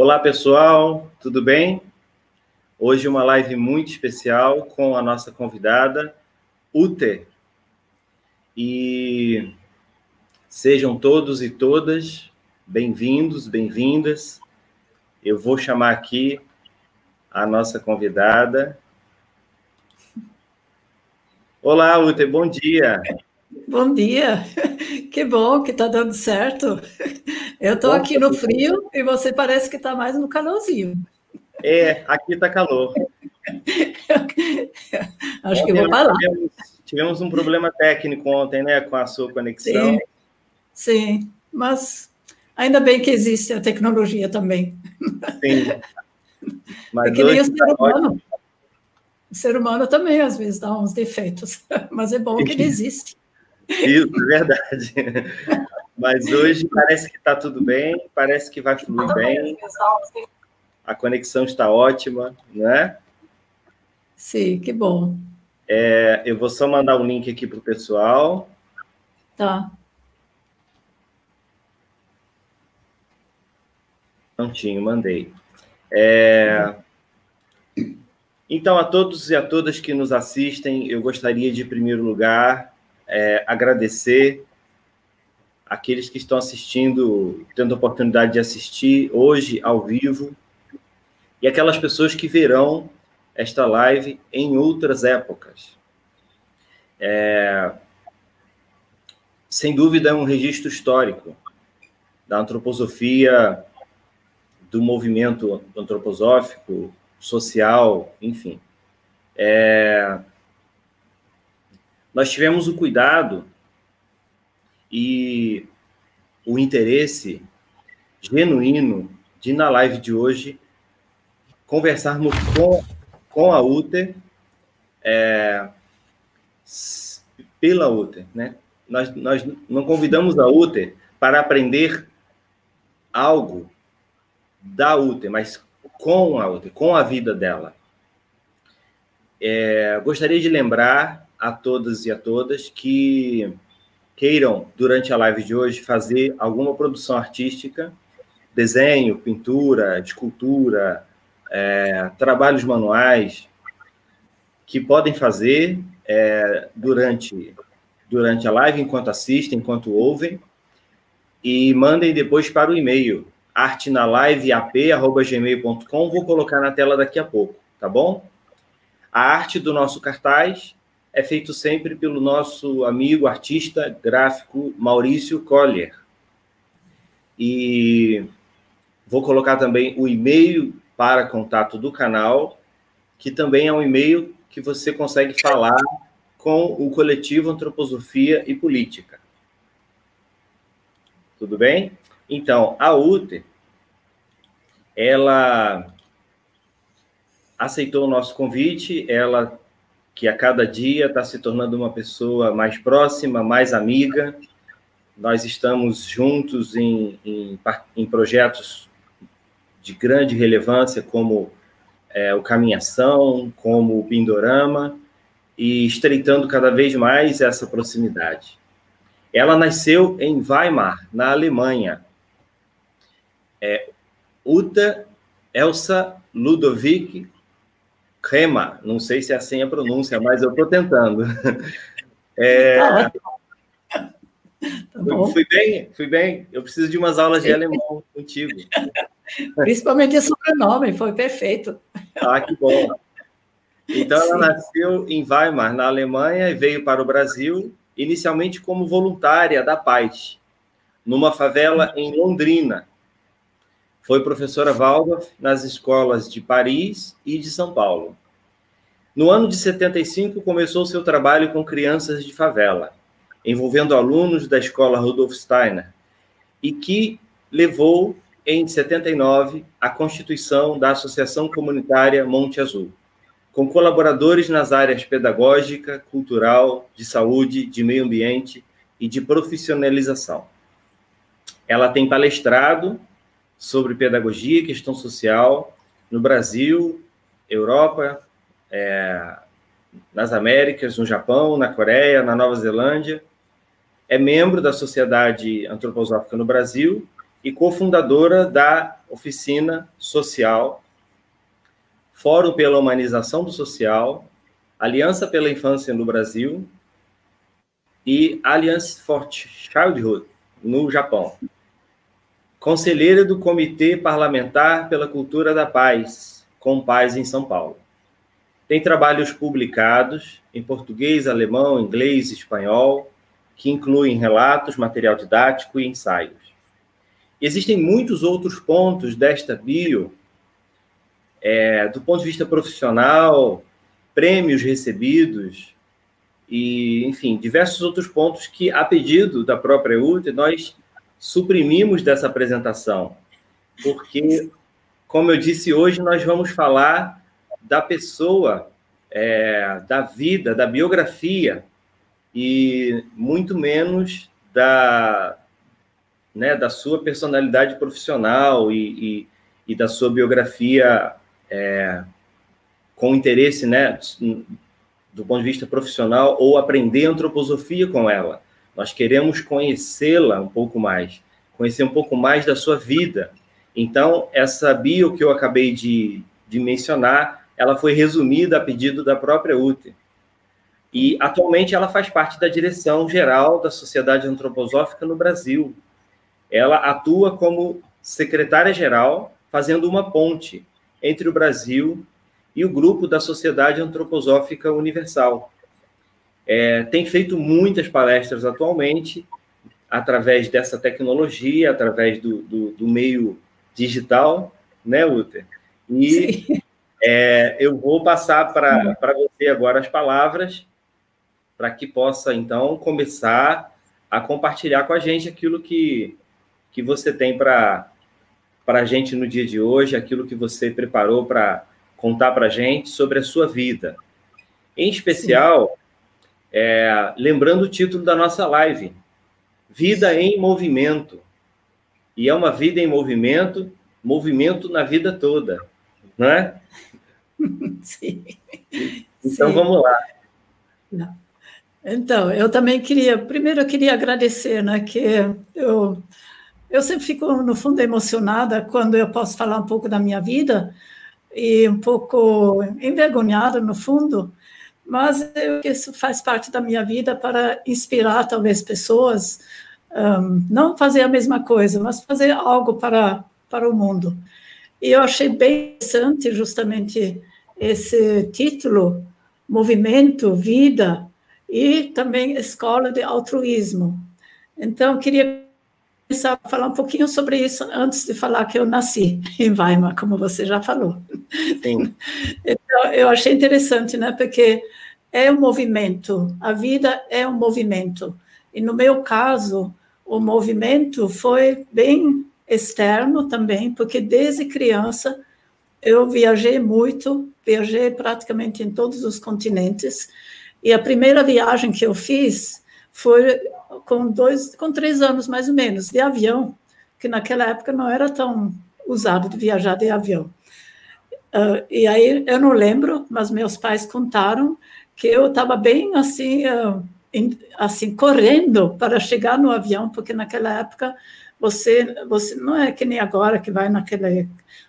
Olá, pessoal, tudo bem? Hoje uma live muito especial com a nossa convidada, Ute. E sejam todos e todas bem-vindos, bem-vindas. Eu vou chamar aqui a nossa convidada. Olá, Ute, bom dia. Bom dia. Que bom que está dando certo. Eu estou aqui no frio e você parece que está mais no calorzinho. É, aqui está calor. Acho que vou parar. Tivemos, tivemos, um problema técnico ontem, né, com a sua conexão. Sim, sim, mas ainda bem que existe a tecnologia também. Sim. Mas é que nem o ser tá humano. O ser humano também, às vezes, dá uns defeitos, mas é bom que ele existe. Isso, é verdade. Mas hoje parece que está tudo bem, parece que vai fluir bem. A conexão está ótima, né? Sim, que bom. É, eu vou só mandar o um link aqui para o pessoal. Tá. Prontinho, mandei. É... Então, a todos e a todas que nos assistem, eu gostaria de, em primeiro lugar, é, agradecer aqueles que estão assistindo, tendo a oportunidade de assistir hoje ao vivo, e aquelas pessoas que verão esta live em outras épocas. É, sem dúvida, é um registro histórico da antroposofia, do movimento antroposófico, social, enfim. É, nós tivemos o cuidado e o interesse genuíno de, na live de hoje, conversarmos com, com a UTER, é, pela UTER. Né? Nós, nós não convidamos a UTER para aprender algo da UTER, mas com a UTER, com a vida dela. É, gostaria de lembrar a todas e a todas que queiram, durante a live de hoje, fazer alguma produção artística, desenho, pintura, escultura, é, trabalhos manuais, que podem fazer é, durante, durante a live, enquanto assistem, enquanto ouvem, e mandem depois para o e-mail artenaliveap.gmail.com, vou colocar na tela daqui a pouco, tá bom? A arte do nosso cartaz é feito sempre pelo nosso amigo artista gráfico Maurício Collier. E vou colocar também o e-mail para contato do canal, que também é um e-mail que você consegue falar com o coletivo Antroposofia e Política. Tudo bem? Então, a UTE, ela aceitou o nosso convite, ela que a cada dia está se tornando uma pessoa mais próxima, mais amiga. Nós estamos juntos em, em, em projetos de grande relevância, como é, o Caminhação, como o Pindorama, e estreitando cada vez mais essa proximidade. Ela nasceu em Weimar, na Alemanha. É, Uta Elsa Ludovic Rema, não sei se é assim a pronúncia, mas eu estou tentando. É, tá tá fui, bem, fui bem. Eu preciso de umas aulas de alemão contigo. Principalmente o sobrenome, foi perfeito. Ah, que bom. Então, ela Sim. nasceu em Weimar, na Alemanha, e veio para o Brasil, inicialmente como voluntária da Paz, numa favela em Londrina. Foi professora Waldorf nas escolas de Paris e de São Paulo. No ano de 75, começou seu trabalho com crianças de favela, envolvendo alunos da escola Rudolf Steiner, e que levou, em 79, à constituição da Associação Comunitária Monte Azul, com colaboradores nas áreas pedagógica, cultural, de saúde, de meio ambiente e de profissionalização. Ela tem palestrado sobre pedagogia e questão social no Brasil, Europa, é, nas Américas, no Japão, na Coreia, na Nova Zelândia. É membro da Sociedade Antroposófica no Brasil e cofundadora da Oficina Social, Fórum pela Humanização do Social, Aliança pela Infância no Brasil e Alliance for Childhood no Japão. Conselheira do Comitê Parlamentar pela Cultura da Paz, com Paz em São Paulo. Tem trabalhos publicados em português, alemão, inglês e espanhol, que incluem relatos, material didático e ensaios. Existem muitos outros pontos desta bio, é, do ponto de vista profissional, prêmios recebidos e, enfim, diversos outros pontos que, a pedido da própria UT, nós suprimimos dessa apresentação, porque, como eu disse hoje, nós vamos falar da pessoa, é, da vida, da biografia, e muito menos da, né, da sua personalidade profissional e, e, e da sua biografia é, com interesse né, do ponto de vista profissional ou aprender antroposofia com ela. Nós queremos conhecê-la um pouco mais, conhecer um pouco mais da sua vida. Então, essa bio que eu acabei de, de mencionar ela foi resumida a pedido da própria UTE. E atualmente ela faz parte da direção geral da Sociedade Antroposófica no Brasil. Ela atua como secretária-geral, fazendo uma ponte entre o Brasil e o grupo da Sociedade Antroposófica Universal. É, tem feito muitas palestras atualmente, através dessa tecnologia, através do, do, do meio digital, né, Uter? E Sim. É, eu vou passar para você agora as palavras, para que possa, então, começar a compartilhar com a gente aquilo que, que você tem para a gente no dia de hoje, aquilo que você preparou para contar para a gente sobre a sua vida. Em especial, é, lembrando o título da nossa live, Vida em Movimento. E é uma vida em movimento, movimento na vida toda, não é? Sim. Então, Sim. vamos lá. Não. Então, eu também queria, primeiro eu queria agradecer, né, que eu, eu sempre fico, no fundo, emocionada quando eu posso falar um pouco da minha vida e um pouco envergonhada, no fundo, mas eu, isso faz parte da minha vida para inspirar, talvez, pessoas, um, não fazer a mesma coisa, mas fazer algo para, para o mundo. E eu achei bem interessante justamente esse título, Movimento, Vida, e também Escola de Altruísmo. Então, queria começar a falar um pouquinho sobre isso antes de falar que eu nasci em Weimar, como você já falou. Sim. Então, eu achei interessante, né? Porque é um movimento, a vida é um movimento. E no meu caso, o movimento foi bem externo também, porque desde criança eu viajei muito, viajei praticamente em todos os continentes, e a primeira viagem que eu fiz foi com dois, com três anos mais ou menos, de avião, que naquela época não era tão usado de viajar de avião. Uh, e aí eu não lembro, mas meus pais contaram que eu estava bem assim, uh, in, assim correndo para chegar no avião, porque naquela época você, você não é que nem agora que vai naquele,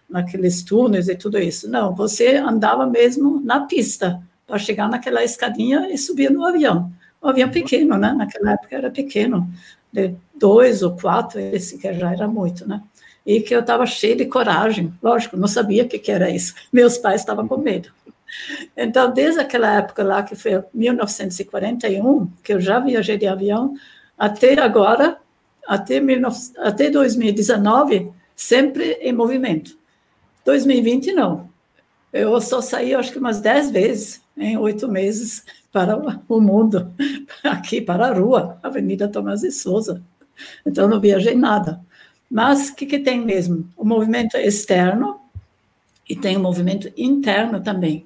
naqueles túneis e tudo isso. Não, você andava mesmo na pista para chegar naquela escadinha e subir no avião. Um avião pequeno, né? Naquela época era pequeno, de dois ou quatro, esse que já era muito, né? E que eu estava cheia de coragem, lógico, não sabia o que, que era isso. Meus pais estavam com medo. Então, desde aquela época lá, que foi 1941, que eu já viajei de avião, até agora, até, 19, até 2019, sempre em movimento. 2020, não. Eu só saí, acho que umas dez vezes em oito meses para o mundo, aqui para a rua, Avenida Tomás de Souza. Então, não viajei nada. Mas o que, que tem mesmo? O movimento externo e tem o movimento interno também.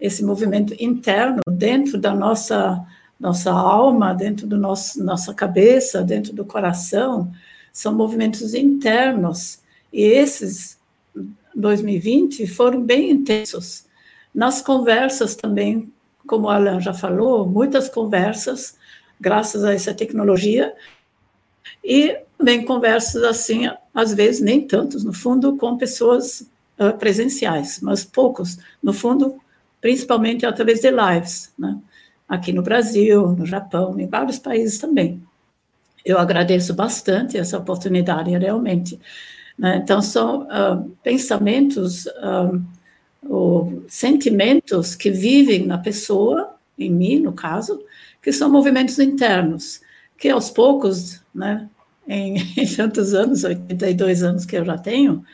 Esse movimento interno, dentro da nossa nossa alma, dentro do nosso nossa cabeça, dentro do coração, são movimentos internos. E esses 2020 foram bem intensos. Nas conversas também, como a Alan já falou, muitas conversas, graças a essa tecnologia. E também conversas assim, às vezes nem tantos, no fundo, com pessoas uh, presenciais, mas poucos, no fundo, principalmente através de lives, né? aqui no Brasil, no Japão, em vários países também. Eu agradeço bastante essa oportunidade, realmente. Né? Então, são uh, pensamentos, uh, ou sentimentos que vivem na pessoa, em mim, no caso, que são movimentos internos, que aos poucos, né, em, em tantos anos, 82 anos que eu já tenho,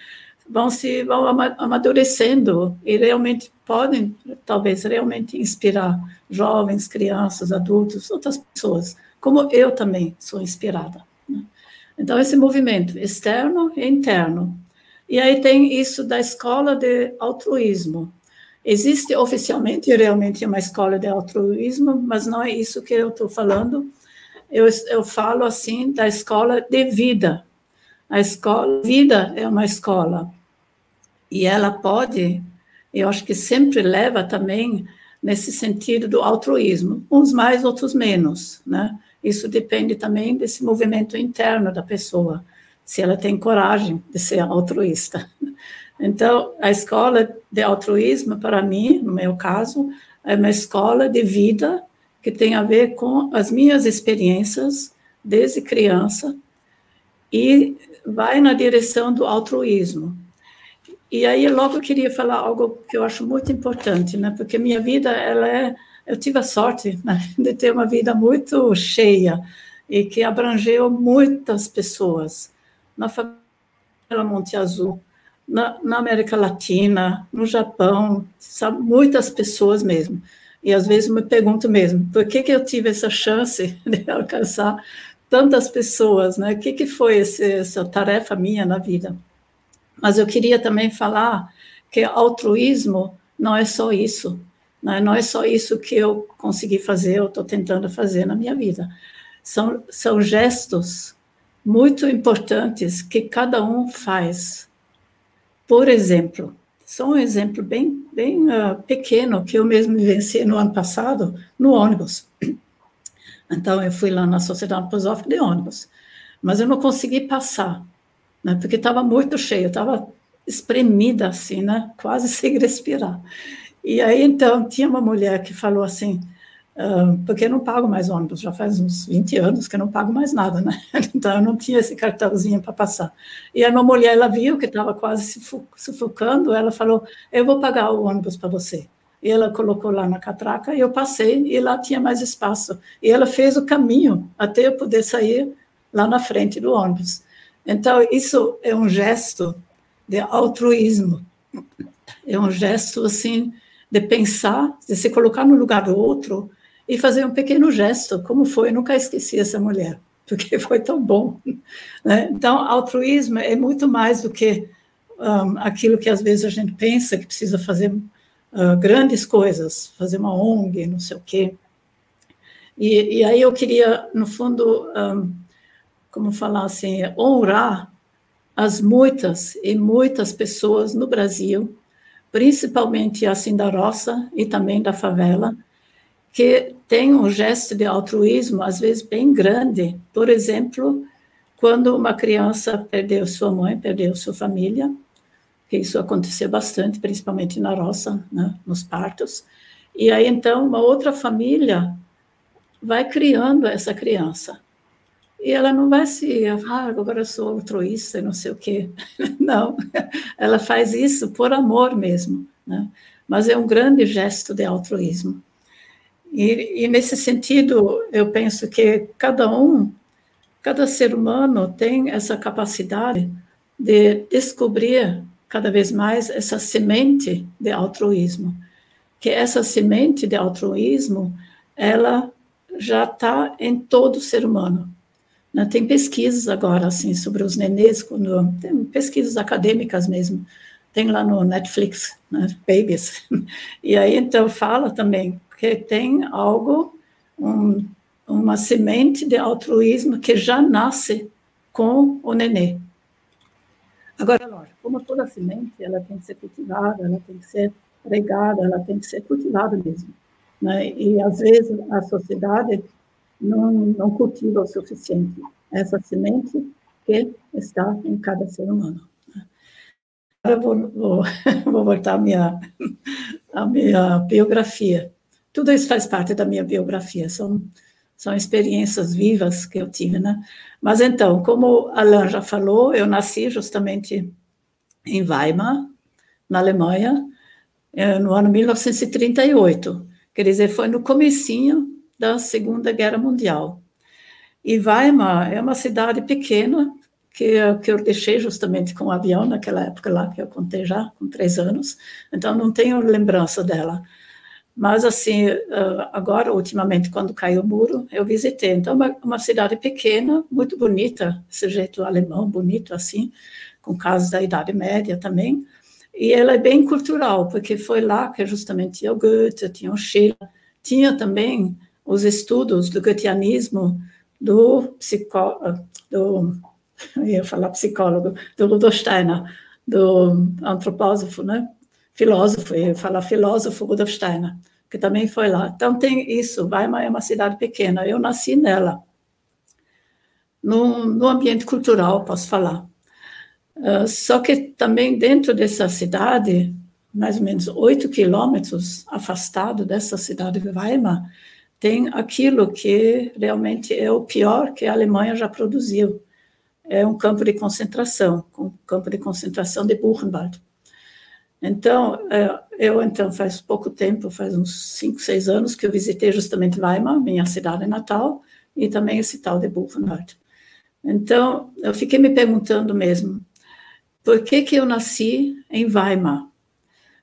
vão se vão amadurecendo e realmente podem, talvez, realmente inspirar jovens, crianças, adultos, outras pessoas, como eu também sou inspirada. Né? Então, esse movimento externo e interno. E aí tem isso da escola de altruísmo. Existe oficialmente realmente uma escola de altruísmo, mas não é isso que eu estou falando. Eu, eu falo assim da escola de vida. A escola vida é uma escola e ela pode, eu acho que sempre leva também nesse sentido do altruísmo, uns mais, outros menos, né? Isso depende também desse movimento interno da pessoa, se ela tem coragem de ser altruísta. Então, a escola de altruísmo, para mim, no meu caso, é uma escola de vida que tem a ver com as minhas experiências desde criança e vai na direção do altruísmo. E aí logo eu queria falar algo que eu acho muito importante, né? Porque minha vida ela é, eu tive a sorte né, de ter uma vida muito cheia e que abrangeu muitas pessoas na família Monte Azul, na, na América Latina, no Japão, sabe, muitas pessoas mesmo. E às vezes me pergunto mesmo, por que que eu tive essa chance de alcançar tantas pessoas, né? O que que foi esse, essa tarefa minha na vida? Mas eu queria também falar que altruísmo não é só isso, né? não é só isso que eu consegui fazer, eu estou tentando fazer na minha vida. São, são gestos muito importantes que cada um faz. Por exemplo, só um exemplo bem, bem uh, pequeno que eu mesmo vivenciei no ano passado, no ônibus. Então, eu fui lá na Sociedade Posófica de ônibus, mas eu não consegui passar né? Porque estava muito cheio, estava espremida assim, né? Quase sem respirar. E aí, então, tinha uma mulher que falou assim, porque eu não pago mais ônibus, já faz uns 20 anos que eu não pago mais nada, né? Então, eu não tinha esse cartãozinho para passar. E aí, uma mulher, ela viu que estava quase sufocando, ela falou, eu vou pagar o ônibus para você. E ela colocou lá na catraca, e eu passei, e lá tinha mais espaço. E ela fez o caminho até eu poder sair lá na frente do ônibus. Então, isso é um gesto de altruísmo. É um gesto, assim, de pensar, de se colocar no lugar do outro e fazer um pequeno gesto, como foi, eu nunca esqueci essa mulher, porque foi tão bom. Né? Então, altruísmo é muito mais do que um, aquilo que às vezes a gente pensa que precisa fazer uh, grandes coisas, fazer uma ONG, não sei o quê. E, e aí eu queria, no fundo, um, como falar assim, honrar as muitas e muitas pessoas no Brasil, principalmente assim da roça e também da favela, que tem um gesto de altruísmo às vezes bem grande. Por exemplo, quando uma criança perdeu sua mãe, perdeu sua família, que isso aconteceu bastante, principalmente na roça, né, nos partos. E aí então uma outra família vai criando essa criança. E ela não vai se, ah, agora eu sou altruísta e não sei o quê. Não, ela faz isso por amor mesmo, né? mas é um grande gesto de altruísmo. E, e, nesse sentido, eu penso que cada um, cada ser humano tem essa capacidade de descobrir cada vez mais essa semente de altruísmo, que essa semente de altruísmo, ela já está em todo ser humano. Né? Tem pesquisas agora assim sobre os nenês, quando, tem pesquisas acadêmicas mesmo, tem lá no Netflix, né? Babies. E aí então fala também que tem algo, um, uma semente de altruísmo que já nasce com o nenê. Agora, lógico, como toda semente, ela tem que ser cultivada, ela tem que ser regada, ela tem que ser cultivada mesmo. Né? E às vezes a sociedade não, não cultiva o suficiente essa semente que está em cada ser humano. Agora vou, vou, vou voltar à minha, à minha biografia. Tudo isso faz parte da minha biografia, são, são experiências vivas que eu tive, né? Mas então, como Alain já falou, eu nasci justamente em Weimar, na Alemanha, eh, no ano 1938. Quer dizer, foi no comecinho da Segunda Guerra Mundial. E Weimar é uma cidade pequena, que, que eu deixei justamente com o avião naquela época lá, que eu contei já, com três anos, então não tenho lembrança dela. Mas, assim, ah, agora, ultimamente, quando caiu o muro, eu visitei. Então, uma, uma cidade pequena, muito bonita, esse jeito alemão, bonito assim, com casas da Idade Média também. E ela é bem cultural, porque foi lá que justamente tinha o Goethe, tinha o Schiller, tinha também os estudos do goetheanismo do, psicó, do eu ia falar psicólogo, do Rudolf Steiner, do antropósofo, né? Filósofo, eu ia falar filósofo Rudolf Steiner, que também foi lá. Então tem isso, Weimar é uma cidade pequena, eu nasci nela, no ambiente cultural, posso falar. Uh, só que também dentro dessa cidade, mais ou menos oito quilômetros afastado dessa cidade de Weimar, tem aquilo que realmente é o pior que a Alemanha já produziu. É um campo de concentração, um campo de concentração de Buchenwald. Então, é, eu então faz pouco tempo, faz uns cinco, seis anos que eu visitei justamente Weimar, minha cidade natal, e também esse tal de Buchenwald. Então, eu fiquei me perguntando mesmo, por que que eu nasci em Weimar?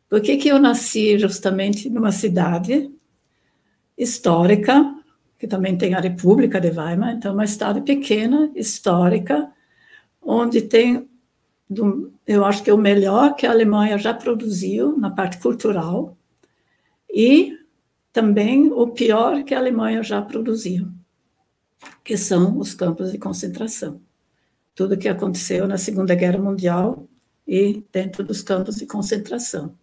Por que que eu nasci justamente numa cidade histórica, que também tem a República de Weimar, então uma cidade pequena, histórica, onde tem, eu acho que é o melhor que a Alemanha já produziu na parte cultural, e também o pior que a Alemanha já produziu, que são os campos de concentração. Tudo que aconteceu na Segunda Guerra Mundial e dentro dos campos de concentração.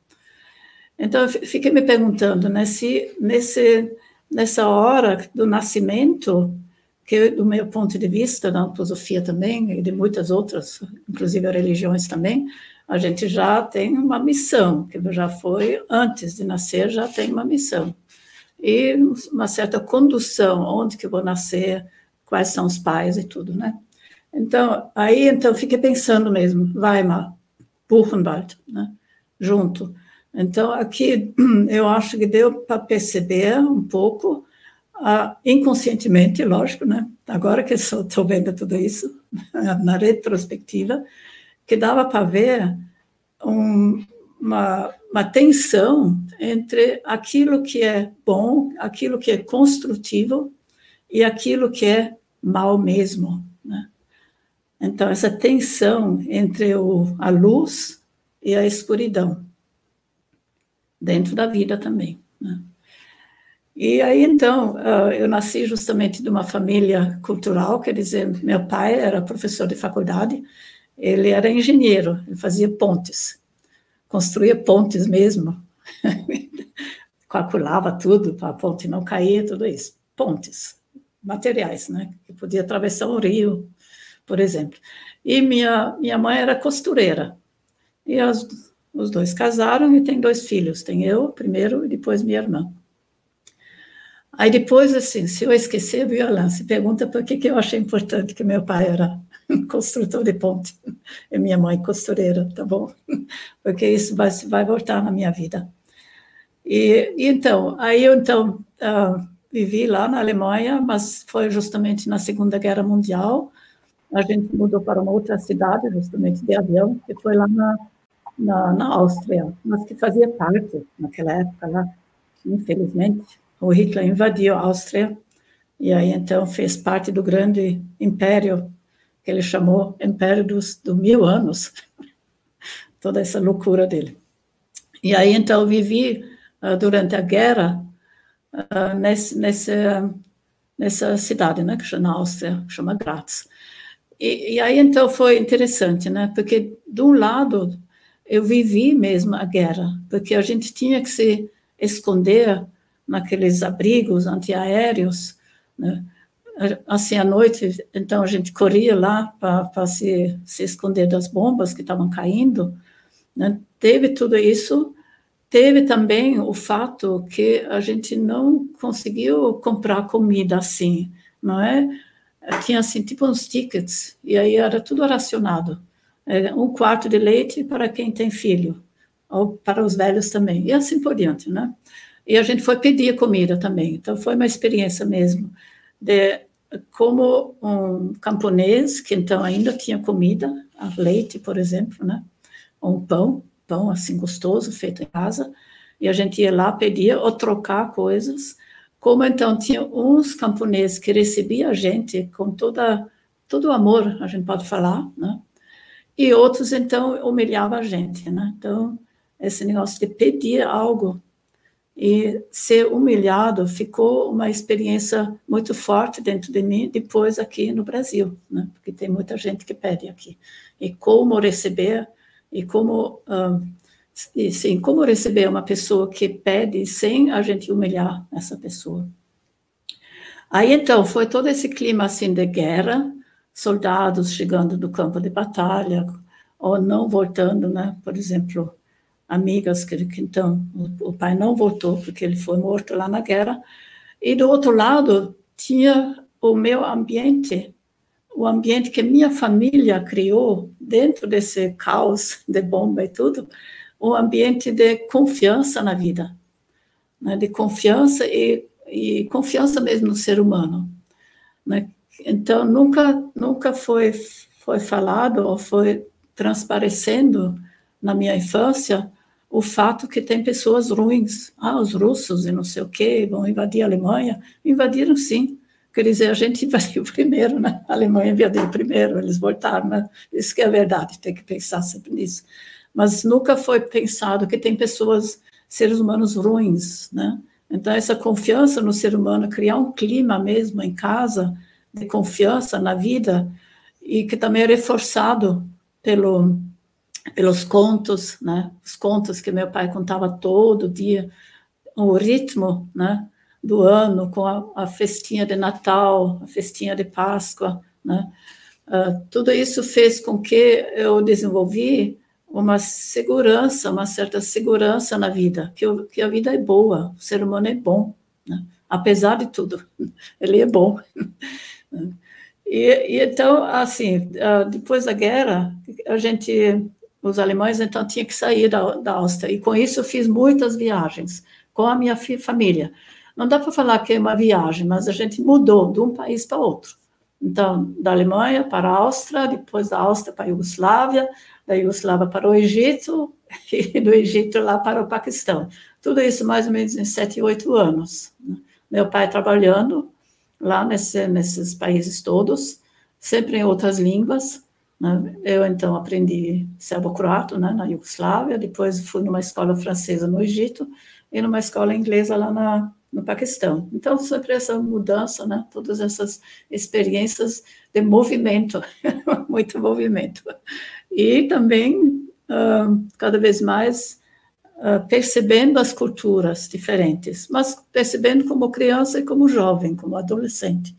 Então, eu fiquei me perguntando né, se nesse nessa hora do nascimento, que do meu ponto de vista, da antroposofia também, e de muitas outras, inclusive religiões também, a gente já tem uma missão, que já foi, antes de nascer, já tem uma missão. E uma certa condução, onde que eu vou nascer, quais são os pais e tudo, né? Então, aí, então, fiquei pensando mesmo, Weimar, Buchenwald, né? Junto. Então, aqui eu acho que deu para perceber um pouco, uh, inconscientemente, lógico, né? agora que estou vendo tudo isso, na retrospectiva, que dava para ver um, uma, uma tensão entre aquilo que é bom, aquilo que é construtivo e aquilo que é mal mesmo. Né? Então, essa tensão entre o, a luz e a escuridão dentro da vida também. E aí, então, ah, eu nasci justamente de uma família cultural, quer dizer, meu pai era professor de faculdade, ele era engenheiro, ele fazia pontes, construía pontes mesmo, calculava tudo para a ponte não cair, tudo isso. Pontes, materiais, né? Que podia atravessar o rio, por exemplo. E minha, minha mãe era costureira. E as os dois casaram e têm dois filhos. Tem eu primeiro e depois minha irmã. Aí depois, assim, se eu esquecer, viu, Alain, se pergunta por que, que eu achei importante que meu pai era construtor de ponte e minha mãe costureira, tá bom? Porque isso vai, vai voltar na minha vida. E, e então, aí eu então uh, vivi lá na Alemanha, mas foi justamente na Segunda Guerra Mundial. A gente mudou para uma outra cidade, justamente de avião, que foi lá na na, na Áustria, mas que fazia parte, naquela época lá, infelizmente, o Hitler invadiu a Áustria, e aí então fez parte do grande império, que ele chamou Império dos do Mil Anos, toda essa loucura dele. E aí então vivi uh, durante a guerra uh, nesse, nesse, nessa cidade, né, que na Áustria, que chama Graz. E, e, aí então foi interessante, né, porque de um lado eu vivi mesmo a guerra, porque a gente tinha que se esconder naqueles abrigos antiaéreos, né? assim, à noite, então a gente corria lá para se, se esconder das bombas que estavam caindo. Né? Teve tudo isso. Teve também o fato que a gente não conseguiu comprar comida assim, não é? Tinha assim, tipo uns tickets, e aí era tudo racionado. É, um quarto de leite para quem tem filho, ou para os velhos também, e assim por diante, né? E a gente foi pedir comida também, então foi uma experiência mesmo de como um camponês que então ainda tinha comida, leite, por exemplo, né? Um pão, pão assim gostoso feito em casa, e a gente ia lá pedir ou trocar coisas. Como então tinha uns camponeses que recebiam a gente com toda todo o amor, a gente pode falar, né? E outros então humilhavam a gente, né? Então esse negócio de pedir algo e ser humilhado ficou uma experiência muito forte dentro de mim depois aqui no Brasil, né? porque tem muita gente que pede aqui. E como receber, e como, uh, e, sim, como receber uma pessoa que pede sem a gente humilhar essa pessoa. Aí então foi todo esse clima assim de guerra, soldados chegando do campo de batalha ou não voltando, né? Por exemplo, amigas que, então o, o pai não voltou porque ele foi morto lá na guerra. E do outro lado tinha o meu ambiente, o ambiente que minha família criou dentro desse caos de bomba e tudo, um ambiente de confiança na vida, né? de confiança e, e confiança mesmo no ser humano. Né? Então nunca nunca foi foi falado ou foi transparecendo na minha infância o fato que tem pessoas ruins. Ah, os russos e não sei o quê vão invadir a Alemanha. Invadiram sim. Quer dizer, a gente invadiu primeiro, né? A Alemanha invadiu primeiro, eles voltaram, né? Isso que é verdade, tem que pensar sempre nisso. Mas nunca foi pensado que tem pessoas, seres humanos ruins, né? Então, essa confiança no ser humano, criar um clima mesmo em casa de confiança na vida e que também é reforçado pelo pelos contos, né? Os contos que meu pai contava todo dia, o ritmo, né? Do ano com a, a festinha de Natal, a festinha de Páscoa, né? Uh, tudo isso fez com que eu desenvolvi uma segurança, uma certa segurança na vida, que, eu, que a vida é boa, o ser humano é bom, né? apesar de tudo, ele é bom. E, e, então, assim, ah, depois da guerra, a gente os alemães então tinham que sair da, da Áustria, e com isso eu fiz muitas viagens com a minha família. Não dá para falar que é uma viagem, mas a gente mudou de um país para outro. Então, da Alemanha para a Áustria, depois da Áustria para a Iugoslávia, da Iugoslávia para o Egito, e do Egito lá para o Paquistão. Tudo isso mais ou menos em sete, oito anos. Meu pai trabalhando lá nesse, nesses países todos, sempre em outras línguas, né? Eu, então, aprendi serbo-croato né, na Iugoslávia, depois fui numa escola francesa no Egito e numa escola inglesa lá na, no Paquistão. Então, sempre essa mudança, né, todas essas experiências de movimento, muito movimento. E também, uh, cada vez mais, uh, percebendo as culturas diferentes, mas percebendo como criança e como jovem, como adolescente.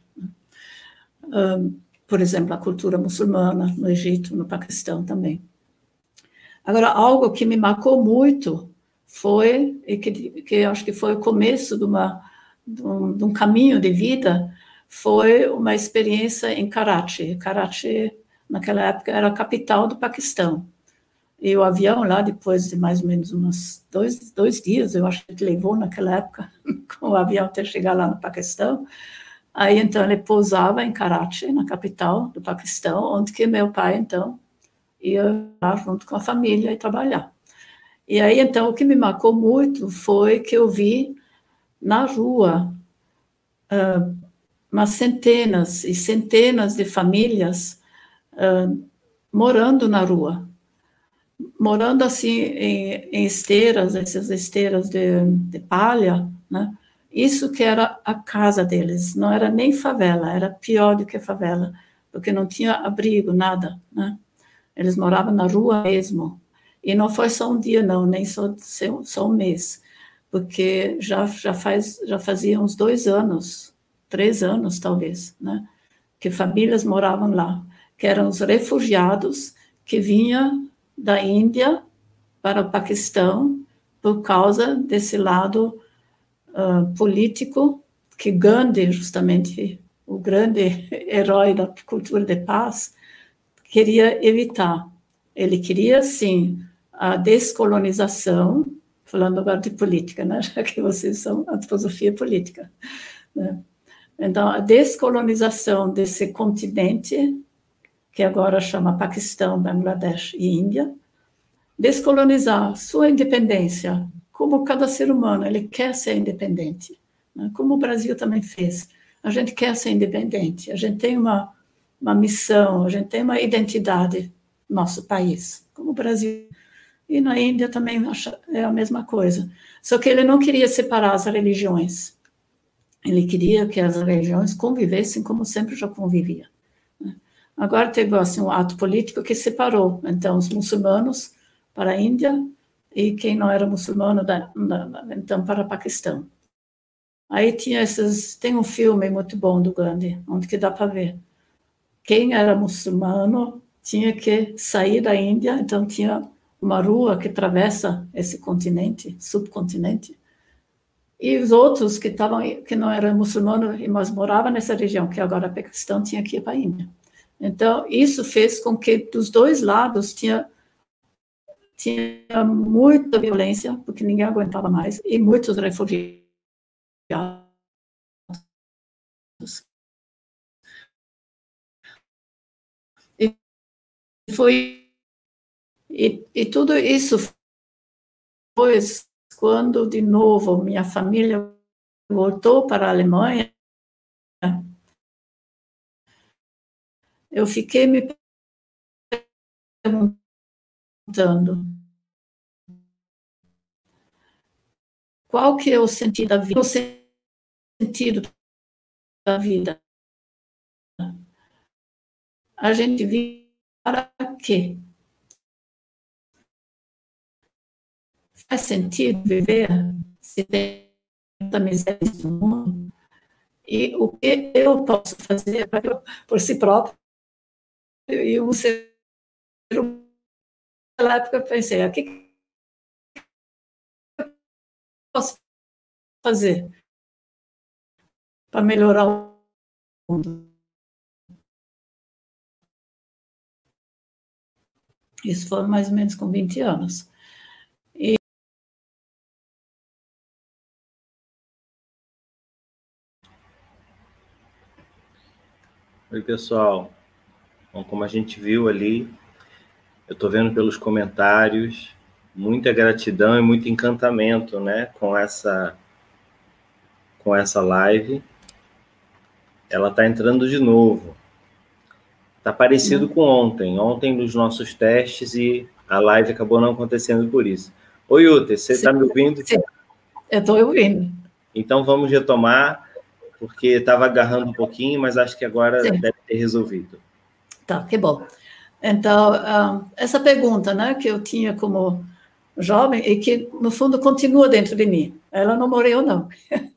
Uh, por exemplo, a cultura muçulmana no Egito, no Paquistão também. Agora, algo que me marcou muito foi, e que, que acho que foi o começo de, uma, de, um, de um caminho de vida, foi uma experiência em Karachi. Karachi, naquela época, era a capital do Paquistão. E o avião lá, depois de mais ou menos uns dois, dois dias, eu acho que levou naquela época, com o avião até chegar lá no Paquistão, Aí então ele pousava em Karachi, na capital do Paquistão, onde que meu pai então ia lá junto com a família e trabalhar. E aí então o que me marcou muito foi que eu vi na rua uh, umas centenas e centenas de famílias uh, morando na rua, morando assim em, em esteiras, essas esteiras de, de palha, né? Isso que era a casa deles, não era nem favela, era pior do que favela, porque não tinha abrigo, nada, né? Eles moravam na rua mesmo. E não foi só um dia, não, nem só, só um mês, porque já, já, faz, já fazia uns dois anos, três anos, talvez, né? que famílias moravam lá, que eram os refugiados que vinham da Índia para o Paquistão por causa desse lado uh, político que Gandhi, justamente o grande herói da cultura de paz, queria evitar. Ele queria, sim, a descolonização, falando agora de política, né? já que vocês são a filosofia política. Né? Então, a descolonização desse continente, que agora chama Paquistão, Bangladesh e Índia, descolonizar sua independência, como cada ser humano, ele quer ser independente, né? como o Brasil também fez. A gente quer ser independente, a gente tem uma, uma missão, a gente tem uma identidade no nosso país, como o Brasil. E na Índia também é a mesma coisa. Só que ele não queria separar as religiões. Ele queria que as religiões convivessem como sempre já convivia. Né? Agora teve assim, um ato político que separou, então, os muçulmanos para a Índia e quem não era muçulmano, da, da, então, para o Paquistão. Aí tinha esses, tem um filme muito bom do Gandhi, onde que dá para ver. Quem era muçulmano tinha que sair da Índia, então tinha uma rua que atravessa esse continente, subcontinente, e os outros que estavam que não eram muçulmanos, mas moravam nessa região, que agora a Paquistão tinha que ir para a Índia. Então, isso fez com que dos dois lados tinha tinha muita violência, porque ninguém aguentava mais, e muitos refugiados. E foi e, e tudo isso foi quando de novo minha família voltou para a Alemanha. Eu fiquei me perguntando qual que é o sentido da vida, o sentido da vida. A gente vive para quê? Faz sentido viver se tem tanta miséria no mundo? E o que eu posso fazer por si próprio? E um ser humano naquela época eu pensei, o que eu posso fazer para melhorar o mundo? Isso foi mais ou menos com 20 anos. E Oi, pessoal. Bom, como a gente viu ali, eu estou vendo pelos comentários muita gratidão e muito encantamento, né, com essa com essa live. Ela está entrando de novo. Está parecido com ontem. Ontem nos nossos testes e a live acabou não acontecendo por isso. Oi, Uter, você está me ouvindo? Sim, eu estou ouvindo. Então vamos retomar, porque estava agarrando um pouquinho, mas acho que agora Sim. deve ter resolvido. Tá, que bom. Então, ah, essa pergunta né, que eu tinha como jovem e que, no fundo, continua dentro de mim. Ela não morreu, não.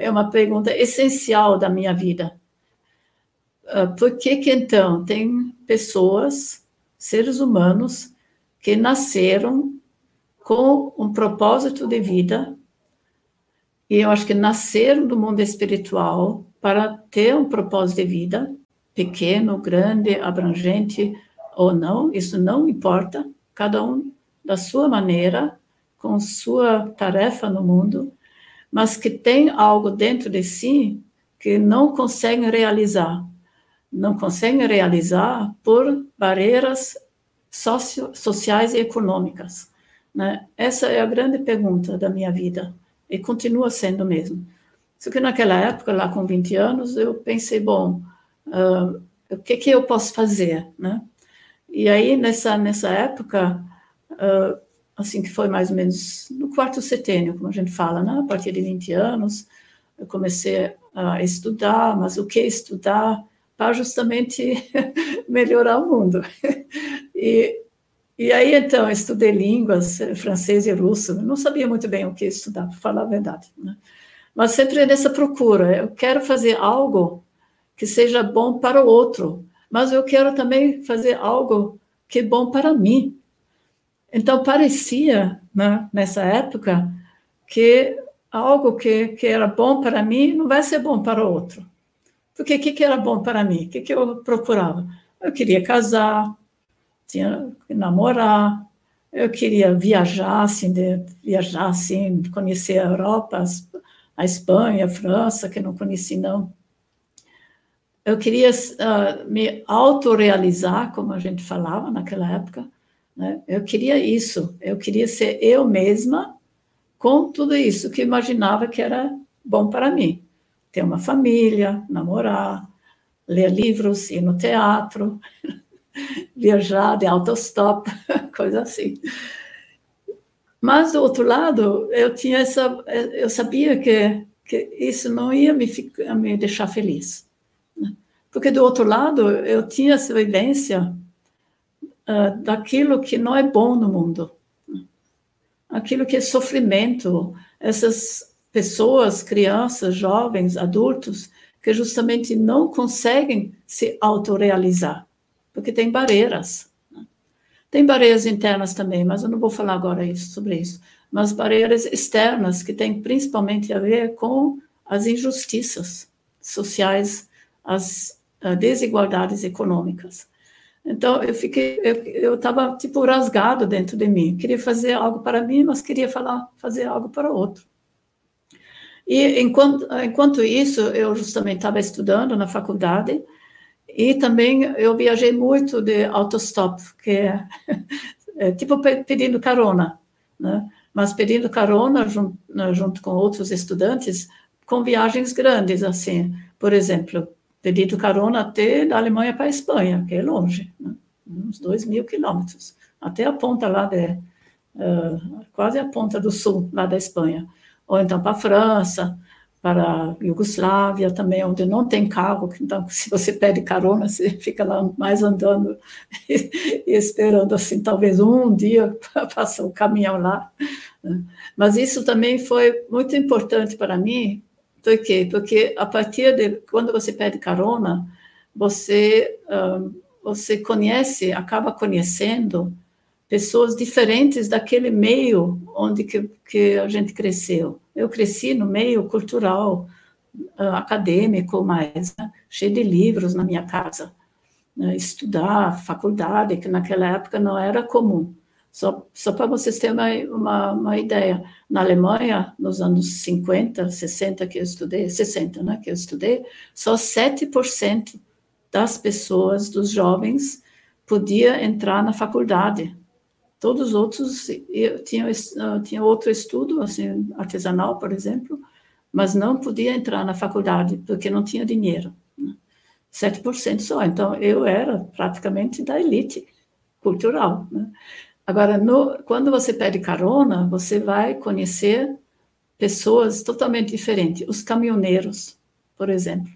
É uma pergunta essencial da minha vida. Ah, por que que, então, tem pessoas, seres humanos, que nasceram com um propósito de vida, e eu acho que nasceram do mundo espiritual para ter um propósito de vida, pequeno, grande, abrangente, ou não, isso não importa, cada um da sua maneira, com sua tarefa no mundo, mas que tem algo dentro de si que não conseguem realizar. Não conseguem realizar por barreiras socio, sociais e econômicas. Né? Essa é a grande pergunta da minha vida, e continua sendo mesmo. Só que naquela época, lá com 20 anos, eu pensei, bom, uh, o que, que eu posso fazer, né? E aí, nessa, nessa época, uh, assim que foi mais ou menos no quarto setênio, como a gente fala, né? a partir de 20 anos, eu comecei a estudar, mas o que estudar para justamente melhorar o mundo. e, e aí, então, estudei línguas, francês e russo, não sabia muito bem o que estudar, para falar a verdade. Né? mas sempre nessa procura. Eu quero fazer algo que seja bom para o outro, mas eu quero também fazer algo que é bom para mim. Então, parecia, né, nessa época, que algo que, que era bom para mim não vai ser bom para o outro. Porque o que, que era bom para mim? O que, que eu procurava? Eu queria casar, tinha que namorar, eu queria viajar, assim, de, viajar, assim, conhecer a Europa, a Espanha, a França, que não conheci, não. Eu queria uh, me autorrealizar, como a gente falava naquela época, né? Eu queria isso, eu queria ser eu mesma com tudo isso que imaginava que era bom para mim. Ter uma família, namorar, ler livros, ir no teatro, viajar de autostop, coisa assim. Mas, do outro lado, eu tinha essa, eu sabia que, que isso não ia me, me deixar feliz. Porque, do outro lado, eu tinha essa vivência uh, daquilo que não é bom no mundo. Aquilo que é sofrimento, essas pessoas, crianças, jovens, adultos, que justamente não conseguem se autorrealizar, porque tem barreiras. Tem barreiras internas também, mas eu não vou falar agora isso, sobre isso. Mas barreiras externas, que têm principalmente a ver com as injustiças sociais, as desigualdades econômicas. Então, eu fiquei, eu estava tipo rasgado dentro de mim. Queria fazer algo para mim, mas queria falar, fazer algo para outro. E enquanto, enquanto isso, eu justamente estava estudando na faculdade e também eu viajei muito de autostop, que é, é tipo pedindo carona, né? Mas pedindo carona junto, junto com outros estudantes com viagens grandes, assim. Por exemplo, pedido carona até da Alemanha para a Espanha, que é longe, né? uns dois mil quilômetros, até a ponta lá de, uh, quase a ponta do sul lá da Espanha, ou então para a França, para a Iugoslávia também, onde não tem carro, então se você pede carona, você fica lá mais andando e, e esperando assim, talvez um dia para passar o caminhão lá. Né? Mas isso também foi muito importante para mim, por quê? Porque a partir de quando você pede carona, você você conhece, acaba conhecendo pessoas diferentes daquele meio onde que, que a gente cresceu. Eu cresci no meio cultural, uh, acadêmico, mais né? cheio de livros na minha casa. Né? Estudar, faculdade, que naquela época não era comum. Só, só para vocês terem uma, uma, uma, ideia, na Alemanha, nos anos 50, 60 que eu estudei, 60, né, que eu estudei, só 7% das pessoas, dos jovens, podia entrar na faculdade. Todos os outros tinham, outro estudo, assim, artesanal, por exemplo, mas não podia entrar na faculdade, porque não tinha dinheiro. Né? 7% só. Então, eu era praticamente da elite cultural. Né? Agora, no, quando você pede carona, você vai conhecer pessoas totalmente diferentes. Os caminhoneiros, por exemplo.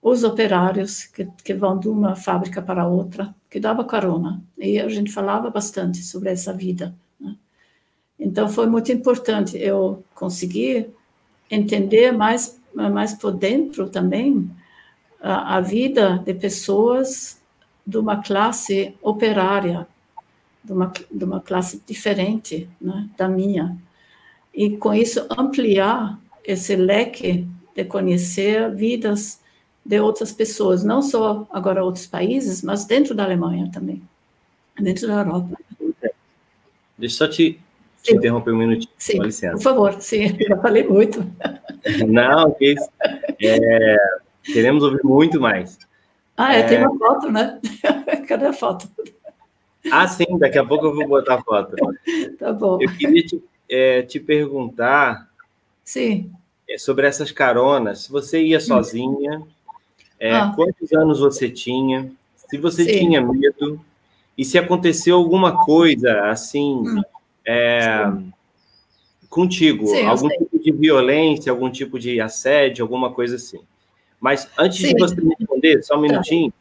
Os operários que, que vão de uma fábrica para outra, que dava carona. E a gente falava bastante sobre essa vida. Né? Então, foi muito importante eu conseguir entender mais, mais por dentro também a, a vida de pessoas de uma classe operária, de uma, de uma classe diferente né, da minha. E com isso ampliar esse leque de conhecer vidas de outras pessoas, não só agora outros países, mas dentro da Alemanha também, dentro da Europa. Deixa eu só te, te interromper um minutinho, sim, com licença. Por favor, sim, já falei muito. Não, que isso. É, queremos ouvir muito mais. Ah, é, é... tem uma foto, né? Cadê a foto? Ah, sim, daqui a pouco eu vou botar a foto. tá bom. Eu queria te, é, te perguntar sim. É, sobre essas caronas. Se você ia sozinha, é, ah. quantos anos você tinha, se você sim. tinha medo, e se aconteceu alguma coisa assim hum. é, contigo, sim, algum tipo de violência, algum tipo de assédio, alguma coisa assim. Mas antes sim. de você me responder, só um tá. minutinho.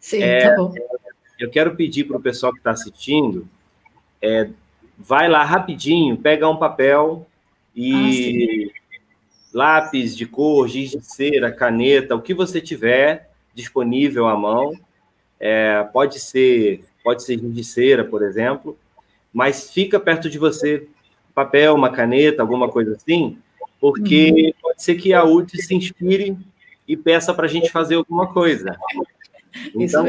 Sim, é, tá bom eu quero pedir para o pessoal que está assistindo, é, vai lá rapidinho, pega um papel e ah, lápis de cor, giz de cera, caneta, o que você tiver disponível à mão. É, pode ser pode ser giz de cera, por exemplo, mas fica perto de você papel, uma caneta, alguma coisa assim, porque uhum. pode ser que a UT se inspire e peça para a gente fazer alguma coisa. Então,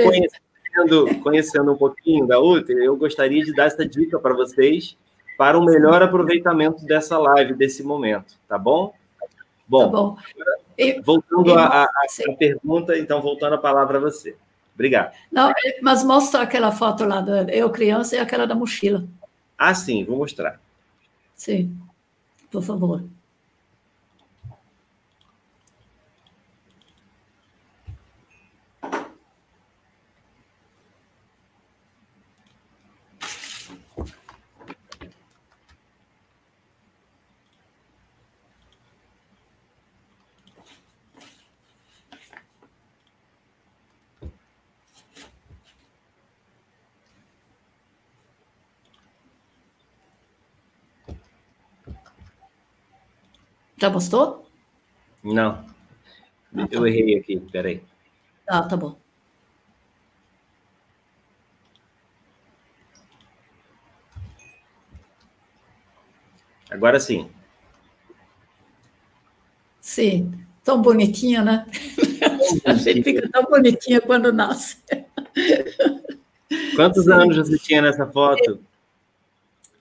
conhecendo, conhecendo um pouquinho da UT, eu gostaria de dar essa dica para vocês para um melhor aproveitamento dessa live, desse momento, tá bom? Bom, tá bom. voltando à pergunta, então, voltando a palavra a você. Obrigado. Não, mas mostra aquela foto lá da eu criança e aquela da mochila. Ah, sim, vou mostrar. Sim, por favor. Já postou? Não. Ah, Eu tá. errei aqui, peraí. Ah, tá bom. Agora sim. Sim, tão bonitinha, né? A gente fica tão bonitinha quando nasce. Quantos sim. anos você tinha nessa foto?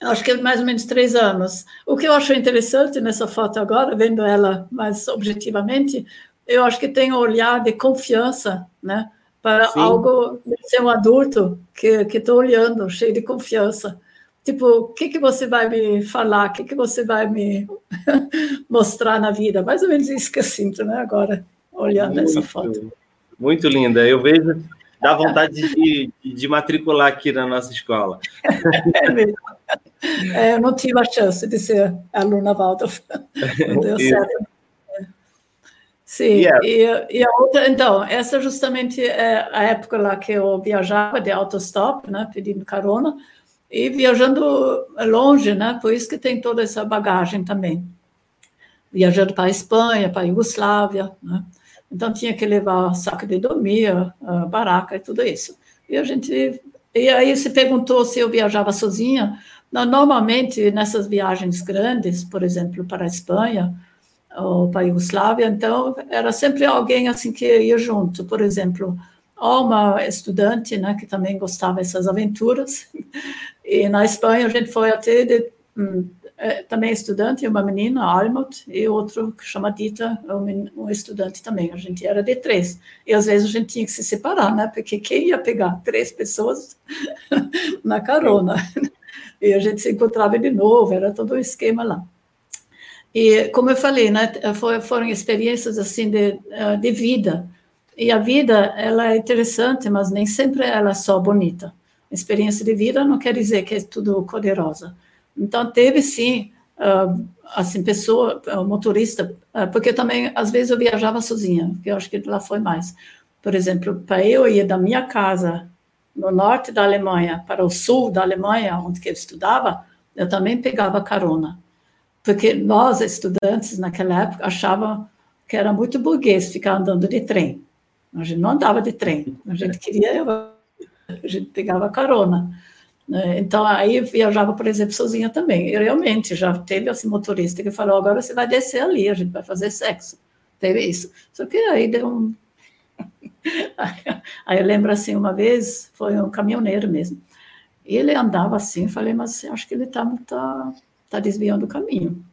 Acho que é mais ou menos três anos. O que eu acho interessante nessa foto agora, vendo ela mais objetivamente, eu acho que tem um olhar de confiança, né? Para Sim. algo de ser um adulto que que estou olhando, cheio de confiança. Tipo, o que que você vai me falar? O que que você vai me mostrar na vida? Mais ou menos isso que eu sinto, né? Agora, olhando muito, essa foto. Muito linda. Eu vejo dá vontade de, de, matricular aqui na nossa escola. É mesmo. É, eu não tive a chance de ser aluna Waldorf. Não deu certo. Sim, yeah. e, e, a outra, então, essa justamente é a época lá que eu viajava de autostop, né, pedindo carona, e viajando longe, né, por isso que tem toda essa bagagem também. Viajando para a Espanha, para a Iugoslávia, né, então tinha que levar saco de dormir, baraca e tudo isso. E a gente e aí se perguntou se eu viajava sozinha. Normalmente nessas viagens grandes, por exemplo, para a Espanha ou para a Iugoslávia, então era sempre alguém assim que ia junto. Por exemplo, uma estudante, né, que também gostava dessas aventuras. E na Espanha a gente foi até de, hum, é, também estudante, uma menina, Almut, e outro que chama Dita, um, um, estudante também. A gente era de três. E às vezes a gente tinha que se separar, né? Porque quem ia pegar três pessoas na carona? E a gente se encontrava de novo, era todo um esquema lá. E como eu falei, né? Foram experiências assim de, eh, de vida. E a vida, ela é interessante, mas nem sempre ela é só bonita. Experiência de vida não quer dizer que é tudo cor-de-rosa então, teve sim, uh, assim, pessoa, uh, motorista, uh, porque também, às vezes, eu viajava sozinha, que eu acho que lá foi mais. Por exemplo, para eu ir da minha casa no norte da Alemanha para o sul da Alemanha, onde eu estudava, eu também pegava carona. Porque nós, estudantes, naquela época, achavam que era muito burguês ficar andando de trem. A gente não andava de trem, a gente queria, a gente pegava carona. Né? Então, aí viajava, por exemplo, sozinha também. E realmente já teve assim, motorista que falou: agora você vai descer ali, a gente vai fazer sexo. Teve isso. Só que aí deu um. Aí eu lembro assim, uma vez, foi um caminhoneiro mesmo. Ele andava assim, falei, mas acho que ele está tá, tá desviando o caminho.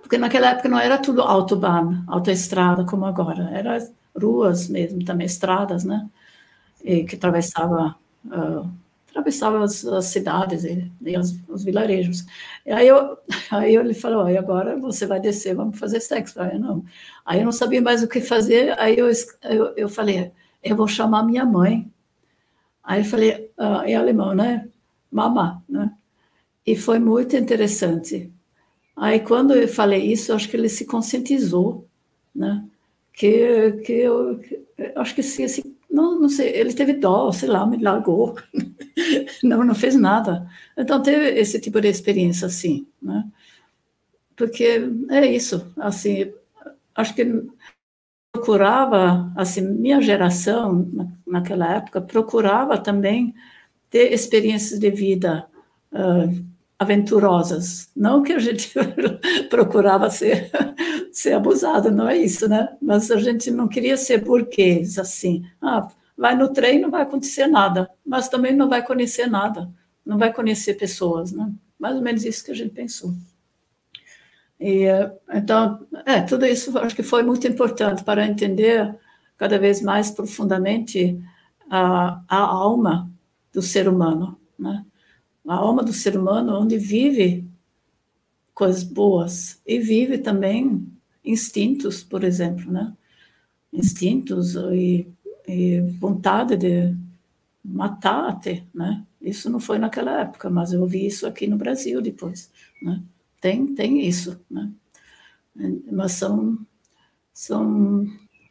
Porque naquela época não era tudo autobahn, autoestrada como agora, era ruas mesmo, também estradas, né? E que atravessava uh, atravessava as, as cidades e, e os, os, vilarejos. E aí, eu, aí ele falou, e agora você vai descer, vamos fazer sexo. Aí eu não. Aí eu não sabia mais o que fazer, aí eu, eu, eu falei, eu vou chamar minha mãe. Aí eu falei, ah, em alemão, né? Mama, né? E foi muito interessante. Aí quando eu falei isso, acho que ele se conscientizou, né? Que, que eu que, acho que se, se não, não sei, ele teve dó, sei lá, me largou. não, não fez nada. Então teve esse tipo de experiência assim, né? porque é isso, assim, acho que procurava, assim, minha geração, naquela época, procurava também ter experiências de vida uh, aventurosas. Não que a gente procurava ser, ser abusado, não é isso, né? Mas a gente não queria ser burguês, assim. Ah, vai no trem, não vai acontecer nada, mas também não vai conhecer nada, não vai conhecer pessoas, né? Mais ou menos isso que a gente pensou. E, então, é, tudo isso acho que foi muito importante para entender cada vez mais profundamente a, a alma do ser humano, né? A alma do ser humano onde vive coisas boas e vive também instintos, por exemplo, né? Instintos e, e vontade de matar até, né? Isso não foi naquela época, mas eu ouvi isso aqui no Brasil depois, né? Tem, tem isso, né? Mas são, são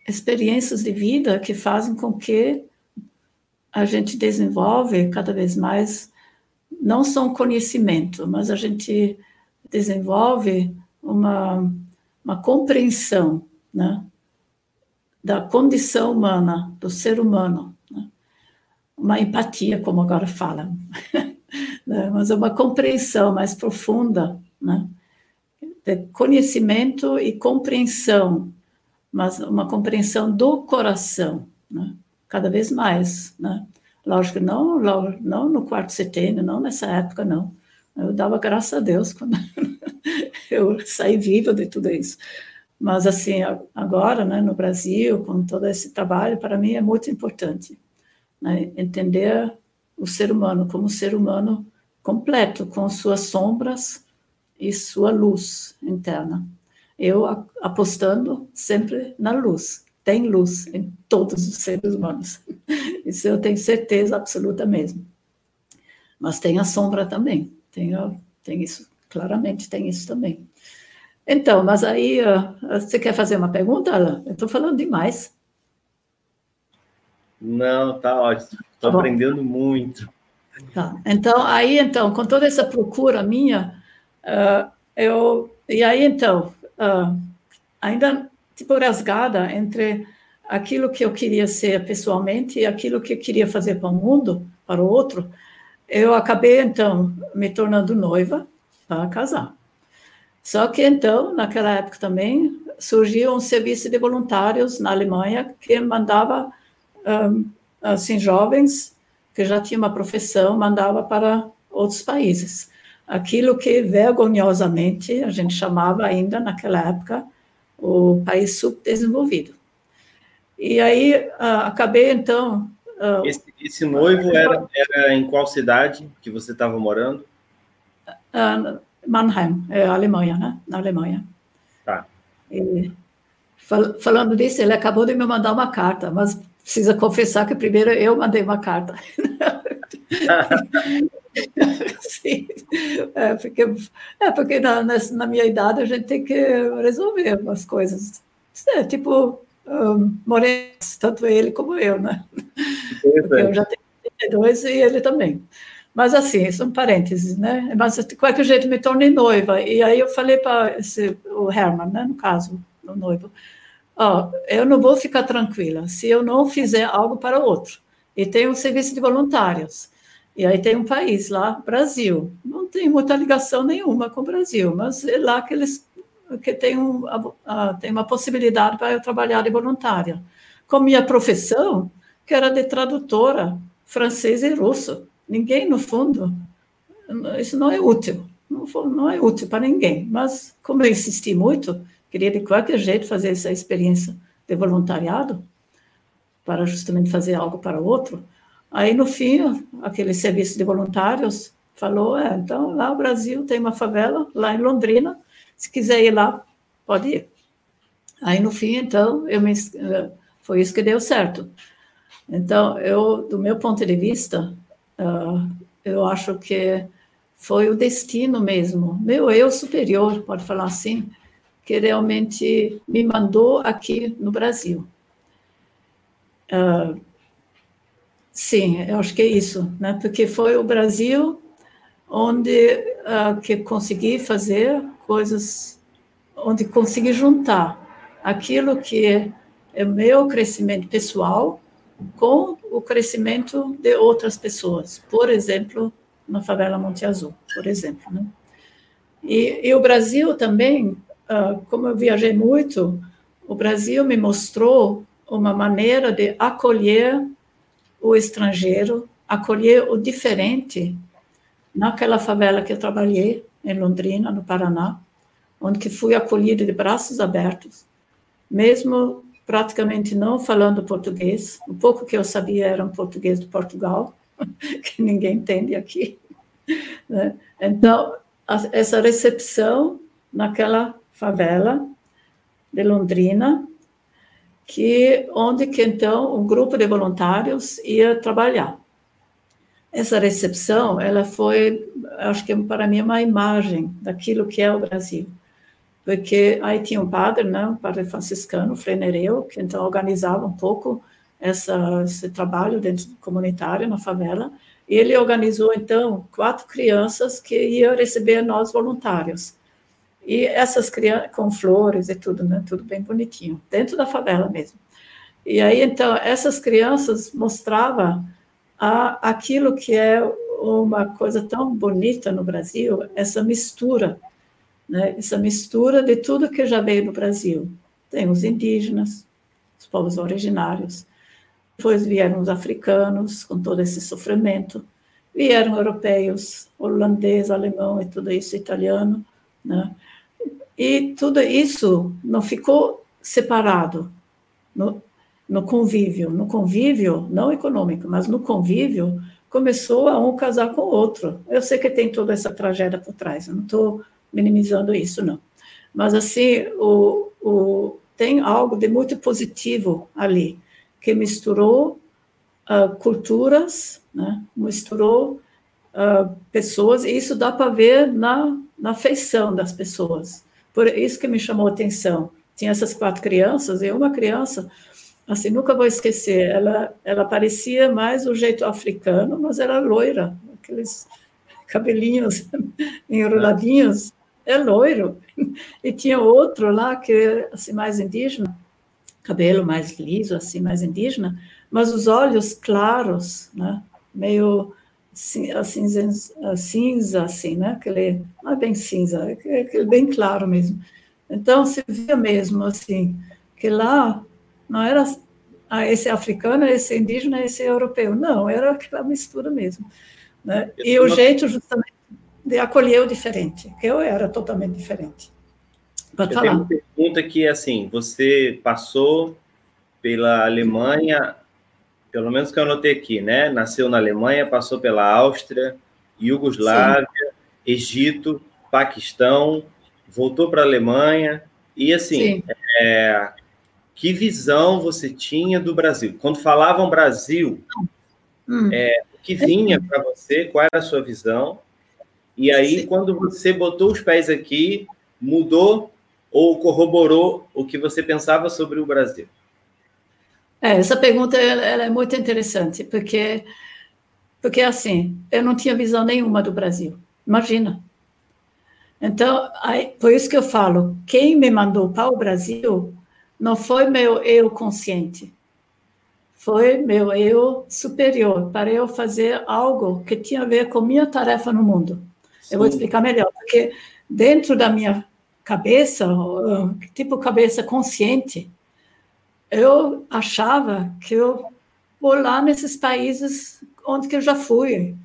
experiências de vida que fazem com que a gente desenvolve cada vez mais, não um conhecimento, mas a gente desenvolve uma, uma compreensão, né? da condição humana, do ser humano, né? uma empatia, como agora falam, né? mas é uma compreensão mais profunda né? de conhecimento e compreensão, mas uma compreensão do coração, né? cada vez mais, né? Lógico, não, não no quarto setênio, não nessa época, não. Eu dava graças a Deus quando eu saí viva de tudo isso. Mas, assim, agora, né, no Brasil, com todo esse trabalho, para mim é muito importante né, entender o ser humano como ser humano completo, com suas sombras, e sua luz interna. Eu apostando sempre na luz. Tem luz em todos os seres humanos. Isso eu tenho certeza absoluta mesmo. Mas tem a sombra também. Tem, tem isso, claramente tem isso também. Então, mas aí, você quer fazer uma pergunta, Alan? Eu estou falando demais. Não, tá ótimo. Estou tá aprendendo muito. Tá. Então, aí, então, com toda essa procura minha, Uh, eu, e aí, então, uh, ainda tipo rasgada entre aquilo que eu queria ser pessoalmente e aquilo que eu queria fazer para o mundo, para o outro, eu acabei, então, me tornando noiva para casar. Só que, então, naquela época também, surgiu um serviço de voluntários na Alemanha que mandava, um, assim, jovens que já tinham uma profissão, mandava para outros países aquilo que vergonhosamente a gente chamava ainda naquela época o país subdesenvolvido. E aí uh, acabei então. Uh, esse, esse, noivo era, era em qual cidade que você estava morando? Uh, Mannheim, é, Alemanha, né? Na Alemanha. Tá. E, fal falando disso, ele acabou de me mandar uma carta, mas precisa confessar que primeiro eu mandei uma carta. Sim, é porque, é porque na, na, minha idade a gente tem que resolver as coisas. É, tipo, um, tanto ele como eu, né? Porque eu já tenho 32 e ele também. Mas assim, são parênteses, né? Mas de qualquer jeito me tornei noiva. E aí eu falei para o Herman, né, no caso, o noivo, eu não vou ficar tranquila se eu não fizer algo para outro. E tem um serviço de voluntários. E aí tem um país lá, Brasil. Não tem muita ligação nenhuma com o Brasil, mas é lá que eles que tem, um, a, tem uma possibilidade para eu trabalhar de voluntária. Com minha profissão, que era de tradutora francês e russo. Ninguém, no fundo, isso não é útil. Não, não é útil para ninguém. Mas, como eu insisti muito, queria de qualquer jeito fazer essa experiência de voluntariado, para justamente fazer algo para o outro, Aí, no fim, aquele serviço de voluntários falou: é, então, lá no Brasil tem uma favela, lá em Londrina, se quiser ir lá, pode ir. Aí, no fim, então, eu me, eh, foi isso que deu certo. Então, eu, do meu ponto de vista, uh, eu acho que foi o destino mesmo, meu eu superior, pode falar assim, que realmente me mandou aqui no Brasil. Uh, Sim, eu acho que é isso, né? Porque foi o Brasil onde uh, que consegui fazer coisas, onde consegui juntar aquilo que é, é meu crescimento pessoal com o crescimento de outras pessoas. Por exemplo, na favela Monte Azul, por exemplo. Né? E, e, o Brasil também, uh, como eu viajei muito, o Brasil me mostrou uma maneira de acolher o estrangeiro, acolher o diferente. Naquela favela que eu trabalhei, em Londrina, no Paraná, onde que fui acolhida de braços abertos, mesmo praticamente não falando português, o pouco que eu sabia era um português de Portugal, que ninguém entende aqui. Né? Então, essa recepção naquela favela de Londrina, que onde que então um grupo de voluntários ia trabalhar. Essa recepção, ela foi, acho que para mim, uma imagem daquilo que é o Brasil. Porque aí tinha um padre, né, um padre franciscano, Frei Nereu, que então organizava um pouco essa, esse trabalho dentro comunitário na favela, e ele organizou, então, quatro crianças que iam receber nós voluntários. E essas crianças, com flores e tudo, né? Tudo bem bonitinho, dentro da favela mesmo. E aí, então, essas crianças mostravam a, aquilo que é uma coisa tão bonita no Brasil, essa mistura, né? Essa mistura de tudo que já veio do Brasil. Tem os indígenas, os povos originários, depois vieram os africanos, com todo esse sofrimento, vieram europeus, holandês, alemão e tudo isso, italiano, né? E tudo isso não ficou separado no, no convívio. No convívio, não econômico, mas no convívio, começou a um casar com o outro. Eu sei que tem toda essa tragédia por trás, eu não estou minimizando isso, não. Mas, assim, o, o, tem algo de muito positivo ali, que misturou uh, culturas, né? misturou uh, pessoas, e isso dá para ver na, na feição das pessoas. Por isso que me chamou a atenção. Tinha essas quatro crianças, e uma criança, assim, nunca vou esquecer, ela, ela parecia mais o jeito africano, mas era loira, aqueles cabelinhos enroladinhos, é loiro. E tinha outro lá, que assim, mais indígena, cabelo mais liso, assim, mais indígena, mas os olhos claros, né? meio assim, cinza, assim, né? Aquele, não é bem cinza, é aquele bem claro mesmo. Então, se via mesmo, assim, que lá não era esse africano, esse indígena, esse europeu. Não, era aquela mistura mesmo. Né? E o jeito, justamente, de acolher o diferente, que eu era totalmente diferente. Pode eu falar. Tenho uma pergunta que, assim, você passou pela Alemanha pelo menos que eu anotei aqui, né? Nasceu na Alemanha, passou pela Áustria, Iugoslávia, Sim. Egito, Paquistão, voltou para a Alemanha. E assim, é, que visão você tinha do Brasil? Quando falavam Brasil, hum. é, o que vinha para você? Qual era a sua visão? E aí, Sim. quando você botou os pés aqui, mudou ou corroborou o que você pensava sobre o Brasil? É, essa pergunta ela é muito interessante, porque, porque assim, eu não tinha visão nenhuma do Brasil. Imagina. Então, aí, por isso que eu falo, quem me mandou para o Brasil não foi meu eu consciente, foi meu eu superior, para eu fazer algo que tinha a ver com minha tarefa no mundo. Sim. Eu vou explicar melhor, porque dentro da minha cabeça, tipo cabeça consciente, eu achava que eu vou lá nesses países onde que eu já fui,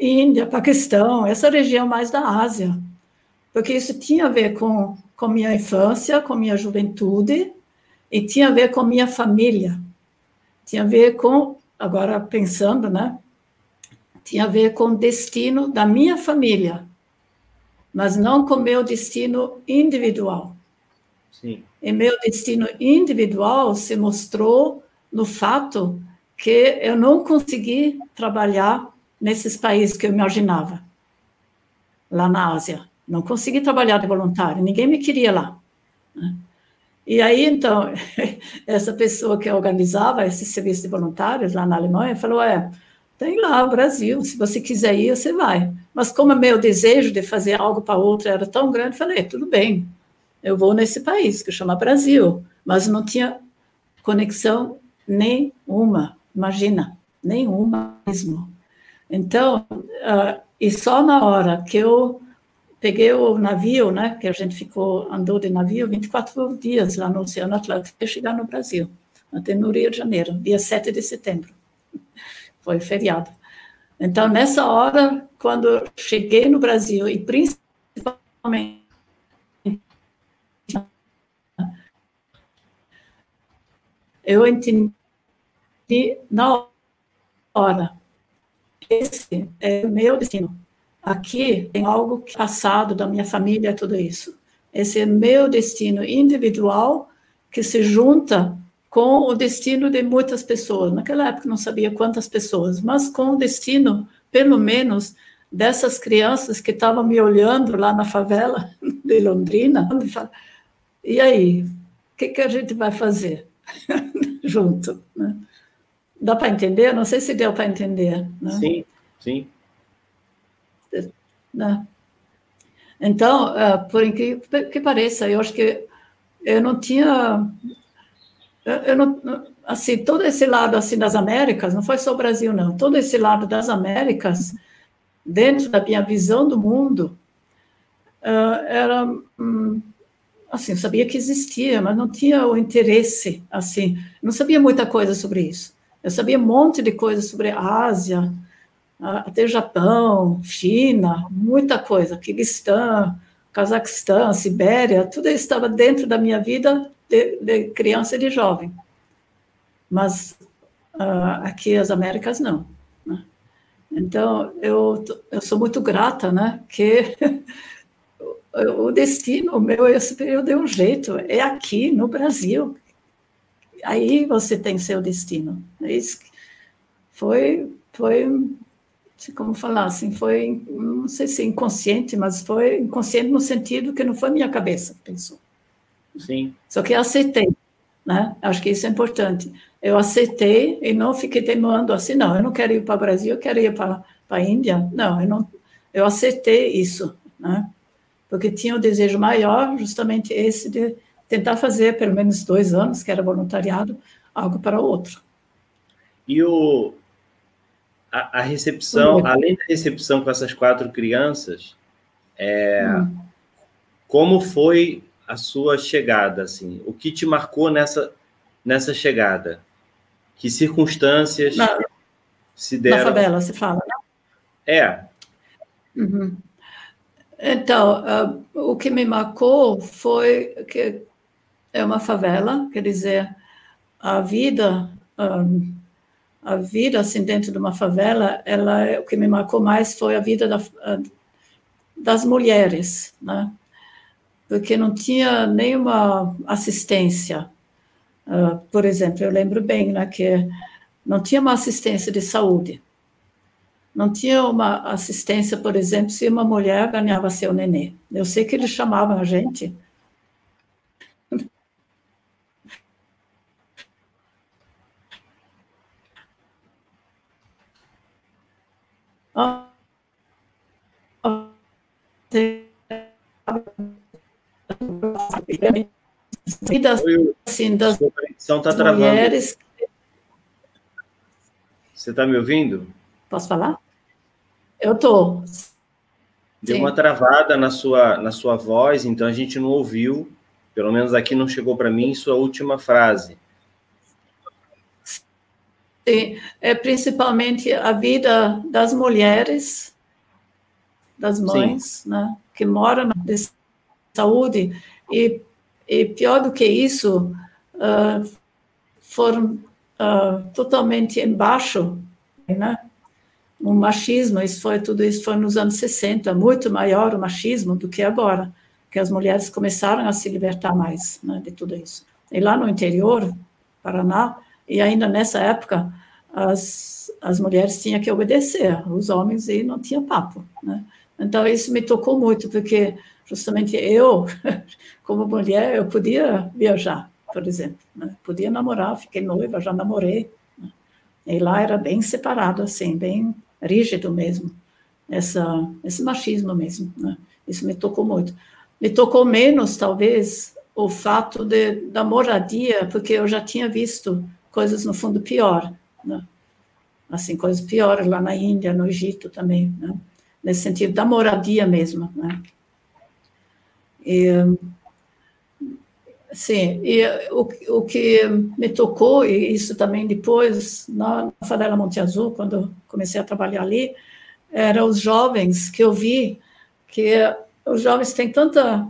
Índia, Paquistão, essa região mais da Ásia, porque isso tinha a ver com, com minha infância, com minha juventude, e tinha a ver com minha família, tinha a ver com, agora pensando, né, tinha a ver com o destino da minha família, mas não com meu destino individual. Sim. E meu destino individual se mostrou no fato que eu não consegui trabalhar nesses países que eu imaginava, lá na Ásia. Não consegui trabalhar de voluntário, ninguém me queria lá. Né? E aí, então, essa pessoa que organizava esse serviço de voluntários lá na Alemanha falou: é, tem lá o Brasil, se você quiser ir, você vai. Mas como meu desejo de fazer algo para outra era tão grande, falei, tudo bem, eu vou nesse país, que chama Brasil. Mas não tinha conexão nenhuma, imagina, nenhuma mesmo. Então, uh, e só na hora que eu peguei o navio, né, que a gente ficou, andou de navio 24 dias lá no Oceano Atlântico, até chegar no Brasil, até no Rio de Janeiro, dia 7 de setembro. Foi feriado. Então, nessa hora, quando cheguei no Brasil, e principalmente eu entendi na hora, esse é o meu destino. Aqui tem algo passado da minha família, tudo isso. Esse é meu destino individual que se junta com o destino de muitas pessoas. Naquela época não sabia quantas pessoas, mas com o destino, pelo menos, dessas crianças que estavam me olhando lá na favela de Londrina. E aí, o que, que a gente vai fazer junto? Né? Dá para entender? Não sei se deu para entender. Né? Sim, sim. Né? Então, é, por incrível que pareça, eu acho que eu não tinha eu não, assim, todo esse lado assim das Américas, não foi só o Brasil não, todo esse lado das Américas, dentro da minha visão do mundo, uh, era um, assim, sabia que existia, mas não tinha o interesse, assim, não sabia muita coisa sobre isso. Eu sabia um monte de coisas sobre a Ásia, até Japão, China, muita coisa, Kirguistão, Cazaquistão, Sibéria, tudo isso estava dentro da minha vida de, de criança e de jovem. Mas uh, aqui as Américas não. Né? Então eu, eu sou muito grata, né, que o destino meu esse período deu um jeito, é aqui no Brasil. Aí você tem seu destino. É isso foi foi como falar assim, foi, não sei se inconsciente, mas foi inconsciente no sentido que não foi minha cabeça que pensou. Sim. Só que eu aceitei, né? Acho que isso é importante. Eu aceitei e não fiquei teimando assim, não, eu não quero ir para o Brasil, eu quero ir para a Índia. Não, eu não, eu aceitei isso, né? Porque tinha o um desejo maior, justamente esse de tentar fazer pelo menos dois anos, que era voluntariado, algo para o outro. E o, a, a recepção, além da recepção com essas quatro crianças, é, uhum. como foi a sua chegada, assim? O que te marcou nessa, nessa chegada? Que circunstâncias na, se deram? Na favela, se fala, né? É. Uhum. Então, uh, o que me marcou foi que é uma favela, quer dizer, a vida, um, a vida assim dentro de uma favela, ela, o que me marcou mais foi a vida da, das mulheres, né? porque não tinha nenhuma assistência. Uh, por exemplo, eu lembro bem né, que não tinha uma assistência de saúde. Não tinha uma assistência, por exemplo, se uma mulher ganhava seu nenê. Eu sei que eles chamavam a gente. oh, oh, e das, assim, das está travando. Mulheres... Você está me ouvindo? Posso falar? Eu estou. Deu Sim. uma travada na sua, na sua voz, então a gente não ouviu, pelo menos aqui não chegou para mim, sua última frase. Sim, é principalmente a vida das mulheres, das mães, né, que moram na saúde, e, e pior do que isso, uh, foram uh, totalmente embaixo, né? O machismo, isso foi tudo isso foi nos anos 60, muito maior o machismo do que agora, que as mulheres começaram a se libertar mais né, de tudo isso. E lá no interior, Paraná, e ainda nessa época, as, as mulheres tinham que obedecer, os homens e não tinha papo, né? Então isso me tocou muito, porque justamente eu, como mulher, eu podia viajar, por exemplo. Né? Podia namorar, fiquei noiva, já namorei. Né? E lá era bem separado, assim, bem rígido mesmo, essa, esse machismo mesmo. Né? Isso me tocou muito. Me tocou menos, talvez, o fato de, da moradia, porque eu já tinha visto coisas, no fundo, pior. Né? Assim, coisas piores lá na Índia, no Egito também, né? nesse sentido da moradia mesmo. Né? E, Sim, e o, o que me tocou, e isso também depois, na favela Monte Azul, quando comecei a trabalhar ali, eram os jovens que eu vi, que os jovens têm tanta,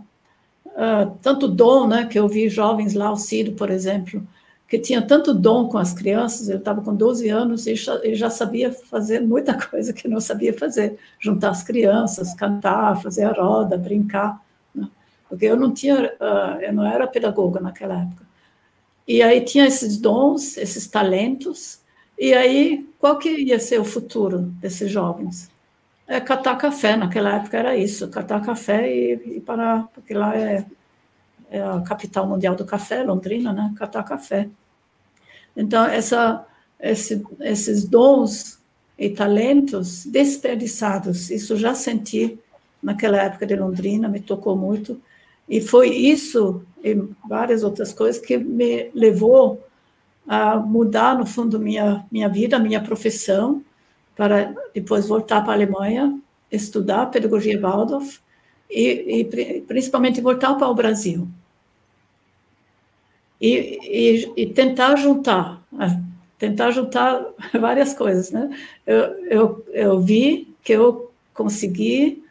uh, tanto dom, né, que eu vi jovens lá, o Ciro, por exemplo, que tinha tanto dom com as crianças, ele estava com 12 anos e já, ele já sabia fazer muita coisa que não sabia fazer, juntar as crianças, cantar, fazer a roda, brincar porque eu não tinha, uh, eu não era pedagoga naquela época. E aí tinha esses dons, esses talentos, e aí qual que ia ser o futuro desses jovens? É catar café, naquela época era isso, catar café e, e parar, porque lá é, é, a capital mundial do café, Londrina, né? Catar café. Então, essa, esse, esses dons e talentos desperdiçados, isso já senti naquela época de Londrina, me tocou muito, e foi isso e várias outras coisas que me levou a mudar, no fundo, minha, minha vida, minha profissão, para depois voltar para a Alemanha, estudar pedagogia Waldorf e, e principalmente voltar para o Brasil. E, e, e, tentar juntar, tentar juntar várias coisas, né? Eu, eu, eu vi que eu consegui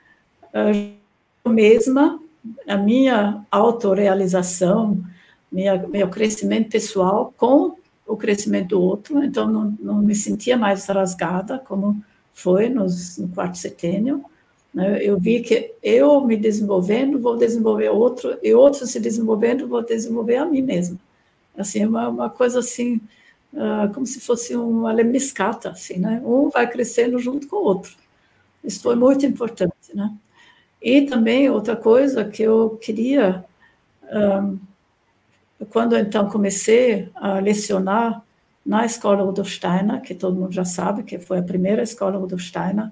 uh, mesma a minha autorrealização, minha, meu crescimento pessoal com o crescimento do outro, então não, não me sentia mais rasgada como foi nos, no quarto setênio. Né? Eu vi que eu me desenvolvendo, vou desenvolver outro, e outro se desenvolvendo, vou desenvolver a mim mesma. Assim, uma, uma coisa assim, uh, como se fosse uma lemniscata, assim, né? Um vai crescendo junto com o outro. Isso foi muito importante, né? E também outra coisa que eu queria, um, quando então comecei a lecionar na escola Rudolf Steiner, que todo mundo já sabe, que foi a primeira escola Rudolf Steiner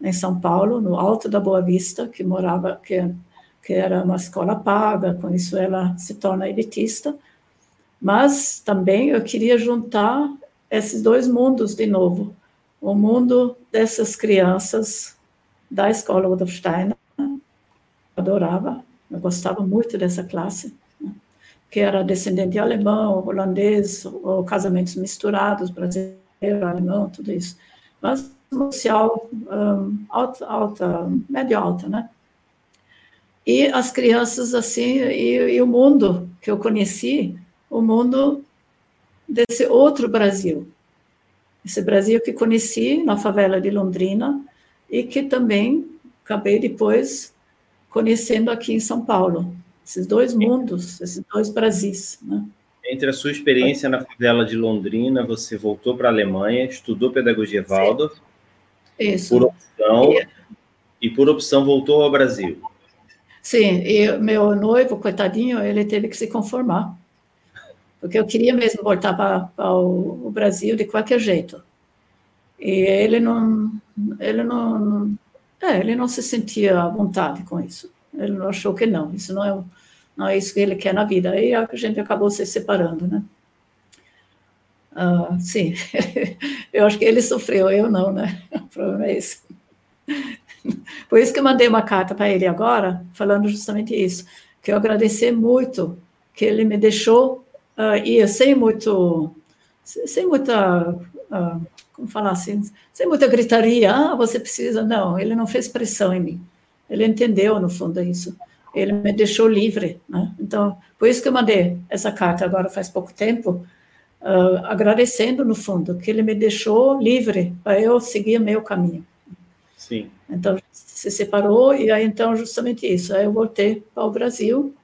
em São Paulo, no Alto da Boa Vista, que morava, que, que era uma escola paga, com isso ela se torna elitista. Mas também eu queria juntar esses dois mundos de novo, o mundo dessas crianças da escola Rudolf Steiner adorava, eu gostava muito dessa classe, né? que era descendente de alemão, holandês, ou casamentos misturados, brasileiro, alemão, tudo isso. Mas social um, alta, alta, médio alta, né? E as crianças assim, e, e o mundo que eu conheci, o mundo desse outro Brasil, esse Brasil que conheci na favela de Londrina e que também acabei depois conhecendo aqui em São Paulo. Esses dois mundos, esses dois Brasis. Né? Entre a sua experiência na favela de Londrina, você voltou para a Alemanha, estudou pedagogia Waldorf. Isso. Por opção, e... e por opção voltou ao Brasil. Sim, e meu noivo, coitadinho, ele teve que se conformar. Porque eu queria mesmo voltar para, o Brasil de qualquer jeito. E ele não, ele não, é, ele não se sentia à vontade com isso. Ele achou que não, isso não é, não é isso que ele quer na vida. Aí a gente acabou se separando, né? Ah, sim, eu acho que ele sofreu, eu não, né? O problema é esse. Por isso que eu mandei uma carta para ele agora, falando justamente isso, que eu agradecer muito que ele me deixou uh, ir sem muito, sem muita uh, como falar assim, sem muita gritaria, ah, você precisa, não, ele não fez pressão em mim, ele entendeu, no fundo, isso, ele me deixou livre, né? então, por isso que eu mandei essa carta agora faz pouco tempo, uh, agradecendo, no fundo, que ele me deixou livre para eu seguir meu caminho. Sim. Então, se separou, e aí, então, justamente isso, aí eu voltei para o Brasil,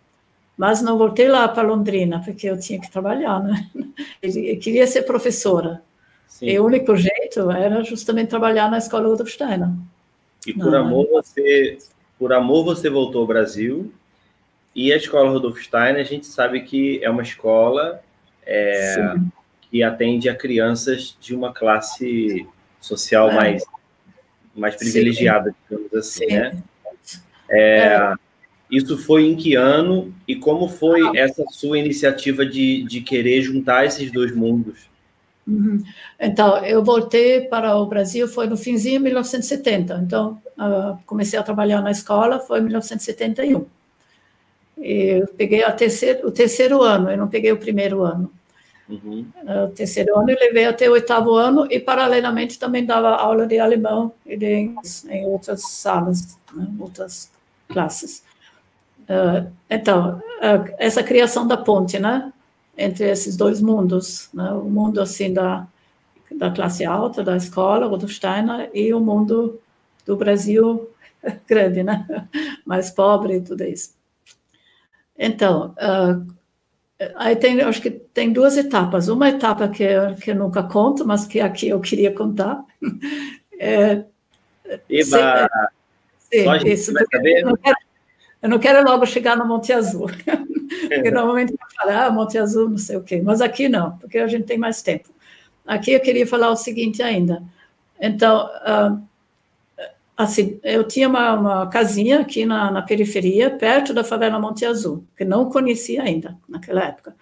mas não voltei lá para Londrina, porque eu tinha que trabalhar, né? Eu queria ser professora, Sim. E o único jeito era justamente trabalhar na escola Rudolf Steiner. E por Não, amor você, por amor você voltou ao Brasil. E a escola Rudolf Steiner, a gente sabe que é uma escola é, que atende a crianças de uma classe social é. mais, mais privilegiada, Sim. digamos assim, Sim. né? É, é, isso foi em que ano e como foi ah. essa sua iniciativa de, de querer juntar esses dois mundos? Uhum. Então, eu voltei para o Brasil, foi no finzinho de 1970. Então, uh, comecei a trabalhar na escola, foi em 1971. E eu peguei terceiro, o terceiro ano, eu não peguei o primeiro ano. Uhum. Uh, o terceiro ano eu levei até o oitavo ano e, paralelamente, também dava aula de alemão e de inglês em outras salas, né, outras classes. Uh, então, essa criação da ponte, né? Entre esses dois mundos, né? o mundo assim da, da classe alta da escola ou do Steiner e o mundo do Brasil grande, né? mais pobre e tudo isso. Então, uh, aí tem, acho que tem duas etapas. Uma etapa que, que eu nunca conto, mas que aqui eu queria contar. É, Eba! Sim, isso, eu, não quero, eu não quero logo chegar no Monte Azul. Porque normalmente fala, ah, Monte Azul, não sei o quê. Mas aqui não, porque a gente tem mais tempo. Aqui eu queria falar o seguinte ainda. Então, uh, assim, eu tinha uma, uma casinha aqui na, na, periferia, perto da favela Monte Azul, que não conhecia ainda naquela época.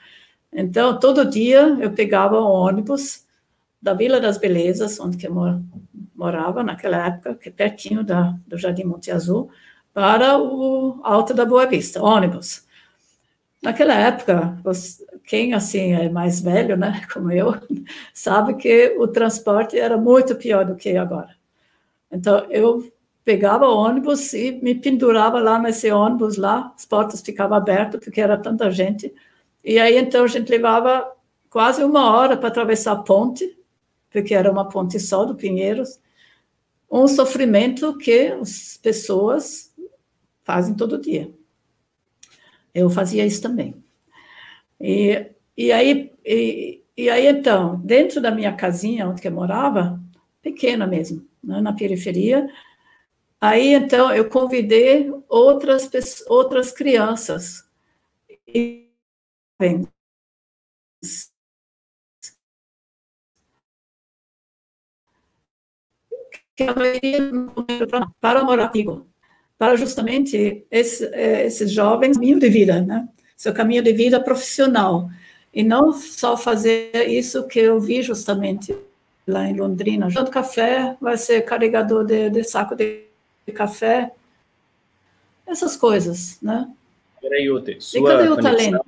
Então, todo dia eu pegava um ônibus da Vila das Belezas, onde eu morava naquela época, que é pertinho da, do Jardim Monte Azul, para o Alto da Boa Vista, ônibus. Naquela época, quem assim é mais velho, né, como eu, sabe que o transporte era muito pior do que agora. Então eu pegava o ônibus e me pendurava lá nesse ônibus lá, as portas ficavam abertas porque era tanta gente. E aí então a gente levava quase uma hora para atravessar a ponte, porque era uma ponte só do Pinheiros. Um sofrimento que as pessoas fazem todo dia. Eu fazia isso também. E, e, aí, e, e aí, então, dentro da minha casinha onde eu morava, pequena mesmo, né, na periferia, aí, então, eu convidei outras, outras crianças. E, que para morar comigo para justamente esse, é, esses jovens caminho de vida, né? Seu caminho de vida profissional e não só fazer isso que eu vi justamente lá em Londrina. Junto café, vai ser carregador de, de saco de, café, essas coisas, né? Peraí, Ute, sua e cadê o talento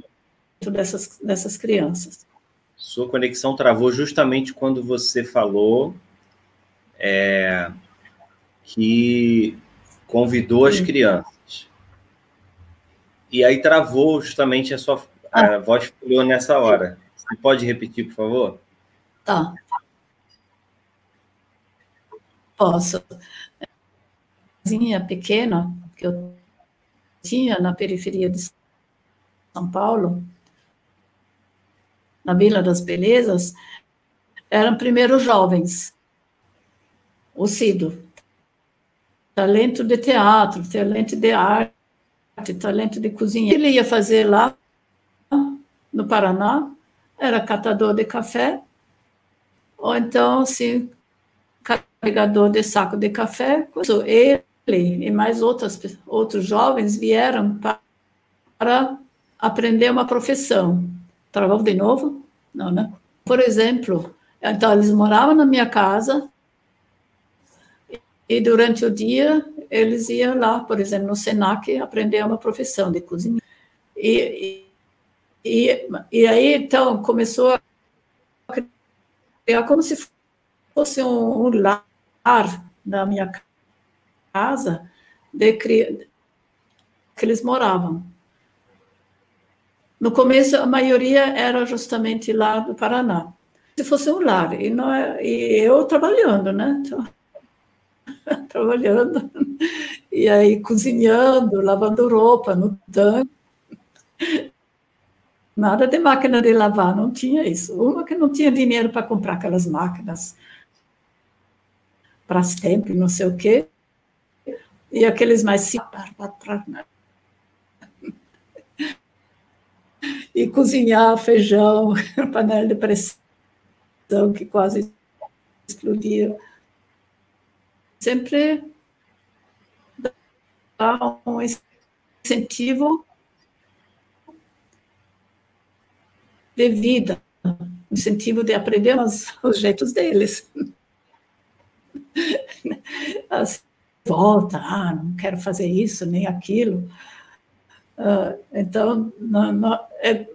dessas, dessas crianças? Sua conexão travou justamente quando você falou é, que convidou as crianças. E aí travou justamente a sua a ah. voz falhou nessa hora. Você pode repetir, por favor? Tá. Posso. Casinha pequena que eu tinha na periferia de São Paulo, na Vila das Belezas, eram primeiro jovens. O Cido, talento de teatro, talento de arte, talento de cozinha. Ele ia fazer lá no Paraná, era catador de café, ou então, assim, carregador de saco de café. Ele e mais outras, outros jovens vieram para, aprender uma profissão. Travou de novo? Não, né? Por exemplo, então eles moravam na minha casa, e durante o dia, eles iam lá, por exemplo, no SENAC, aprender uma profissão de cozinha. E, e, e aí, então, começou a criar como se fosse um, um lar na minha casa, de, que eles moravam. No começo, a maioria era justamente lá do Paraná. Se fosse um lar, e, não é, e eu trabalhando, né? Então, trabalhando, e aí cozinhando, lavando roupa no tanque. Nada de máquina de lavar, não tinha isso. Uma que não tinha dinheiro para comprar aquelas máquinas para as tempos, não sei o quê. E aqueles mais e cozinhar feijão, panela de pressão, que quase explodia. Sempre dá um incentivo de vida, incentivo de aprender os, os jeitos deles. Assim, volta, ah, não quero fazer isso nem aquilo. Uh, então, não, não, é,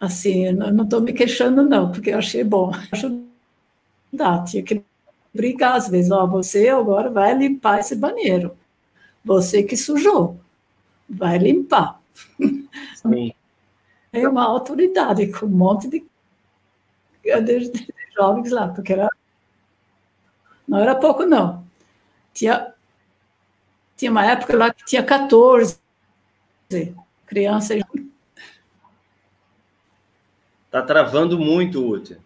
assim, não estou me queixando, não, porque eu achei bom ajudar. Tinha que brigar às vezes, ó, você agora vai limpar esse banheiro. Você que sujou, vai limpar. Sim. É uma autoridade com um monte de, de, de jovens lá, porque era, não era pouco, não. Tinha, tinha uma época lá que tinha 14 crianças. Está travando muito, Uti.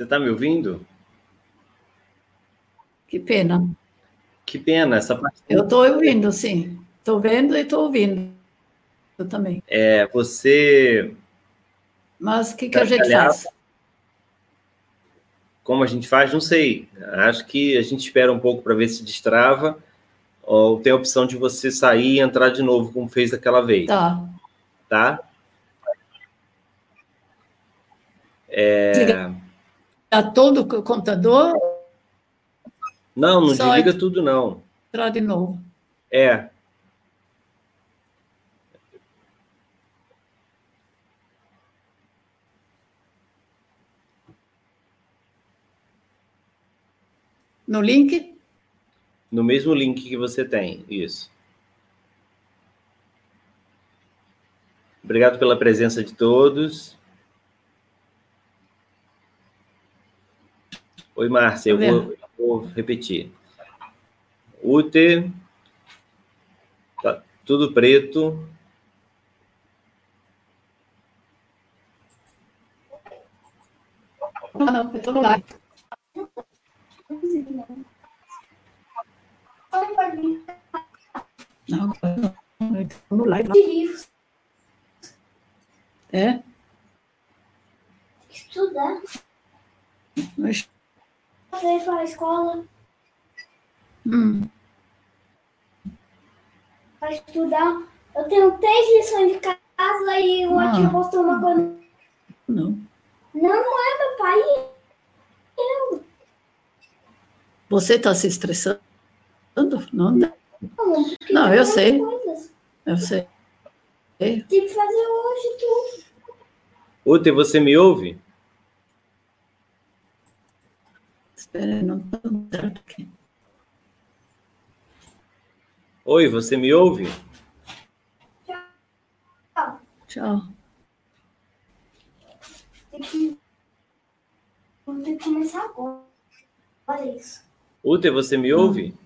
Você está me ouvindo? Que pena. Que pena, essa parte. Eu estou ouvindo, sim. Estou vendo e estou ouvindo eu também. É, você. Mas o que, que a gente faz? Como a gente faz, não sei. Acho que a gente espera um pouco para ver se destrava, ou tem a opção de você sair e entrar de novo, como fez daquela vez. Tá. Tá? É... Tá todo o computador? Não, não Só desliga tudo, não. Entrar de novo. É. No link? No mesmo link que você tem, isso. Obrigado pela presença de todos. Oi, Márcia, tá eu vou, vou, repetir. UT, tá tudo preto. Ah, não, eu estou no live. Não, não. estou no live. É? Estudar. Mas... Fazer para a escola. Hum. Para estudar. Eu tenho três lições de casa e o ah. tia postou uma coisa. Não. Não, não é meu pai. Eu. Você está se estressando? Não, não. Não, eu sei. Eu sei. Tem que fazer hoje tudo. Ute, você me ouve? Espera, não está certo aqui. Oi, você me ouve? Tchau. Tchau. Tem que... Ter que começar agora. Olha isso. Ute, você me ouve?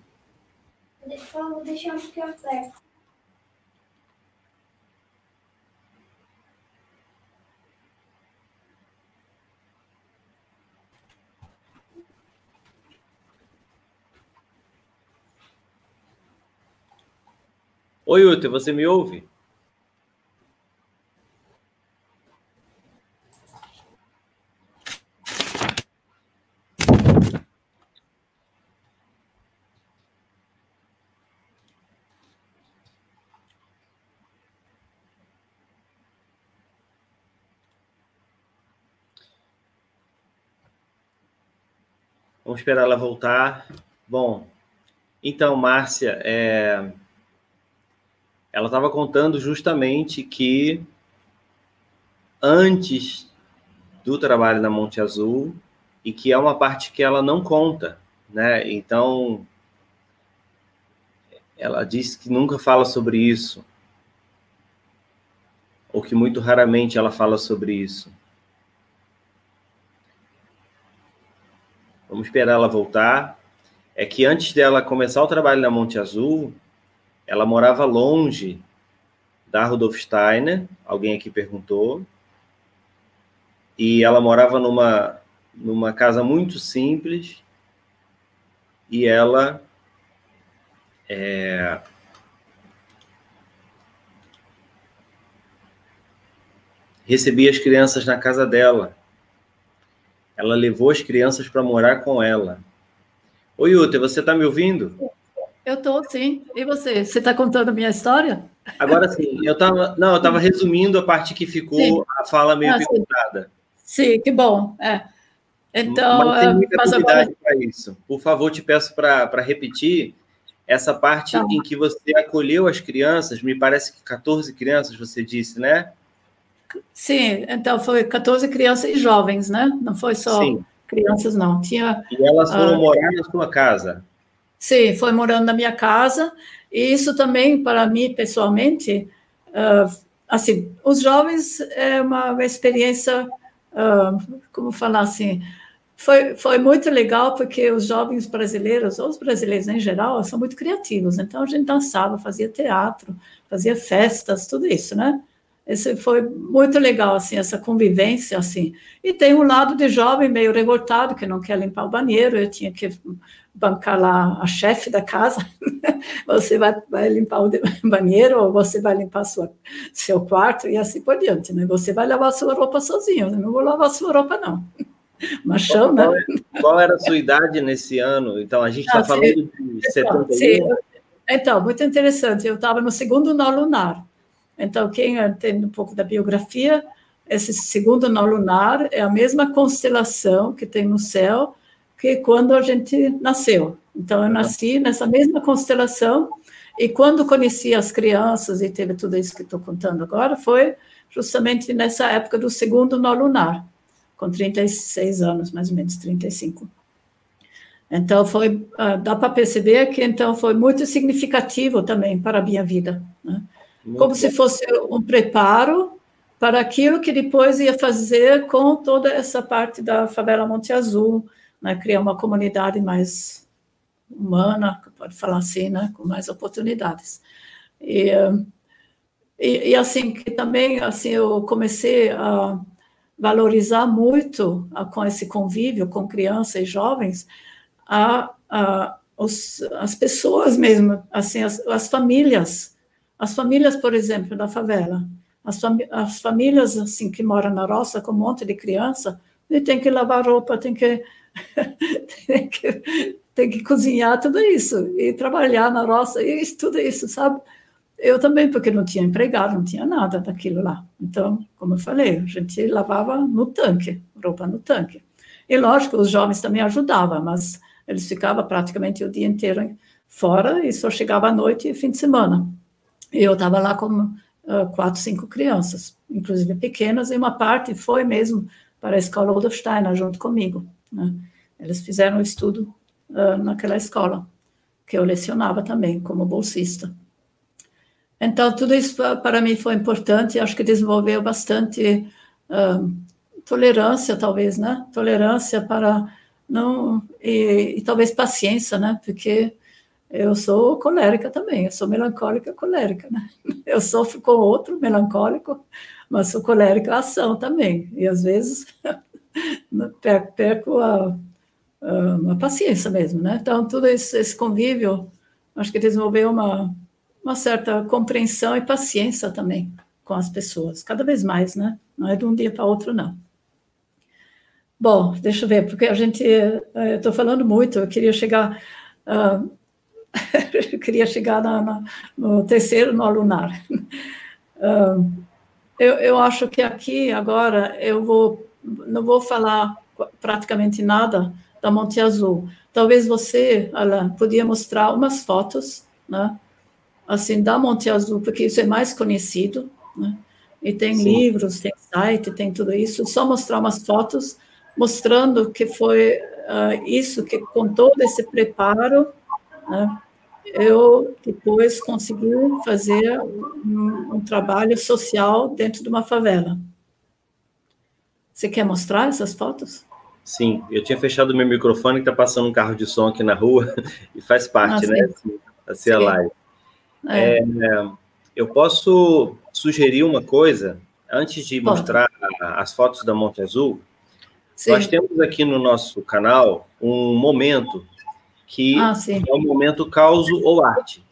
Deixa eu deixar um pouquinho Oi, Ute, você me ouve? Vamos esperar ela voltar. Bom, então, Márcia, é... ela estava contando justamente que antes do trabalho na Monte Azul, e que é uma parte que ela não conta, né? Então, ela disse que nunca fala sobre isso, ou que muito raramente ela fala sobre isso. vamos esperar ela voltar, é que antes dela começar o trabalho na Monte Azul, ela morava longe da Rudolf Steiner, alguém aqui perguntou, e ela morava numa, numa casa muito simples, e ela é, recebia as crianças na casa dela. Ela levou as crianças para morar com ela. Oi, Uta, você está me ouvindo? Eu estou, sim. E você? Você está contando a minha história? Agora sim. Eu estava, não, eu estava resumindo a parte que ficou sim. a fala meio ah, perguntada. Sim. sim, que bom. É. Então, mas tem muita agora... para isso. Por favor, te peço para repetir essa parte tá. em que você acolheu as crianças. Me parece que 14 crianças, você disse, né? Sim, então foi 14 crianças e jovens, né? Não foi só Sim. crianças, não. Tinha, e elas foram uh, morar na sua casa? Sim, foi morando na minha casa. E isso também, para mim, pessoalmente, uh, assim, os jovens é uma experiência, uh, como falar assim, foi, foi muito legal porque os jovens brasileiros, ou os brasileiros em geral, são muito criativos. Então a gente dançava, fazia teatro, fazia festas, tudo isso, né? Esse foi muito legal, assim, essa convivência, assim. E tem um lado de jovem meio revoltado, que não quer limpar o banheiro, eu tinha que bancar lá a chefe da casa, você vai, vai limpar o banheiro, ou você vai limpar sua, seu quarto, e assim por diante, né? Você vai lavar sua roupa sozinho, eu não vou lavar sua roupa, não. Machão, qual, né? Qual era a sua idade nesse ano? Então, a gente está ah, falando de 71. Sim. Então, muito interessante, eu estava no segundo nó lunar, então, quem entende um pouco da biografia, esse segundo nó lunar é a mesma constelação que tem no céu que quando a gente nasceu. Então, eu nasci nessa mesma constelação, e quando conheci as crianças e teve tudo isso que estou contando agora, foi justamente nessa época do segundo nó lunar, com 36 anos, mais ou menos, 35. Então, foi, ah, dá para perceber que então foi muito significativo também para a minha vida. Né? Muito como bom. se fosse um preparo para aquilo que depois ia fazer com toda essa parte da favela Monte Azul, né, criar uma comunidade mais humana, pode falar assim, né, com mais oportunidades. E, e, e, assim que também assim eu comecei a valorizar muito a, com esse convívio com crianças e jovens a, a os, as pessoas mesmo, assim as, as famílias as famílias, por exemplo, da favela, as, as famílias assim que moram na roça com um monte de criança, e tem que lavar roupa, tem que, tem que tem que cozinhar tudo isso e trabalhar na roça e tudo isso, sabe? Eu também, porque não tinha empregado, não tinha nada daquilo lá. Então, como eu falei, a gente lavava no tanque, roupa no tanque. E lógico, os jovens também ajudavam, mas eles ficavam praticamente o dia inteiro fora e só chegava à noite e fim de semana. Eu estava lá com uh, quatro, cinco crianças, inclusive pequenas, e uma parte foi mesmo para a escola Rudolf Steiner, junto comigo. Né? Eles fizeram um estudo uh, naquela escola, que eu lecionava também, como bolsista. Então, tudo isso para mim foi importante, acho que desenvolveu bastante uh, tolerância, talvez, né? Tolerância para não. E, e talvez paciência, né? Porque eu sou colérica também, eu sou melancólica colérica, né? Eu sofro com outro melancólico, mas sou colérica à ação também, e às vezes perco a, a, a, paciência mesmo, né? Então, tudo esse, esse convívio, acho que desenvolveu uma, uma certa compreensão e paciência também com as pessoas, cada vez mais, né? Não é de um dia para outro, não. Bom, deixa eu ver, porque a gente, eh, eu estou falando muito, eu queria chegar... Uh, eu queria chegar na, na, no terceiro nó lunar. Eu, eu acho que aqui agora eu vou não vou falar praticamente nada da Monte Azul. Talvez você, Alain, podia mostrar umas fotos, né? Assim, da Monte Azul, porque isso é mais conhecido, né? E tem Sim. livros, tem site, tem tudo isso. Só mostrar umas fotos mostrando que foi uh, isso, que com todo esse preparo, né? Eu depois consegui fazer um, um, trabalho social dentro de uma favela. Você quer mostrar essas fotos? Sim, eu tinha fechado meu microfone, que está passando um carro de som aqui na rua, e faz parte, ah, né? Assim, assim a live. É. É, eu posso sugerir uma coisa, antes de mostrar as fotos da Monte Azul, sim. nós temos aqui no nosso canal um momento que ah, é o momento causo ou arte.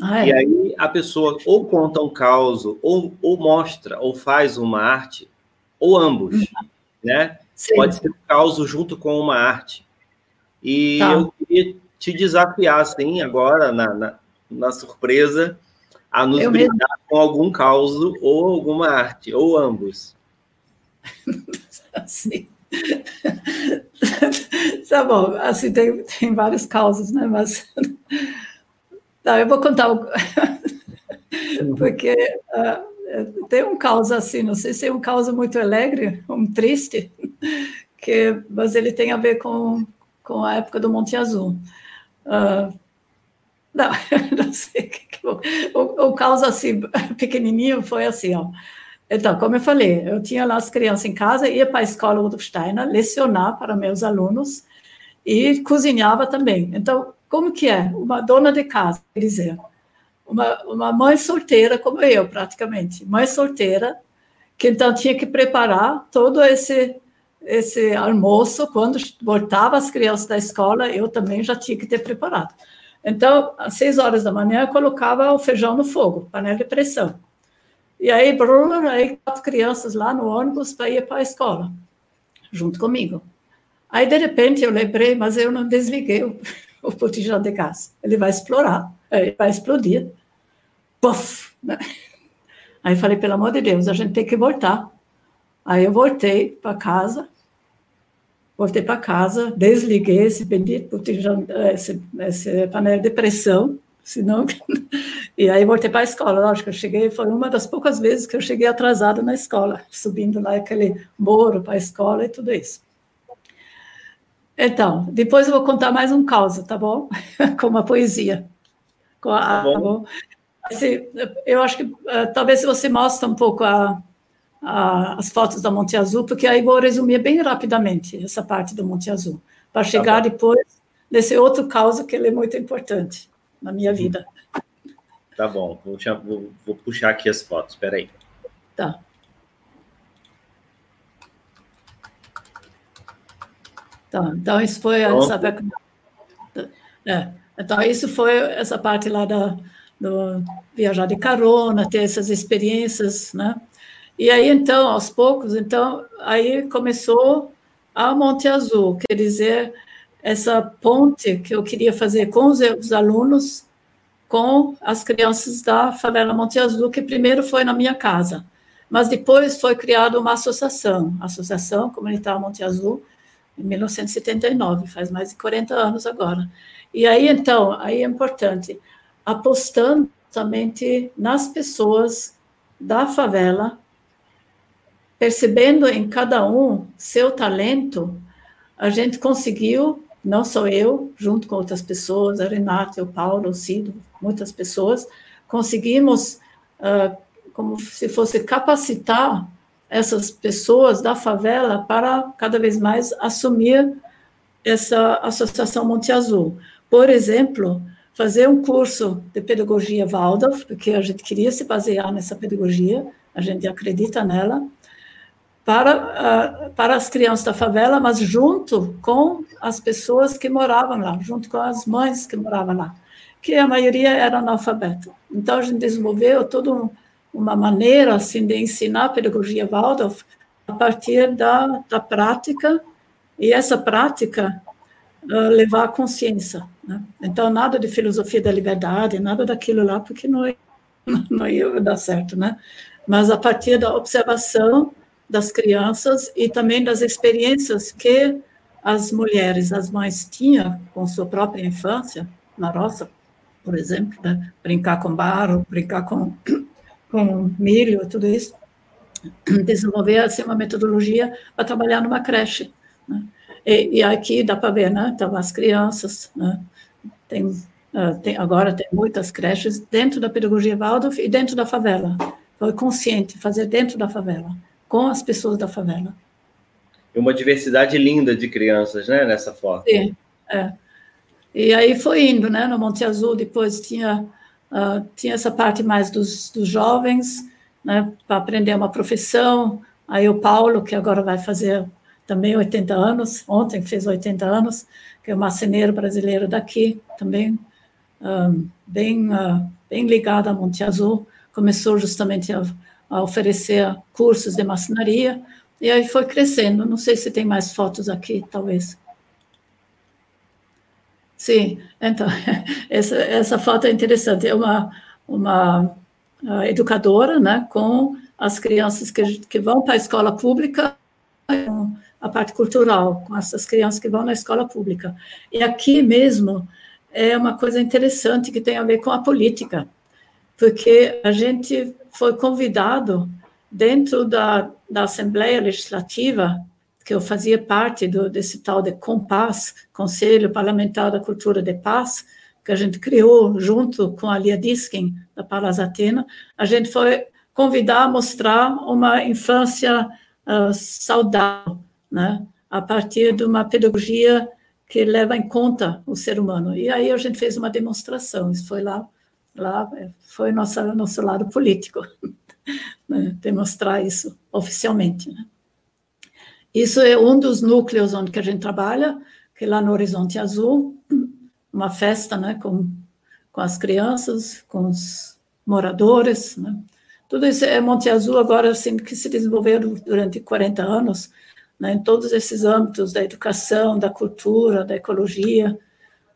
Ah, é? E aí a pessoa ou conta um caos, ou, ou mostra, ou faz uma arte, ou ambos, uhum. né? Sim. Pode ser um caos junto com uma arte. E tá. eu queria te desafiar, assim, agora, na, na, na surpresa, a nos eu brindar mesmo. com algum caos ou alguma arte, ou ambos. Sim. tá bom, assim, tem, tem vários causos, né? Mas Não, eu vou contar, o... porque uh, tem um caos assim, não sei se é um caos muito alegre, um triste, que, mas ele tem a ver com, com a época do Monte Azul. Uh, não, não sei o que, que o, o, o caos assim, pequenininho foi assim, ó. Então, como eu falei, eu tinha lá as crianças em casa, ia para a escola Rudolf Steiner lecionar para meus alunos e cozinhava também. Então, como que é? Uma dona de casa, quer dizer, uma, uma mãe solteira, como eu, praticamente, mãe solteira, que então tinha que preparar todo esse esse almoço quando voltava as crianças da escola, eu também já tinha que ter preparado. Então, às seis horas da manhã, eu colocava o feijão no fogo, panela de pressão. E aí, brrr, aí quatro crianças lá no ônibus para ir para a escola, junto comigo. Aí, de repente, eu lembrei, mas eu não desliguei o, o botijão de gás. Ele vai explorar, ele vai explodir. Puff! Né? Aí falei, pelo amor de Deus, a gente tem que voltar. Aí eu voltei para casa, voltei para casa, desliguei esse bendito botijão, esse, esse panela de pressão, senão... e aí voltei para a escola, lógico, eu cheguei, foi uma das poucas vezes que eu cheguei atrasada na escola, subindo lá aquele muro para a escola e tudo isso. Então, depois eu vou contar mais um caos, tá bom? Com uma poesia. Com a, tá bom. Tá bom? Assim, eu acho que uh, talvez você mostre um pouco a, a, as fotos da Monte Azul, porque aí vou resumir bem rapidamente essa parte do Monte Azul, para tá chegar tá depois nesse outro caos que ele é muito importante na minha vida. Tá bom, vou, vou, vou puxar aqui as fotos, espera aí. Tá. Então, então isso foi essa, é, então isso foi essa parte lá da do viajar de carona, ter essas experiências, né? E aí então, aos poucos, então aí começou a Monte Azul, quer dizer, essa ponte que eu queria fazer com os, os alunos, com as crianças da favela Monte Azul, que primeiro foi na minha casa, mas depois foi criada uma associação, Associação Comunitária Monte Azul, em 1979, faz mais de 40 anos agora. E aí, então, aí é importante, apostando somente nas pessoas da favela, percebendo em cada um seu talento, a gente conseguiu, não só eu, junto com outras pessoas, a Renata, o Paulo, o Cido, muitas pessoas, conseguimos, uh, como se fosse capacitar essas pessoas da favela para cada vez mais assumir essa associação Monte Azul. Por exemplo, fazer um curso de pedagogia Waldorf, porque a gente queria se basear nessa pedagogia, a gente acredita nela, para, uh, para as crianças da favela, mas junto com as pessoas que moravam lá, junto com as mães que moravam lá, que a maioria era analfabeta. Então, a gente desenvolveu todo um uma maneira assim de ensinar a pedagogia Waldorf a partir da, da prática e essa prática uh, levar à consciência. Né? Então, nada de filosofia da liberdade, nada daquilo lá, porque não, não ia dar certo, né? Mas a partir da observação das crianças e também das experiências que as mulheres, as mães tinham com sua própria infância, na roça, por exemplo, né? brincar com barro, brincar com com milho, tudo isso, desenvolver assim, uma metodologia para trabalhar numa creche. Né? E, e, aqui dá para ver, né? Então, as crianças, né? tem, uh, tem, agora tem muitas creches dentro da pedagogia Waldorf e dentro da favela. Foi consciente, fazer dentro da favela, com as pessoas da favela. E uma diversidade linda de crianças, né, nessa foto. Sim, é. E aí foi indo, né, no Monte Azul, depois tinha Uh, tinha essa parte mais dos, dos jovens, né, para aprender uma profissão. Aí o Paulo, que agora vai fazer também 80 anos, ontem fez 80 anos, que é o marceneiro brasileiro daqui, também um, bem, uh, bem ligada a Monte Azul, começou justamente a, a oferecer cursos de maçonaria, e aí foi crescendo. Não sei se tem mais fotos aqui, talvez. Sim, então, essa, essa foto é interessante. É uma, uma educadora né, com as crianças que, que vão para a escola pública, a parte cultural, com essas crianças que vão na escola pública. E aqui mesmo é uma coisa interessante que tem a ver com a política, porque a gente foi convidado dentro da, da Assembleia Legislativa, que eu fazia parte do, desse tal de COMPAS, Conselho Parlamentar da Cultura de Paz, que a gente criou junto com a Lia Diskin, da Palas Atena, a gente foi convidar a mostrar uma infância uh, saudável, né, a partir de uma pedagogia que leva em conta o ser humano. E aí a gente fez uma demonstração, isso foi lá, lá foi nosso nosso lado político, né, demonstrar isso oficialmente. Né. Isso é um dos núcleos onde que a gente trabalha, que é lá no Horizonte Azul, uma festa né, com, com as crianças, com os moradores. Né. Tudo isso é Monte Azul agora assim, que se desenvolveu durante 40 anos, né, em todos esses âmbitos da educação, da cultura, da ecologia,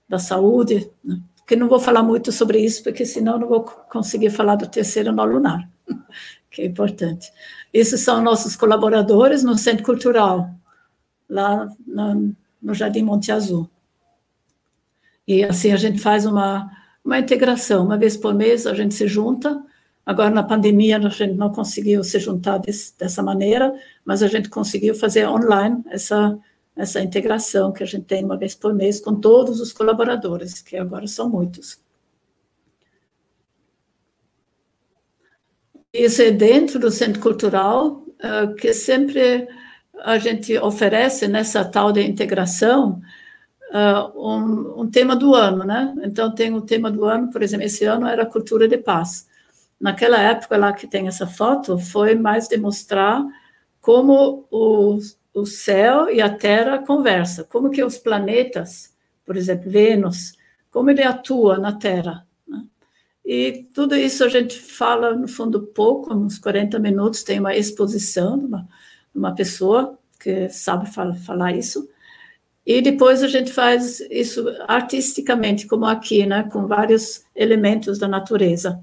da saúde. Né, que não vou falar muito sobre isso, porque senão não vou conseguir falar do terceiro nó lunar, que é importante. Esses são nossos colaboradores no Centro Cultural, lá no, no Jardim Monte Azul. E assim a gente faz uma, uma integração. Uma vez por mês a gente se junta. Agora, na pandemia, a gente não conseguiu se juntar desse, dessa maneira, mas a gente conseguiu fazer online essa, essa integração que a gente tem uma vez por mês com todos os colaboradores, que agora são muitos. Isso é dentro do Centro Cultural, uh, que sempre a gente oferece nessa tal de integração uh, um, um, tema do ano, né? Então, tem o tema do ano, por exemplo, esse ano era cultura de paz. Naquela época lá que tem essa foto, foi mais demonstrar como o, o céu e a Terra conversam, como que os planetas, por exemplo, Vênus, como ele atua na Terra. Né? E tudo isso a gente fala, no fundo, pouco, uns 40 minutos, tem uma exposição de uma, uma pessoa que sabe falar isso, e depois a gente faz isso artisticamente, como aqui, né, com vários elementos da natureza.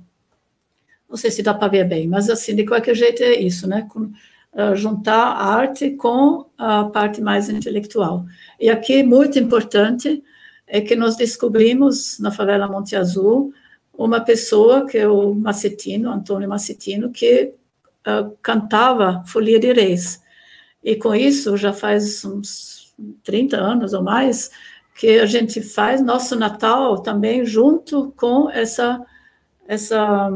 Não sei se dá para ver bem, mas assim, de qualquer jeito é isso, né? Com, uh, juntar a arte com a parte mais intelectual. E aqui, muito importante, é que nós descobrimos na favela Monte Azul uma pessoa, que é o Macetino, Antônio Macetino, que uh, cantava Folia de Reis. E com isso, já faz uns 30 anos ou mais, que a gente faz nosso Natal também junto com essa essa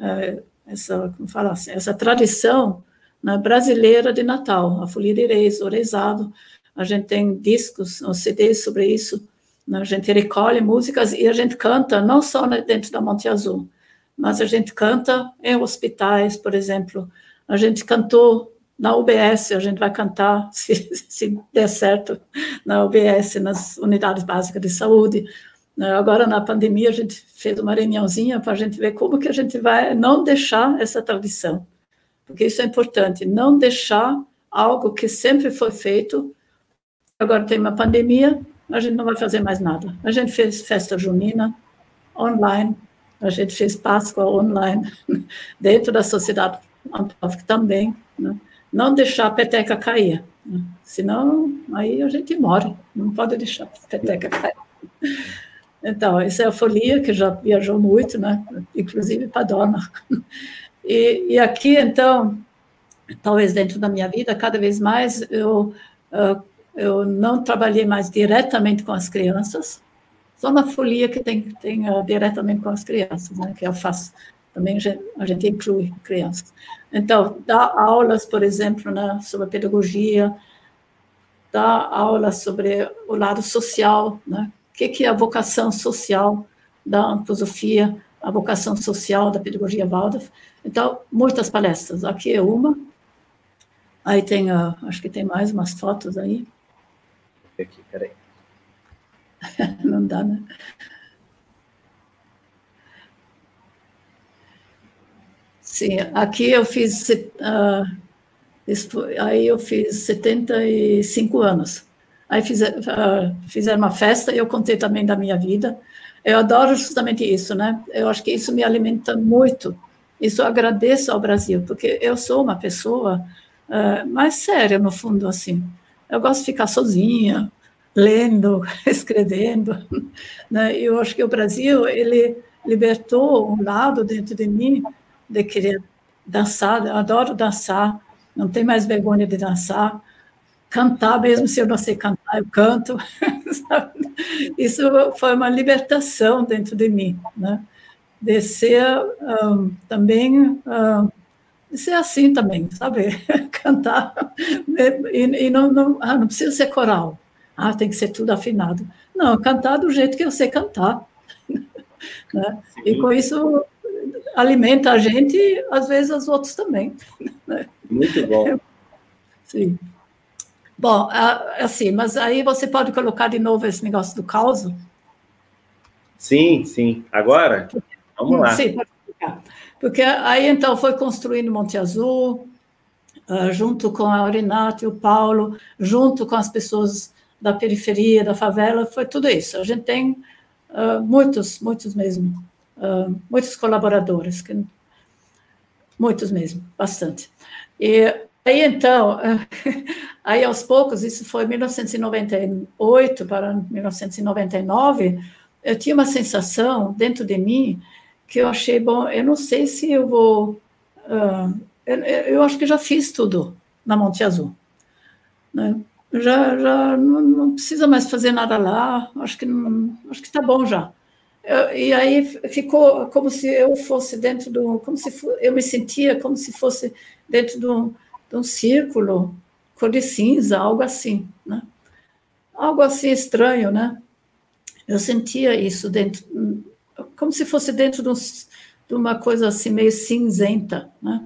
é, essa como fala assim, essa tradição né, brasileira de Natal, a folia de reis, o rezado. A gente tem discos, CDs sobre isso. Né, a gente recolhe músicas e a gente canta não só dentro da Monte Azul, mas a gente canta em hospitais, por exemplo. A gente cantou na UBS, a gente vai cantar, se, se der certo, na UBS, nas unidades básicas de saúde. Né, agora, na pandemia, a gente fez uma reuniãozinha para a gente ver como que a gente vai não deixar essa tradição, porque isso é importante, não deixar algo que sempre foi feito. Agora tem uma pandemia, a gente não vai fazer mais nada. A gente fez festa junina online, a gente fez Páscoa online, dentro da sociedade antrópica também, né? não deixar a peteca cair. Né? Senão, aí a gente morre, não pode deixar a peteca cair. Então, isso é a folia, que já viajou muito, né? inclusive para Dona. E, e, aqui, então, talvez dentro da minha vida, cada vez mais eu, eu não trabalhei mais diretamente com as crianças, só na folia que tem, tem uh, diretamente com as crianças, né? que eu faço também a gente inclui crianças. Então, dá aulas, por exemplo, né, sobre pedagogia, dá aulas sobre o lado social, né? o que, que é a vocação social da antroposofia, a vocação social da pedagogia Waldorf. Então, muitas palestras. Aqui é uma. Aí tem, a, acho que tem mais umas fotos aí. Aqui, peraí. Não dá, né? Sim, aqui eu fiz. Uh, aí eu fiz 75 anos. Aí fiz, uh, fizeram uma festa e eu contei também da minha vida. Eu adoro justamente isso, né? Eu acho que isso me alimenta muito isso agradeço ao Brasil, porque eu sou uma pessoa uh, mais séria, no fundo, assim. Eu gosto de ficar sozinha, lendo, escrevendo. Né? Eu acho que o Brasil, ele libertou um lado dentro de mim de querer dançar. Eu adoro dançar, não tenho mais vergonha de dançar cantar, mesmo se eu não sei cantar, eu canto. Isso foi uma libertação dentro de mim, né? De ser um, também, um, de ser assim também, sabe? cantar, e, e não, não, ah, não precisa ser coral, ah, tem que ser tudo afinado. Não, cantar do jeito que eu sei cantar. né? E com isso alimenta a gente e às vezes os outros também. Né? Muito bom. Sim. Bom, assim, mas aí você pode colocar de novo esse negócio do caos? Sim, sim. Agora, vamos lá. Sim, pode colocar. Porque aí então foi construído Monte Azul, uh, junto com a Aurinato e o Paulo, junto com as pessoas da periferia, da favela, foi tudo isso. A gente tem uh, muitos, muitos mesmo, uh, muitos colaboradores, que, muitos mesmo, bastante. E Aí então, aí aos poucos, isso foi 1998 para 1999, eu tinha uma sensação dentro de mim que eu achei bom. Eu não sei se eu vou. Uh, eu, eu, acho que já fiz tudo na Monte Azul. Né? Já, já não, não, precisa mais fazer nada lá. Acho que não, acho que está bom já. Eu, e aí ficou como se eu fosse dentro do, como se eu me sentia como se fosse dentro de um círculo cor de cinza, algo assim, né? Algo assim estranho, né? Eu sentia isso dentro, como se fosse dentro de, um, de uma coisa assim meio cinzenta, né?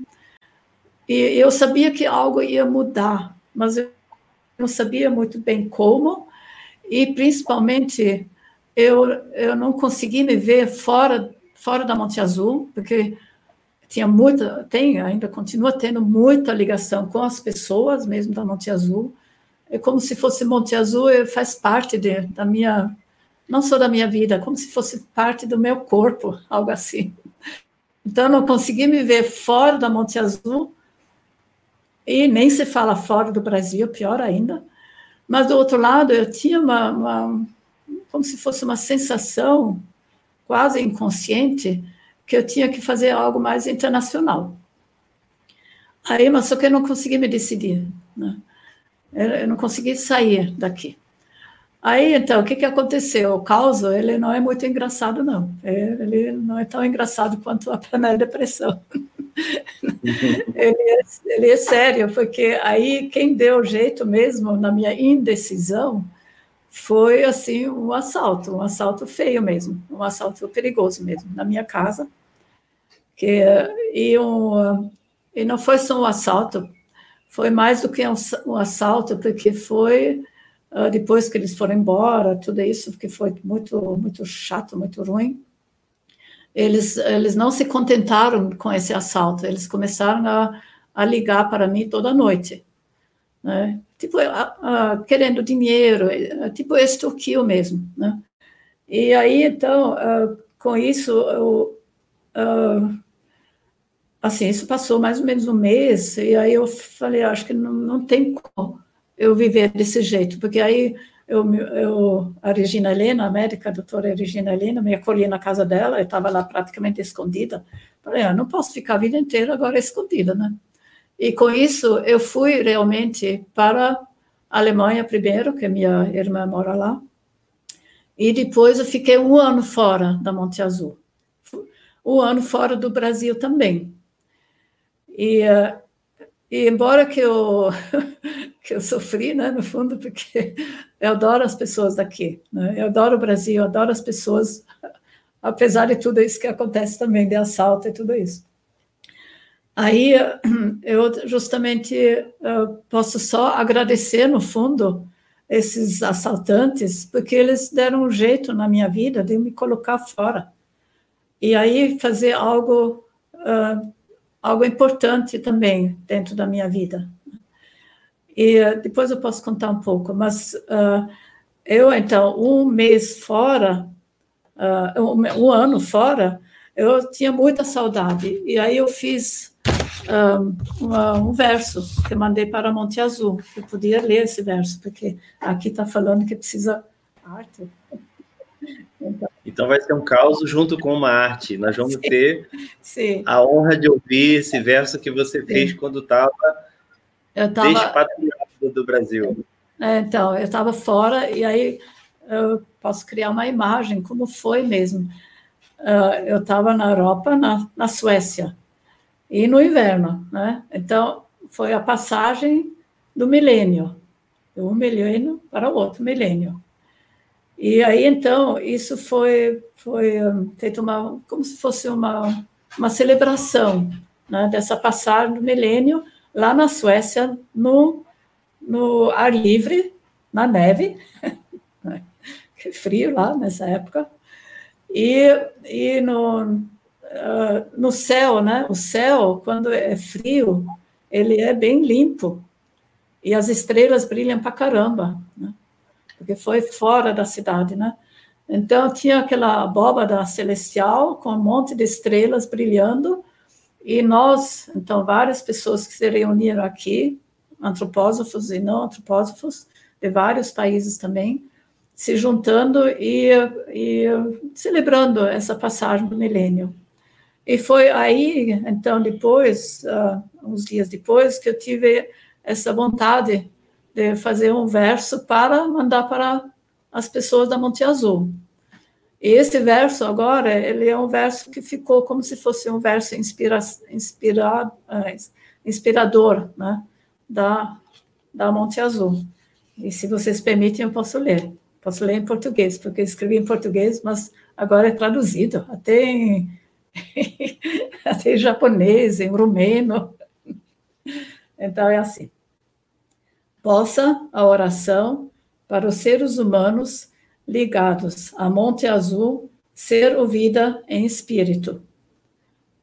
E eu sabia que algo ia mudar, mas eu não sabia muito bem como, e principalmente eu, eu não consegui me ver fora, fora da Monte Azul, porque tinha muita, tem, ainda continua tendo muita ligação com as pessoas mesmo da Monte Azul. É como se fosse Monte Azul, faz parte de, da minha, não só da minha vida, como se fosse parte do meu corpo, algo assim. Então, eu não consegui me ver fora da Monte Azul, e nem se fala fora do Brasil, pior ainda. Mas, do outro lado, eu tinha uma, uma como se fosse uma sensação quase inconsciente que eu tinha que fazer algo mais internacional. Aí, mas só que eu não consegui me decidir, né? Eu não consegui sair daqui. Aí, então, o que, que aconteceu? O caos, ele não é muito engraçado, não. Ele não é tão engraçado quanto a panela de pressão. ele, é, ele é sério, porque aí quem deu o jeito mesmo na minha indecisão foi, assim, um assalto, um assalto feio mesmo, um assalto perigoso mesmo, na minha casa que e, um, e não foi só um assalto, foi mais do que um, um assalto, porque foi uh, depois que eles foram embora, tudo isso, que foi muito, muito chato, muito ruim. Eles, eles não se contentaram com esse assalto, eles começaram a, a ligar para mim toda noite, né? Tipo, querendo dinheiro, tipo extorquiu mesmo, né? E aí, então, uh, com isso, eu, uh, assim, isso passou mais ou menos um mês, e aí eu falei, acho que não, não tem como eu viver desse jeito, porque aí eu, eu, a Regina Helena, a médica, a doutora Regina Helena, me acolhi na casa dela, eu estava lá praticamente escondida, falei, ah, não posso ficar a vida inteira agora escondida, né? E com isso eu fui realmente para a Alemanha primeiro, que minha irmã mora lá, e depois eu fiquei um ano fora da Monte Azul um ano fora do Brasil também. E, uh, e embora que eu, que eu sofri, né, no fundo, porque eu adoro as pessoas daqui, né? eu adoro o Brasil, eu adoro as pessoas, apesar de tudo isso que acontece também, de assalto e tudo isso. Aí eu justamente eu posso só agradecer, no fundo, esses assaltantes, porque eles deram um jeito na minha vida de me colocar fora e aí fazer algo uh, algo importante também dentro da minha vida. E uh, depois eu posso contar um pouco, mas uh, eu, então, um mês fora, um, um, ano fora, eu tinha muita saudade. E aí eu fiz um, uma, um verso que mandei para Monte Azul. Eu podia ler esse verso, porque aqui está falando que precisa arte. Então, então, vai ser um caos junto com uma arte. Nós vamos sim, ter sim. a honra de ouvir esse verso que você sim. fez quando estava tava... expatriado do Brasil. É, então, eu estava fora e aí eu posso criar uma imagem, como foi mesmo. Uh, eu estava na Europa, na, na Suécia, e no inverno, né? Então, foi a passagem do milênio, de um milênio para o outro milênio. E aí, então, isso foi, foi feito uma, como se fosse uma, uma celebração né, dessa passagem do milênio lá na Suécia, no, no ar livre, na neve, que é frio lá nessa época, e, e no, uh, no céu, né? O céu, quando é frio, ele é bem limpo, e as estrelas brilham para caramba, né? Porque foi fora da cidade, né? Então tinha aquela abóbada celestial com um monte de estrelas brilhando e nós, então várias pessoas que se reuniram aqui, antropósofos e não antropósofos de vários países também, se juntando e, e celebrando essa passagem do milênio. E foi aí, então, depois, uh, uns dias depois, que eu tive essa vontade de fazer um verso para mandar para as pessoas da Monte Azul. E esse verso agora, ele é um verso que ficou como se fosse um verso inspira, inspira, é, inspirador né, da, da Monte Azul. E se vocês permitem, eu posso ler. Posso ler em português, porque eu escrevi em português, mas agora é traduzido, até em, até em japonês, em rumeno. Então é assim possa a oração para os seres humanos ligados a Monte Azul ser ouvida em espírito.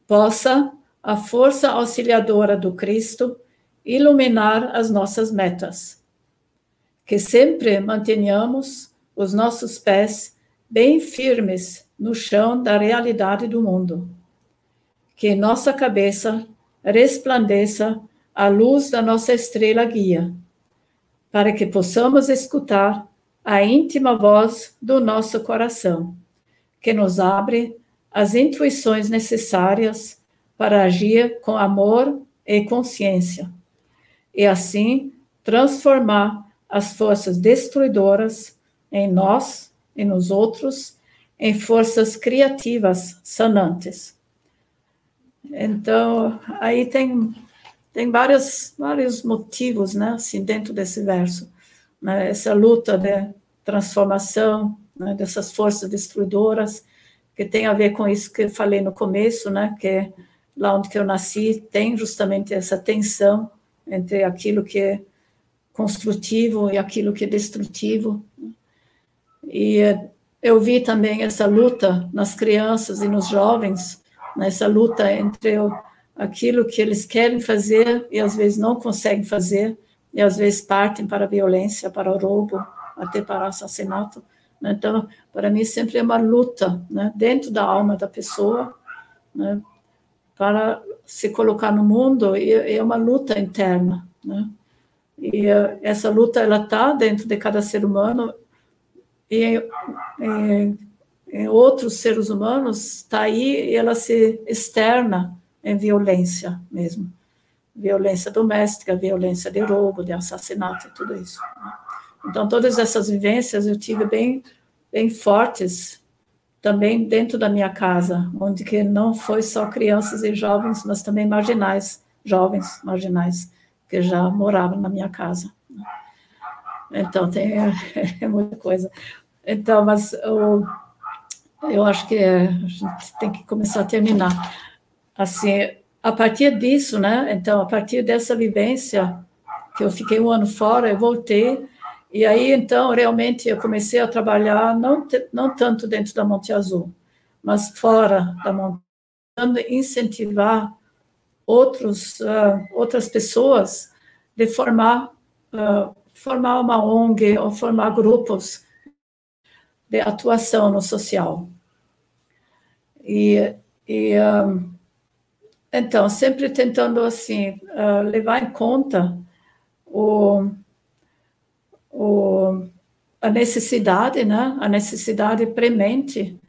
Possa a força auxiliadora do Cristo iluminar as nossas metas. Que sempre mantenhamos os nossos pés bem firmes no chão da realidade do mundo. Que em nossa cabeça resplandeça a luz da nossa estrela guia para que possamos escutar a íntima voz do nosso coração, que nos abre as intuições necessárias para agir com amor e consciência, e assim transformar as forças destruidoras em nós e nos outros em forças criativas sanantes. Então, aí tem tem vários, vários motivos, né, assim, dentro desse verso. Né, essa luta de transformação, né, dessas forças destruidoras, que tem a ver com isso que eu falei no começo, né, que lá onde eu nasci, tem justamente essa tensão entre aquilo que é construtivo e aquilo que é destrutivo. E eu vi também essa luta nas crianças e nos jovens, nessa luta entre o aquilo que eles querem fazer e às vezes não conseguem fazer, e às vezes partem para a violência, para o roubo, até para o assassinato. Né? Então, para mim, sempre é uma luta né? dentro da alma da pessoa, né? para se colocar no mundo, e é uma luta interna. Né? E eh, essa luta, ela está dentro de cada ser humano, e em, em outros seres humanos está aí e ela se externa em violência mesmo. Violência doméstica, violência de roubo, de assassinato tudo isso. Então, todas essas vivências eu tive bem, bem fortes também dentro da minha casa, onde que não foi só crianças e jovens, mas também marginais, jovens marginais, que já moravam na minha casa. Então, tem é, é muita coisa. Então, mas eu, eu acho que a gente tem que começar a terminar assim, a partir disso, né? Então, a partir dessa vivência, que eu fiquei um ano fora, eu voltei, e aí, então, realmente, eu comecei a trabalhar, não, não tanto dentro da Monte Azul, mas fora da Monte incentivar outros, uh, outras pessoas de formar, uh, formar uma ONG ou formar grupos de atuação no social. E, e um, então, sempre tentando assim uh, levar em conta o, o, a necessidade, né? a necessidade premente,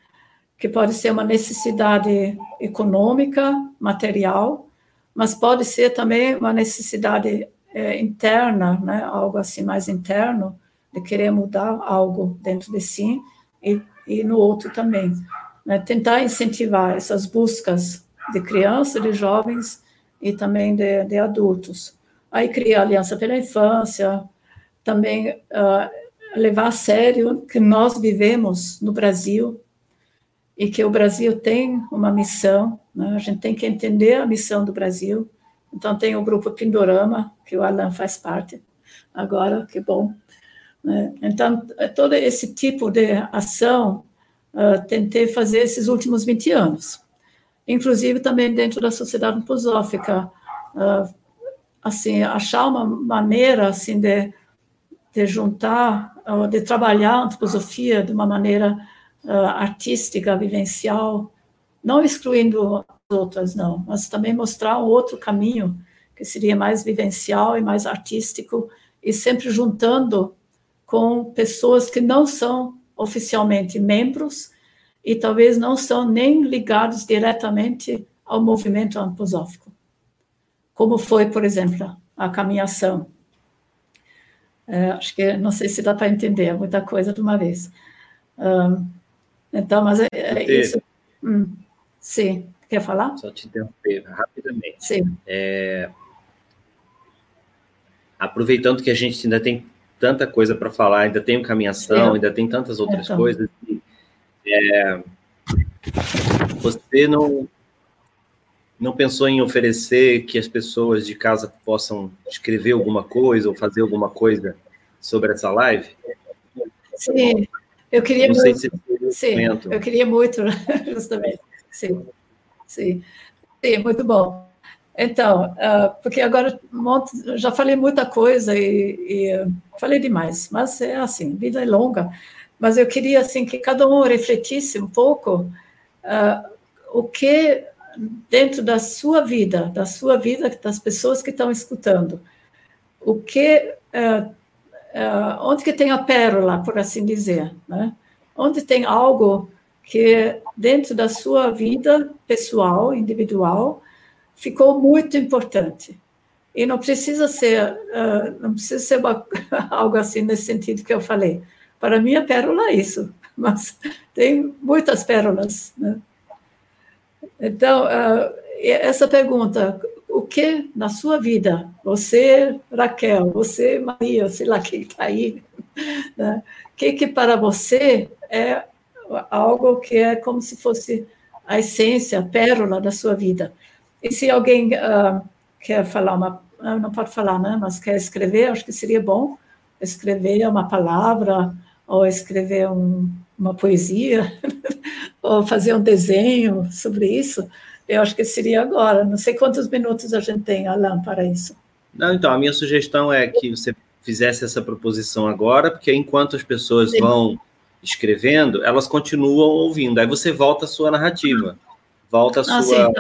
que pode ser uma necessidade econômica, material, mas pode ser também uma necessidade é, interna, né? algo assim mais interno, de querer mudar algo dentro de si e, e no outro também. Né? Tentar incentivar essas buscas de crianças, de jovens e também de, de adultos. Aí cria a Aliança pela Infância, também uh, levar a sério que nós vivemos no Brasil e que o Brasil tem uma missão, né? a gente tem que entender a missão do Brasil. Então, tem o grupo Pindorama, que o Alan faz parte agora, que bom. Né? Então, todo esse tipo de ação uh, tentei fazer esses últimos 20 anos. Inclusive também dentro da sociedade antroposófica, uh, assim, achar uma maneira assim de, de juntar, de trabalhar a antroposofia de uma maneira artística, vivencial, não excluindo as outras, não, mas também mostrar um outro caminho que seria mais vivencial e mais artístico, e sempre juntando com pessoas que não são oficialmente membros e talvez não são nem ligados diretamente ao movimento antroposófico, como foi, por exemplo, a caminhação. É, acho que não sei se dá para entender muita coisa de uma vez. Um, então, mas é, é isso. Hum, sim, quer falar? Só te interromper rapidamente. Sim. É, aproveitando que a gente ainda tem tanta coisa para falar, ainda tem o caminhação, ainda tem tantas outras então. coisas. É, você não não pensou em oferecer que as pessoas de casa possam escrever alguma coisa ou fazer alguma coisa sobre essa live? Sim, eu queria não muito. Se sim, eu queria muito, justamente. Sim, sim, sim, muito bom. Então, uh, porque agora já falei muita coisa e, e, falei demais, mas é assim, vida é longa. Mas eu queria assim que cada um refletisse um pouco uh, o que dentro da sua vida, da sua vida, das pessoas que estão escutando, o que, uh, onde que tem a pérola, por assim dizer, né? Onde tem algo que dentro da sua vida pessoal, individual, ficou muito importante. E não precisa ser, uh, não precisa ser uma, algo assim nesse sentido que eu falei. Para mim, a pérola é isso, mas tem muitas pérolas. Né? Então, uh, essa pergunta, o que na sua vida, você, Raquel, você, Maria, sei lá quem está aí, né? o que, que para você é algo que é como se fosse a essência, a pérola da sua vida? E se alguém uh, quer falar uma, ah, não pode falar, né, mas quer escrever, acho que seria bom escrever uma palavra ou escrever um, uma poesia ou fazer um desenho sobre isso. Eu acho que seria agora. Não sei quantos minutos a gente tem, Alan, para isso. Não, então, a minha sugestão é que você fizesse essa proposição agora, porque enquanto as pessoas Sim. vão escrevendo, elas continuam ouvindo. Aí você volta à sua narrativa, volta à ah, sua,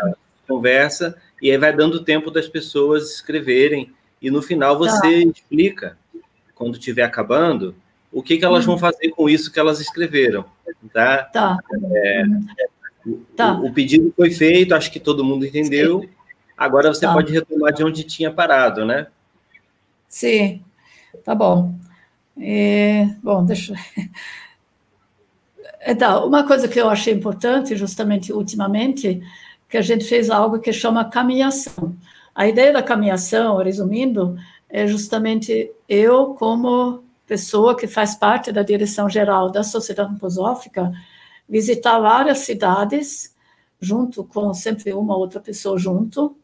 conversa, e aí vai dando tempo das pessoas escreverem, e no final tá. você tá. explica, quando estiver acabando, o que, que elas vão uhum. fazer com isso que elas escreveram. Tá? Tá. É, tá. O, o, pedido foi feito, acho que todo mundo entendeu. Sim. Agora você tá. pode retomar de onde tinha parado, né? Sim, tá bom. É, bom, deixa. Então, uma coisa que eu achei importante, justamente ultimamente, que a gente fez algo que chama caminhação. A ideia da caminhação, resumindo, é justamente eu, como pessoa que faz parte da direção geral da Sociedade Antroposófica, visitar várias cidades, junto com sempre uma outra pessoa junto,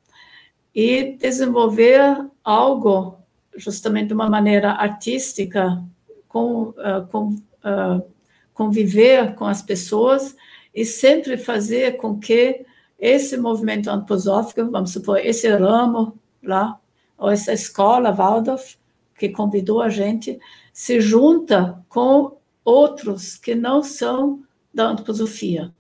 e desenvolver algo, justamente de uma maneira artística, com, uh, com uh, conviver com as pessoas e sempre fazer com que esse movimento antroposófico, vamos supor, esse ramo lá, ou essa escola Waldorf, que convidou a gente, se junta com outros que não são da antroposofia.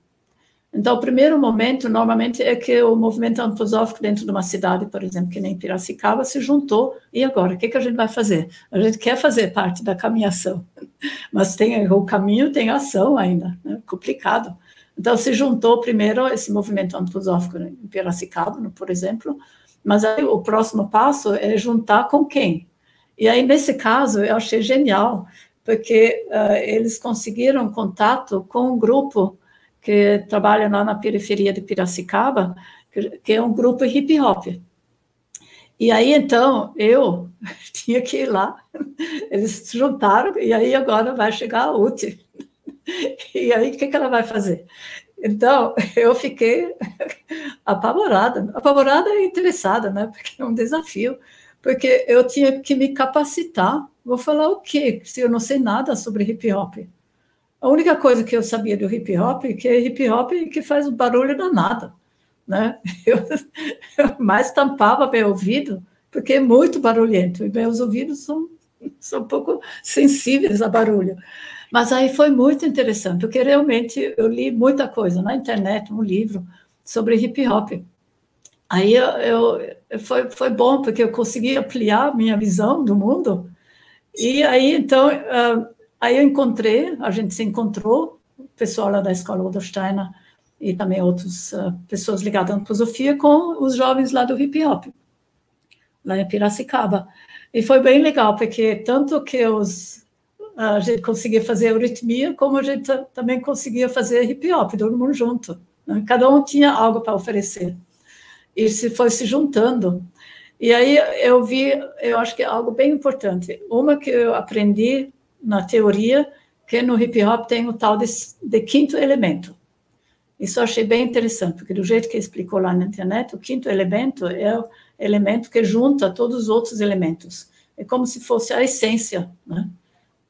Então, o primeiro momento, normalmente, é que o movimento antroposófico dentro de uma cidade, por exemplo, que nem Piracicaba, se juntou, e agora, o que, que a gente vai fazer? A gente quer fazer parte da caminhação, mas tem o caminho, tem ação ainda, né? complicado. Então, se juntou primeiro esse movimento antroposófico em Piracicaba, por exemplo, mas aí o próximo passo é juntar com quem? E aí, nesse caso, eu achei genial, porque uh, eles conseguiram contato com um grupo que trabalha lá na periferia de Piracicaba, que, que é um grupo hip hop. E aí, então, eu tinha que ir lá. Eles se juntaram, e aí agora vai chegar a UTI. E aí, o que, que ela vai fazer? Então, eu fiquei apavorada. Apavorada e interessada, né? Porque é um desafio. Porque eu tinha que me capacitar. Vou falar o quê? Se eu não sei nada sobre hip hop. A única coisa que eu sabia do hip hop é que é hip hop que faz barulho danado. Né? Eu, eu mais tampava meu ouvido, porque é muito barulhento, e meus ouvidos são, são um pouco sensíveis a barulho. Mas aí foi muito interessante, porque realmente eu li muita coisa na internet, um livro sobre hip hop. Aí eu, eu, foi, foi bom, porque eu consegui ampliar minha visão do mundo. E aí, então, uh, Aí eu encontrei, a gente se encontrou, o pessoal lá da escola Odersteiner e também outras uh, pessoas ligadas à antroposofia com os jovens lá do hip hop, lá em Piracicaba. E foi bem legal, porque tanto que os, a gente conseguia fazer euritmia, como a gente também conseguia fazer hip hop, todo mundo junto. Né? Cada um tinha algo para oferecer. E se foi se juntando. E aí eu vi, eu acho que é algo bem importante. Uma que eu aprendi na teoria que no hip hop tem o tal de, de, quinto elemento. Isso eu achei bem interessante, porque do jeito que explicou lá na internet, o quinto elemento é o elemento que junta todos os outros elementos. É como se fosse a essência, né?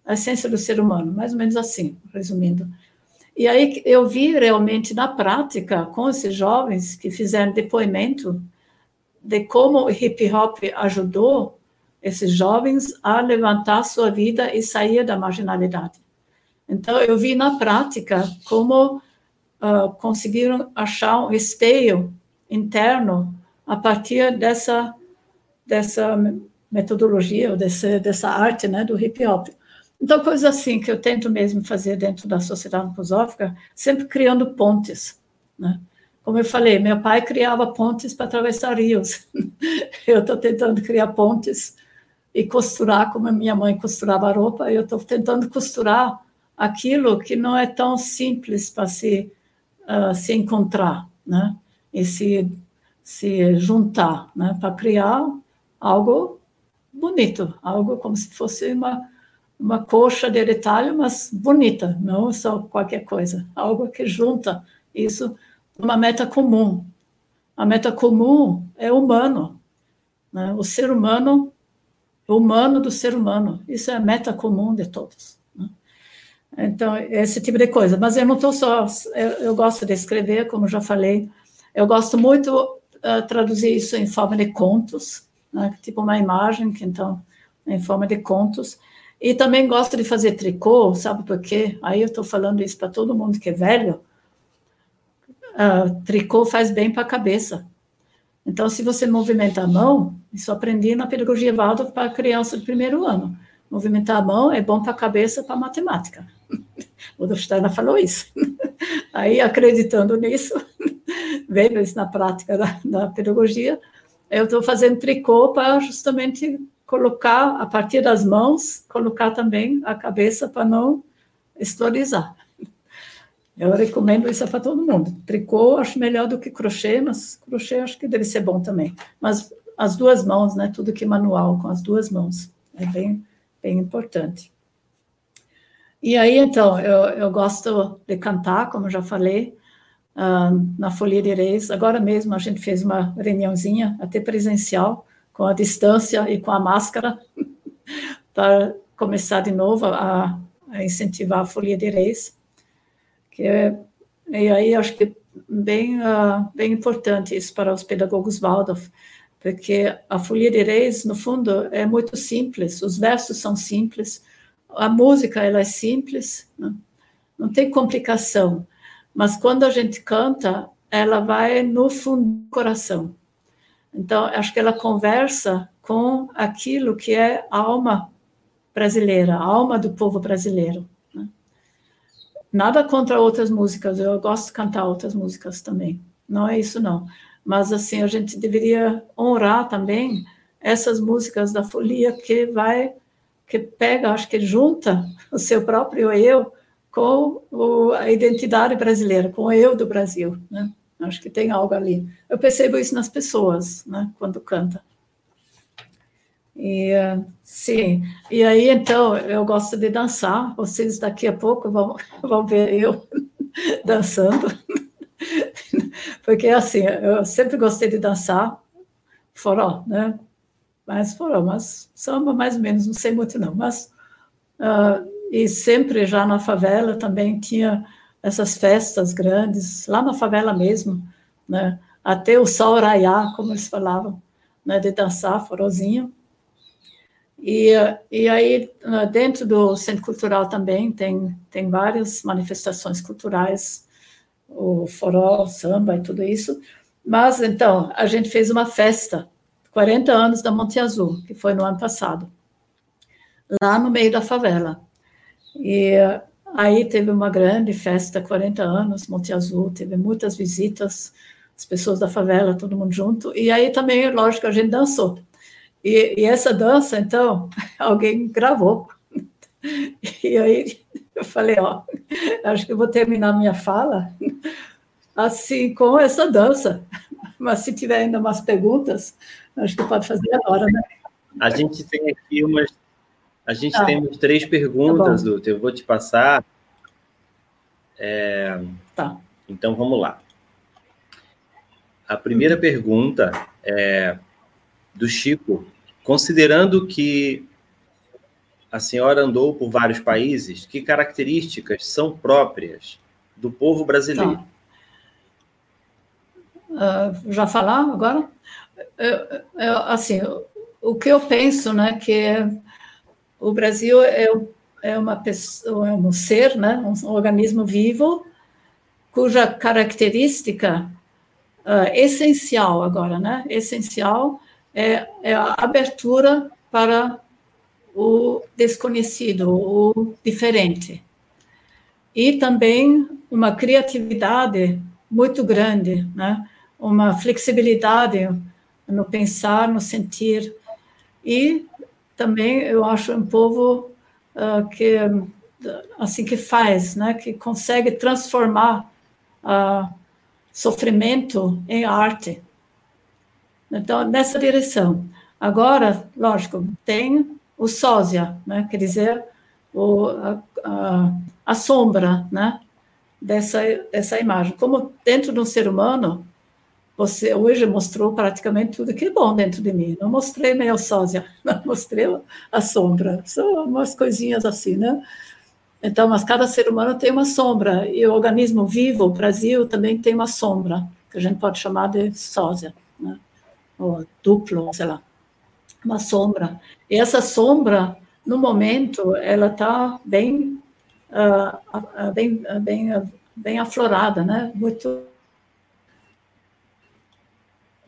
A essência do ser humano, mais ou menos assim, resumindo. E aí eu vi realmente na prática com esses jovens que fizeram depoimento de como o hip hop ajudou esses jovens a levantar sua vida e sair da marginalidade. Então, eu vi na prática como uh, conseguiram achar um esteio interno a partir dessa, dessa metodologia, ou desse, dessa arte né, do hip hop. Então, coisas assim que eu tento mesmo fazer dentro da sociedade antroposófica, sempre criando pontes. Né? Como eu falei, meu pai criava pontes para atravessar rios. eu estou tentando criar pontes e costurar como minha mãe costurava roupa, eu estou tentando costurar aquilo que não é tão simples para se, uh, se encontrar, né? E se, se juntar, né? Para criar algo bonito, algo como se fosse uma, uma coxa de retalho, mas bonita, não só qualquer coisa, algo que junta isso uma meta comum. A meta comum é humano, né? O ser humano humano do ser humano. Isso é a meta comum de todos. Né? Então, esse tipo de coisa. Mas eu não estou só. Eu, eu, gosto de escrever, como já falei. Eu gosto muito uh, traduzir isso em forma de contos, né? tipo uma imagem, que então, em forma de contos. E também gosto de fazer tricô, sabe por quê? Aí eu estou falando isso para todo mundo que é velho. Uh, tricô faz bem para a cabeça. Então, se você movimenta a mão, isso aprendi na pedagogia Waldorf para criança do primeiro ano. Movimentar a mão é bom para a cabeça, para a matemática. O Steiner falou isso. Aí, acreditando nisso, vendo isso na prática da, da pedagogia, eu estou fazendo tricô para justamente colocar, a partir das mãos, colocar também a cabeça para não esclerosar. Eu recomendo isso para todo mundo. Tricô acho melhor do que crochê, mas crochê acho que deve ser bom também. Mas as duas mãos, né? Tudo que manual com as duas mãos é bem, bem importante. E aí, então, eu, eu gosto de cantar, como já falei, uh, na Folia de Reis. Agora mesmo a gente fez uma reuniãozinha, até presencial, com a distância e com a máscara, para começar de novo a, a incentivar a Folia de Reis que é, E aí acho que bem, uh, bem importante isso para os pedagogos Waldorf, porque a Folia de Reis, no fundo, é muito simples, os versos são simples, a música ela é simples, né? não tem complicação, mas quando a gente canta, ela vai no fundo do coração. Então, acho que ela conversa com aquilo que é a alma brasileira, a alma do povo brasileiro. Né? Nada contra outras músicas, eu gosto de cantar outras músicas também, não é isso não. Mas, assim, a gente deveria honrar também essas músicas da folia que vai, que pega, acho que junta o seu próprio eu com a identidade brasileira, com o eu do Brasil, né? Acho que tem algo ali. Eu percebo isso nas pessoas, né, quando canta. E, sim, e aí então eu gosto de dançar. Vocês daqui a pouco vão, vão ver eu dançando, porque assim eu sempre gostei de dançar forró, né? Mais forró, mas samba mais ou menos, não sei muito não, mas uh, e sempre já na favela também tinha essas festas grandes, lá na favela mesmo, né? até o sol raiar, como eles falavam, né? de dançar forozinho. E, e aí, dentro do Centro Cultural também tem, tem várias manifestações culturais, o forró, o samba e tudo isso. Mas, então, a gente fez uma festa, 40 anos da Monte Azul, que foi no ano passado, lá no meio da favela. E aí teve uma grande festa, 40 anos, Monte Azul, teve muitas visitas, as pessoas da favela, todo mundo junto. E aí também, lógico, a gente dançou. E, e essa dança, então, alguém gravou. E aí eu falei, ó, acho que vou terminar minha fala assim, com essa dança. Mas se tiver ainda umas perguntas, acho que pode fazer agora, né? A gente tem aqui umas a gente tá. tem três perguntas, tá Eu vou te passar. É... Tá. Então vamos lá. A primeira pergunta é do Chico. Considerando que a senhora andou por vários países, que características são próprias do povo brasileiro? Tá. Uh, já falar agora? Eu, eu, assim, o que eu penso, né, que é o Brasil é, é uma pessoa, é um ser, né, um organismo vivo, cuja característica uh, essencial agora, né, essencial é, é a abertura para o desconhecido, o diferente. E também uma criatividade muito grande, né? uma flexibilidade no pensar, no sentir. E também eu acho um povo uh, que assim que faz, né, que consegue transformar uh, sofrimento em arte. Então nessa direção. Agora, lógico, tem o sósia, né, quer dizer o, a, a, a sombra, né, dessa dessa imagem. Como dentro de um ser humano você hoje mostrou praticamente tudo que é bom dentro de mim. Não mostrei meio sósia, não mostrei a sombra. São umas coisinhas assim, né? Então, mas cada ser humano tem uma sombra. E o organismo vivo, o Brasil, também tem uma sombra, que a gente pode chamar de sósia, né? ou duplo, sei lá. Uma sombra. E essa sombra, no momento, ela está bem, uh, bem, bem, bem aflorada, né? Muito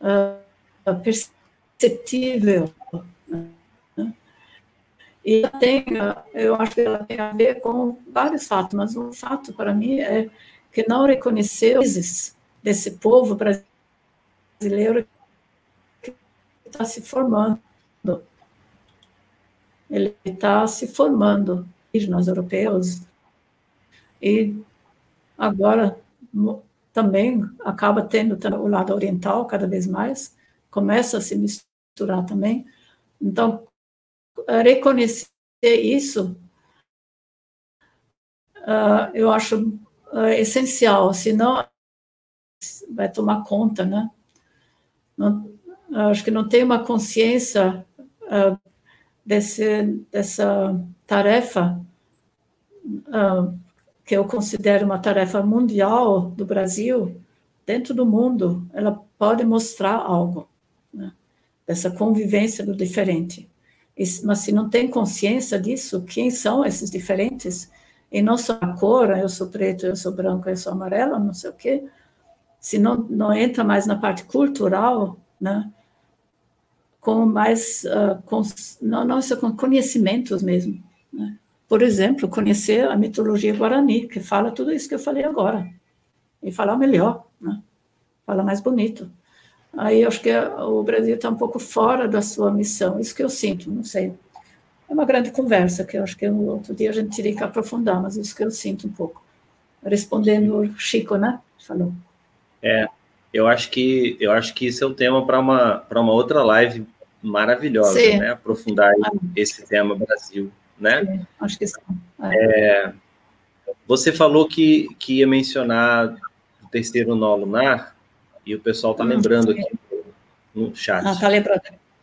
uh, perceptível. Né? E tem, eu acho que ela tem a ver com vários fatos, mas um fato para mim é que não reconheceu desse povo brasileiro que está se formando. Ele está se formando, indígenas europeus, e agora também acaba tendo o lado oriental cada vez mais, começa a se misturar também. Então, reconhecer isso, uh, eu acho uh, essencial, senão vai tomar conta, né? Não, acho que não tem uma consciência uh, desse, dessa tarefa que eu considero uma tarefa mundial do Brasil, dentro do mundo, ela pode mostrar algo, né? dessa convivência do diferente. Mas se não tem consciência disso, quem são esses diferentes? E não só a cor, eu sou preto, eu sou branco, eu sou amarelo, não sei o quê. Se não, não entra mais na parte cultural, né? com mais uh, com, não, não, isso, com conhecimentos mesmo. Né? Por exemplo, conhecer a mitologia guarani, que fala tudo isso que eu falei agora, e falar melhor, né? fala mais bonito. Aí eu acho que o Brasil está um pouco fora da sua missão, isso que eu sinto, não sei. É uma grande conversa, que eu acho que outro dia a gente teria que aprofundar, mas isso que eu sinto um pouco. Respondendo o Chico, né? Falou. É, eu acho que eu acho que isso é um tema para uma para uma outra live maravilhosa, sim. né? Aprofundar ah. esse tema Brasil, né? Sim, acho que sim. É. É, você falou que, que ia mencionar o terceiro nó lunar e o pessoal está hum, lembrando aqui no chat. Ah, está lembrando.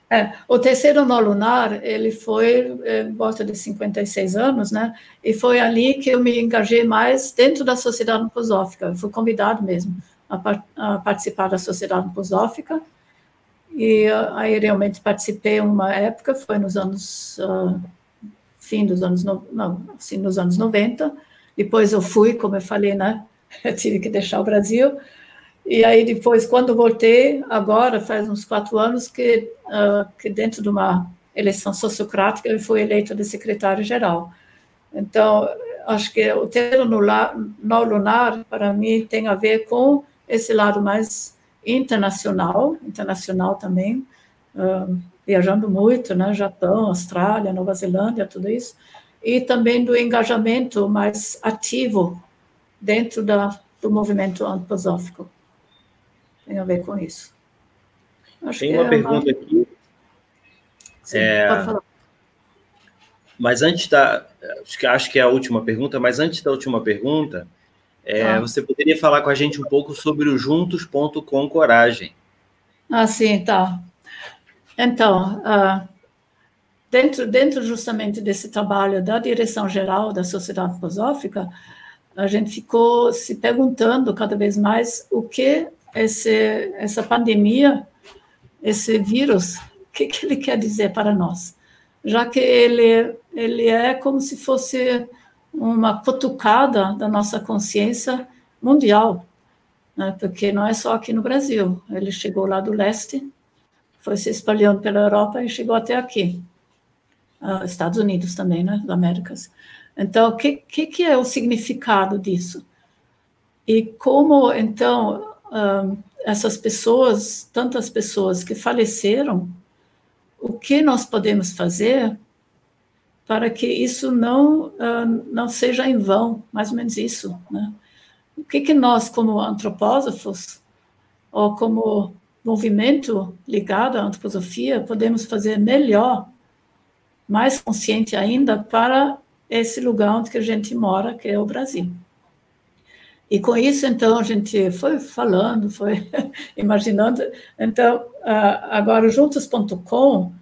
É, o terceiro nó lunar, ele foi é, em volta de 56 anos, né? E foi ali que eu me engajei mais dentro da sociedade antroposófica. Eu fui convidado mesmo a, a participar da sociedade antroposófica e aí realmente participei uma época, foi nos anos uh, fim dos anos no, não, assim, nos anos 90. Depois eu fui, como eu falei, né? Eu tive que deixar o Brasil. E aí depois, quando voltei, agora faz uns quatro anos que, uh, que dentro de uma eleição sociocrática eu fui eleita de secretário-geral. Então, acho que o termo no lunar, para mim, tem a ver com esse lado mais internacional, internacional também, uh, viajando muito, né, Japão, Austrália, Nova Zelândia, tudo isso, e também do engajamento mais ativo dentro da, do movimento antroposófico. Tem a ver com isso. Acho Tem uma é pergunta uma... aqui. Sim, é... pode falar. Mas antes da. Acho que é a última pergunta, mas antes da última pergunta, é, tá. Você poderia falar com a gente um pouco sobre o Juntos.com Coragem? Ah, sim, tá. Então, uh, dentro, dentro justamente desse trabalho da direção geral da Sociedade Antroposófica, a gente ficou se perguntando cada vez mais o que esse, essa pandemia, esse vírus, o que, que ele quer dizer para nós? Já que ele, ele é como se fosse uma cutucada da nossa consciência mundial, né? porque não é só aqui no Brasil. Ele chegou lá do leste, foi se espalhando pela Europa e chegou até aqui, uh, Estados Unidos também, né, das Américas. Então, o que, que, que, é o significado disso? E como, então, uh, essas pessoas, tantas pessoas que faleceram, o que nós podemos fazer para que isso não, uh, não seja em vão, mais ou menos isso. Né? O que, que nós, como antropósofos, ou como movimento ligado à antroposofia, podemos fazer melhor, mais consciente ainda, para esse lugar onde a gente mora, que é o Brasil. E com isso, então, a gente foi falando, foi imaginando. Então, agora, juntos.com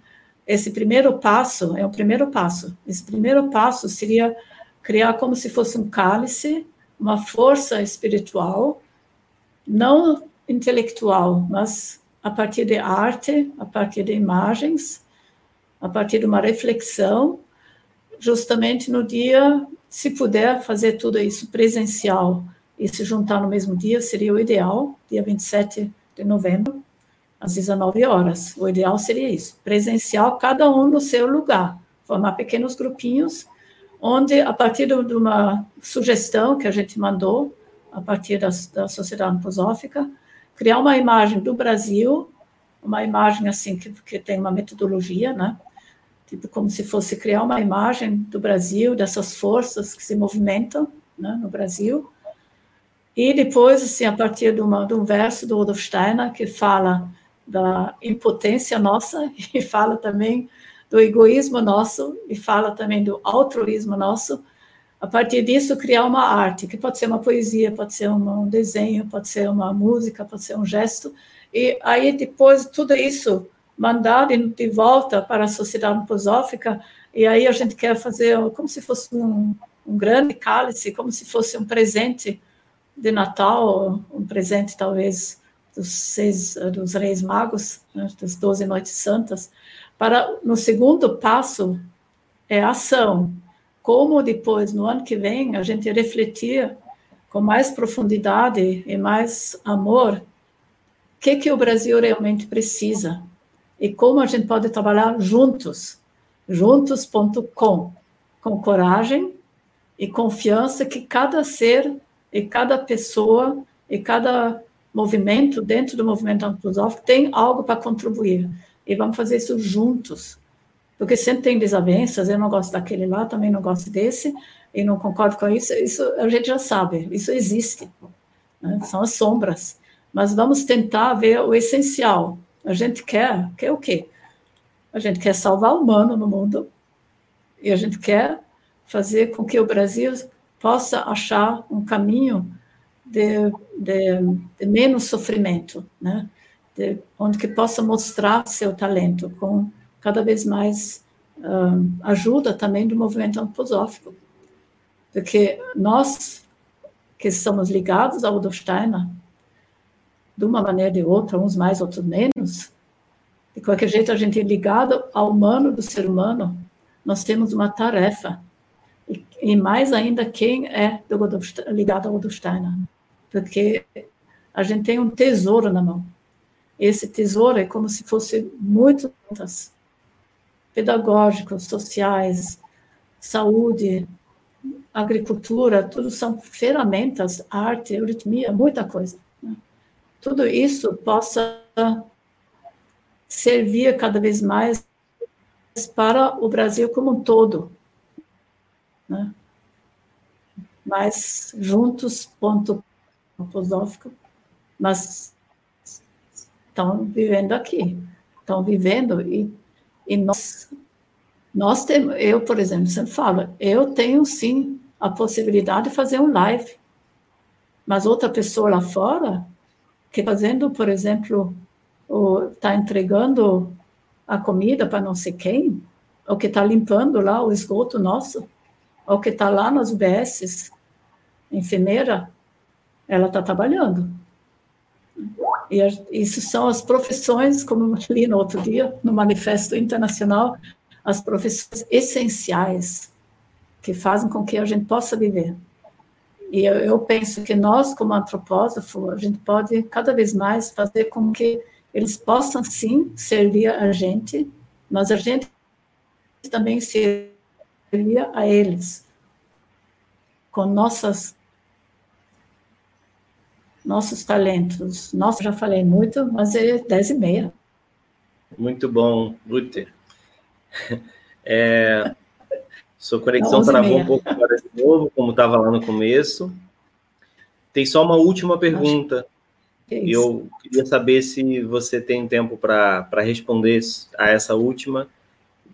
esse primeiro passo é o primeiro passo. Esse primeiro passo seria criar como se fosse um cálice, uma força espiritual, não intelectual, mas a partir de arte, a partir de imagens, a partir de uma reflexão, justamente no dia, se puder fazer tudo isso presencial e se juntar no mesmo dia, seria o ideal, dia 27 de novembro às 19 horas. O ideal seria isso, presencial, cada um no seu lugar, formar pequenos grupinhos, onde, a partir de uma sugestão que a gente mandou, a partir da, da Sociedade Antroposófica, criar uma imagem do Brasil, uma imagem assim que, que tem uma metodologia, né? Tipo, como se fosse criar uma imagem do Brasil, dessas forças que se movimentam né, no Brasil. E depois, assim, a partir de, uma, de um verso do Rudolf Steiner, que fala da impotência nossa e fala também do egoísmo nosso e fala também do altruísmo nosso. A partir disso, criar uma arte, que pode ser uma poesia, pode ser um desenho, pode ser uma música, pode ser um gesto. E aí, depois, tudo isso mandar de volta para a sociedade antroposófica, e aí a gente quer fazer como se fosse um, um grande cálice, como se fosse um presente de Natal, um presente talvez dos seis dos Reis Magos, né, das doze noites santas, para no segundo passo é ação. Como depois no ano que vem a gente refletir com mais profundidade e mais amor o que que o Brasil realmente precisa e como a gente pode trabalhar juntos, juntos.com, com coragem e confiança que cada ser e cada pessoa e cada movimento dentro do movimento antroposófico tem algo para contribuir. E vamos fazer isso juntos. Porque sempre tem desavenças, eu não gosto daquele lá, também não gosto desse, e não concordo com isso, isso a gente já sabe, isso existe. Né? São as sombras. Mas vamos tentar ver o essencial. A gente quer, quer o quê? A gente quer salvar o humano no mundo, e a gente quer fazer com que o Brasil possa achar um caminho de, de, de menos sofrimento, né? De, onde que possa mostrar seu talento com cada vez mais uh, ajuda também do movimento antroposófico. Porque nós, que somos ligados ao Udo Steiner, de uma maneira ou de outra, uns mais, outros menos, de qualquer jeito, a gente é ligado ao humano do ser humano, nós temos uma tarefa. E, e mais ainda, quem é do, ligado ao Udo Steiner porque a gente tem um tesouro na mão. Esse tesouro é como se fosse muitos pedagógicos, sociais, saúde, agricultura, tudo são ferramentas, arte, euritmia, muita coisa. Né? Tudo isso possa servir cada vez mais para o Brasil como um todo. Né? Mas juntos.com filosófico, mas estão vivendo aqui, estão vivendo e, e nós, nós temos, eu, por exemplo, sempre falo, eu tenho sim a possibilidade de fazer um live, mas outra pessoa lá fora, que fazendo, por exemplo, está entregando a comida para não sei quem, ou que está limpando lá o esgoto nosso, ou que está lá nas UBSs, enfermeira, ela está trabalhando. E isso são as profissões, como eu li no outro dia, no Manifesto Internacional, as profissões essenciais que fazem com que a gente possa viver. E eu, penso que nós, como antropósofo, a gente pode cada vez mais fazer com que eles possam sim servir a gente, mas a gente também servir a eles com nossas nossos talentos. Nossa, já falei muito, mas é dez e meia. Muito bom, Luther. É, sua conexão travou um pouco agora de novo, como estava lá no começo. Tem só uma última pergunta. É eu queria saber se você tem tempo para responder a essa última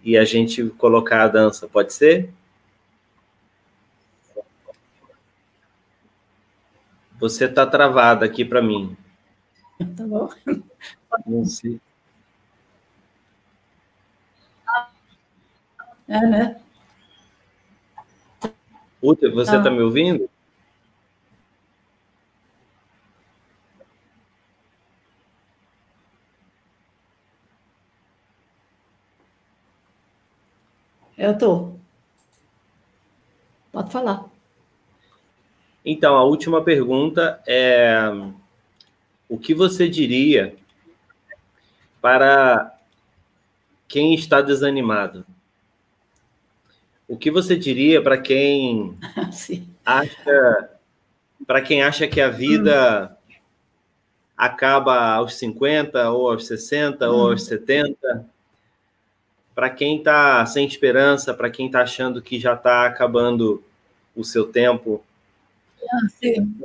e a gente colocar a dança, pode ser? Você está travada aqui para mim. Tá bom. Não sei. É, né? Uta, você está ah. me ouvindo? Eu estou. Pode falar. Então, a última pergunta é: o que você diria para quem está desanimado? O que você diria para quem acha para quem acha que a vida hum. acaba aos 50 ou aos 60 hum. ou aos 70? Para quem está sem esperança, para quem está achando que já está acabando o seu tempo, ah, sim.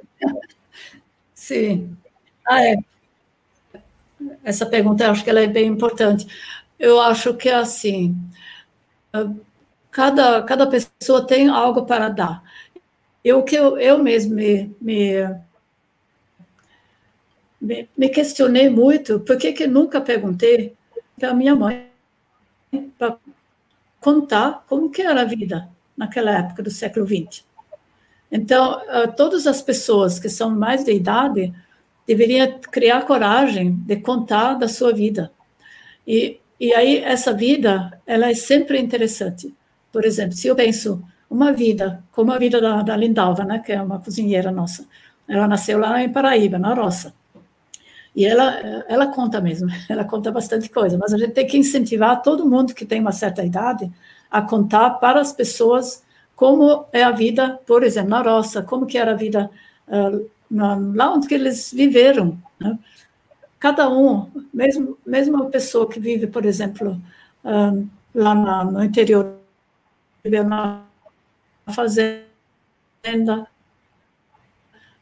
Sim. Ah, é. Essa pergunta, acho que ela é bem importante. Eu acho que é assim, cada, cada pessoa tem algo para dar. Eu que eu, eu mesmo me, me, me, questionei muito, por que, que nunca perguntei para minha mãe para contar como que era a vida naquela época do século XX. Então, uh, todas as pessoas que são mais de idade deveriam criar coragem de contar da sua vida. E, e aí, essa vida, ela é sempre interessante. Por exemplo, se eu penso uma vida, como a vida da, da Lindalva, né, que é uma cozinheira nossa. Ela nasceu lá em Paraíba, na roça. E ela, ela conta mesmo, ela conta bastante coisa, mas a gente tem que incentivar todo mundo que tem uma certa idade a contar para as pessoas como é a vida, por exemplo, na roça, como que era a vida uh, na, lá onde eles viveram. Né? Cada um, mesmo, mesmo uma pessoa que vive, por exemplo, uh, lá na, no interior, na fazenda,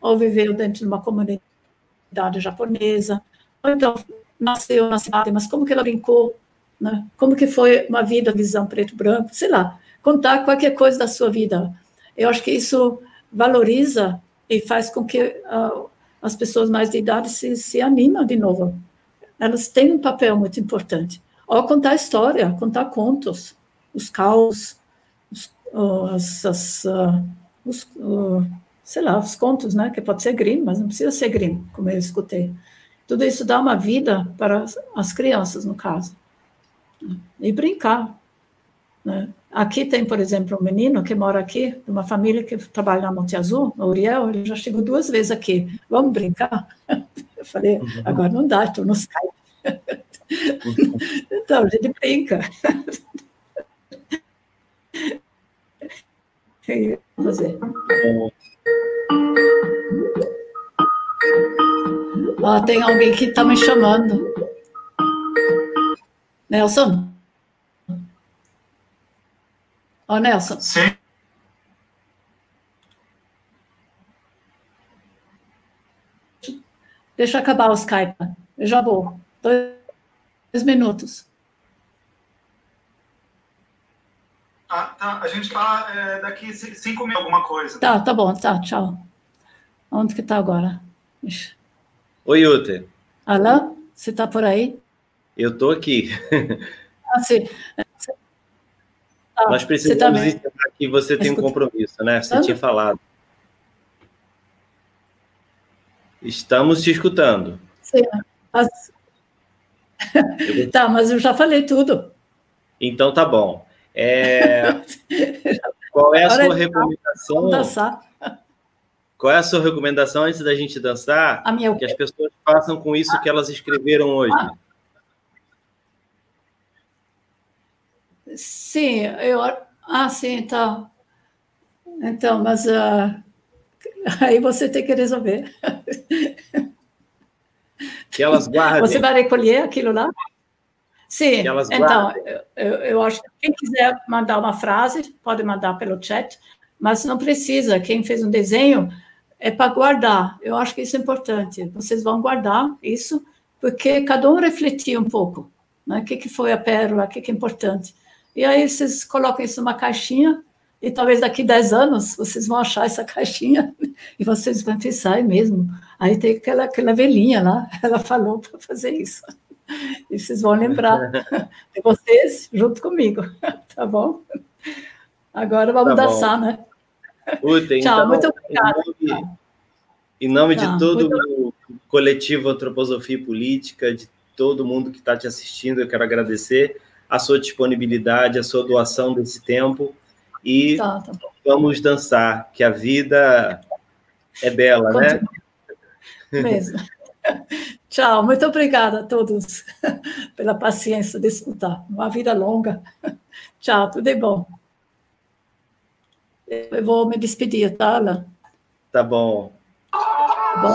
ou viveu dentro de uma comunidade japonesa, ou então nasceu na cidade, mas como que ela brincou, né? como que foi uma vida, visão preto-branco, sei lá, contar qualquer coisa da sua vida. Eu acho que isso valoriza e faz com que uh, as pessoas mais de idade se, se animam de novo. Elas têm um papel muito importante. Ou contar história, contar contos, os caos, os, as, uh, os, uh, sei lá, os contos, né? Que pode ser grim, mas não precisa ser grim, como eu escutei. Tudo isso dá uma vida para as crianças, no caso. E brincar. Né? Aqui tem, por exemplo, um menino que mora aqui, de uma família que trabalha na Monte Azul, o Uriel, ele já chegou duas vezes aqui. Vamos brincar? Eu falei, uhum. agora não dá, estou no Skype. então, a gente brinca. fazer. Ó, tem alguém que está me chamando. Nelson? Ó, Nelson. Sim. Deixa acabar o Skype. Eu já vou. Dois minutos. Ah, tá. A gente está é, daqui cinco minutos, alguma coisa. Tá, tá bom, tá, tchau. Onde que está agora? Ixi. Oi, Uter. Alain, você está por aí? Eu estou aqui. Ah, sim. Ah, Nós precisamos encerrar que você tem um compromisso, né? Você tinha falado. Estamos te escutando. Sim, tá, mas eu já falei tudo. Então tá bom. É... Qual é a Agora sua recomendação? Dançar. Qual é a sua recomendação antes da gente dançar? A minha... Que as pessoas façam com isso que elas escreveram hoje. Sim, eu. Ah, sim, tá. Então, mas uh... aí você tem que resolver. Que elas guardem. Você vai recolher aquilo lá? Sim, então, eu, eu acho que quem quiser mandar uma frase, pode mandar pelo chat, mas não precisa. Quem fez um desenho é para guardar. Eu acho que isso é importante. Vocês vão guardar isso, porque cada um refletir um pouco. Né? O que, que foi a pérola, o que, que é importante. E aí vocês colocam isso numa caixinha, e talvez daqui 10 anos vocês vão achar essa caixinha e vocês vão pensar, é mesmo. Aí tem aquela, aquela velhinha lá, ela falou para fazer isso. E vocês vão lembrar de vocês junto comigo, tá bom? Agora vamos tá dançar, né? Tchau, então, muito obrigada. Em nome, em nome tá, de todo o coletivo Antroposofia Política, de todo mundo que está te assistindo, eu quero agradecer a sua disponibilidade, a sua doação desse tempo e tá, tá vamos dançar, que a vida é bela, né? Mesmo. Tchau, muito obrigada a todos pela paciência de escutar. Uma vida longa. Tchau, tudo é bom. Eu vou me despedir, tá, Alan? Tá bom. Tá bom?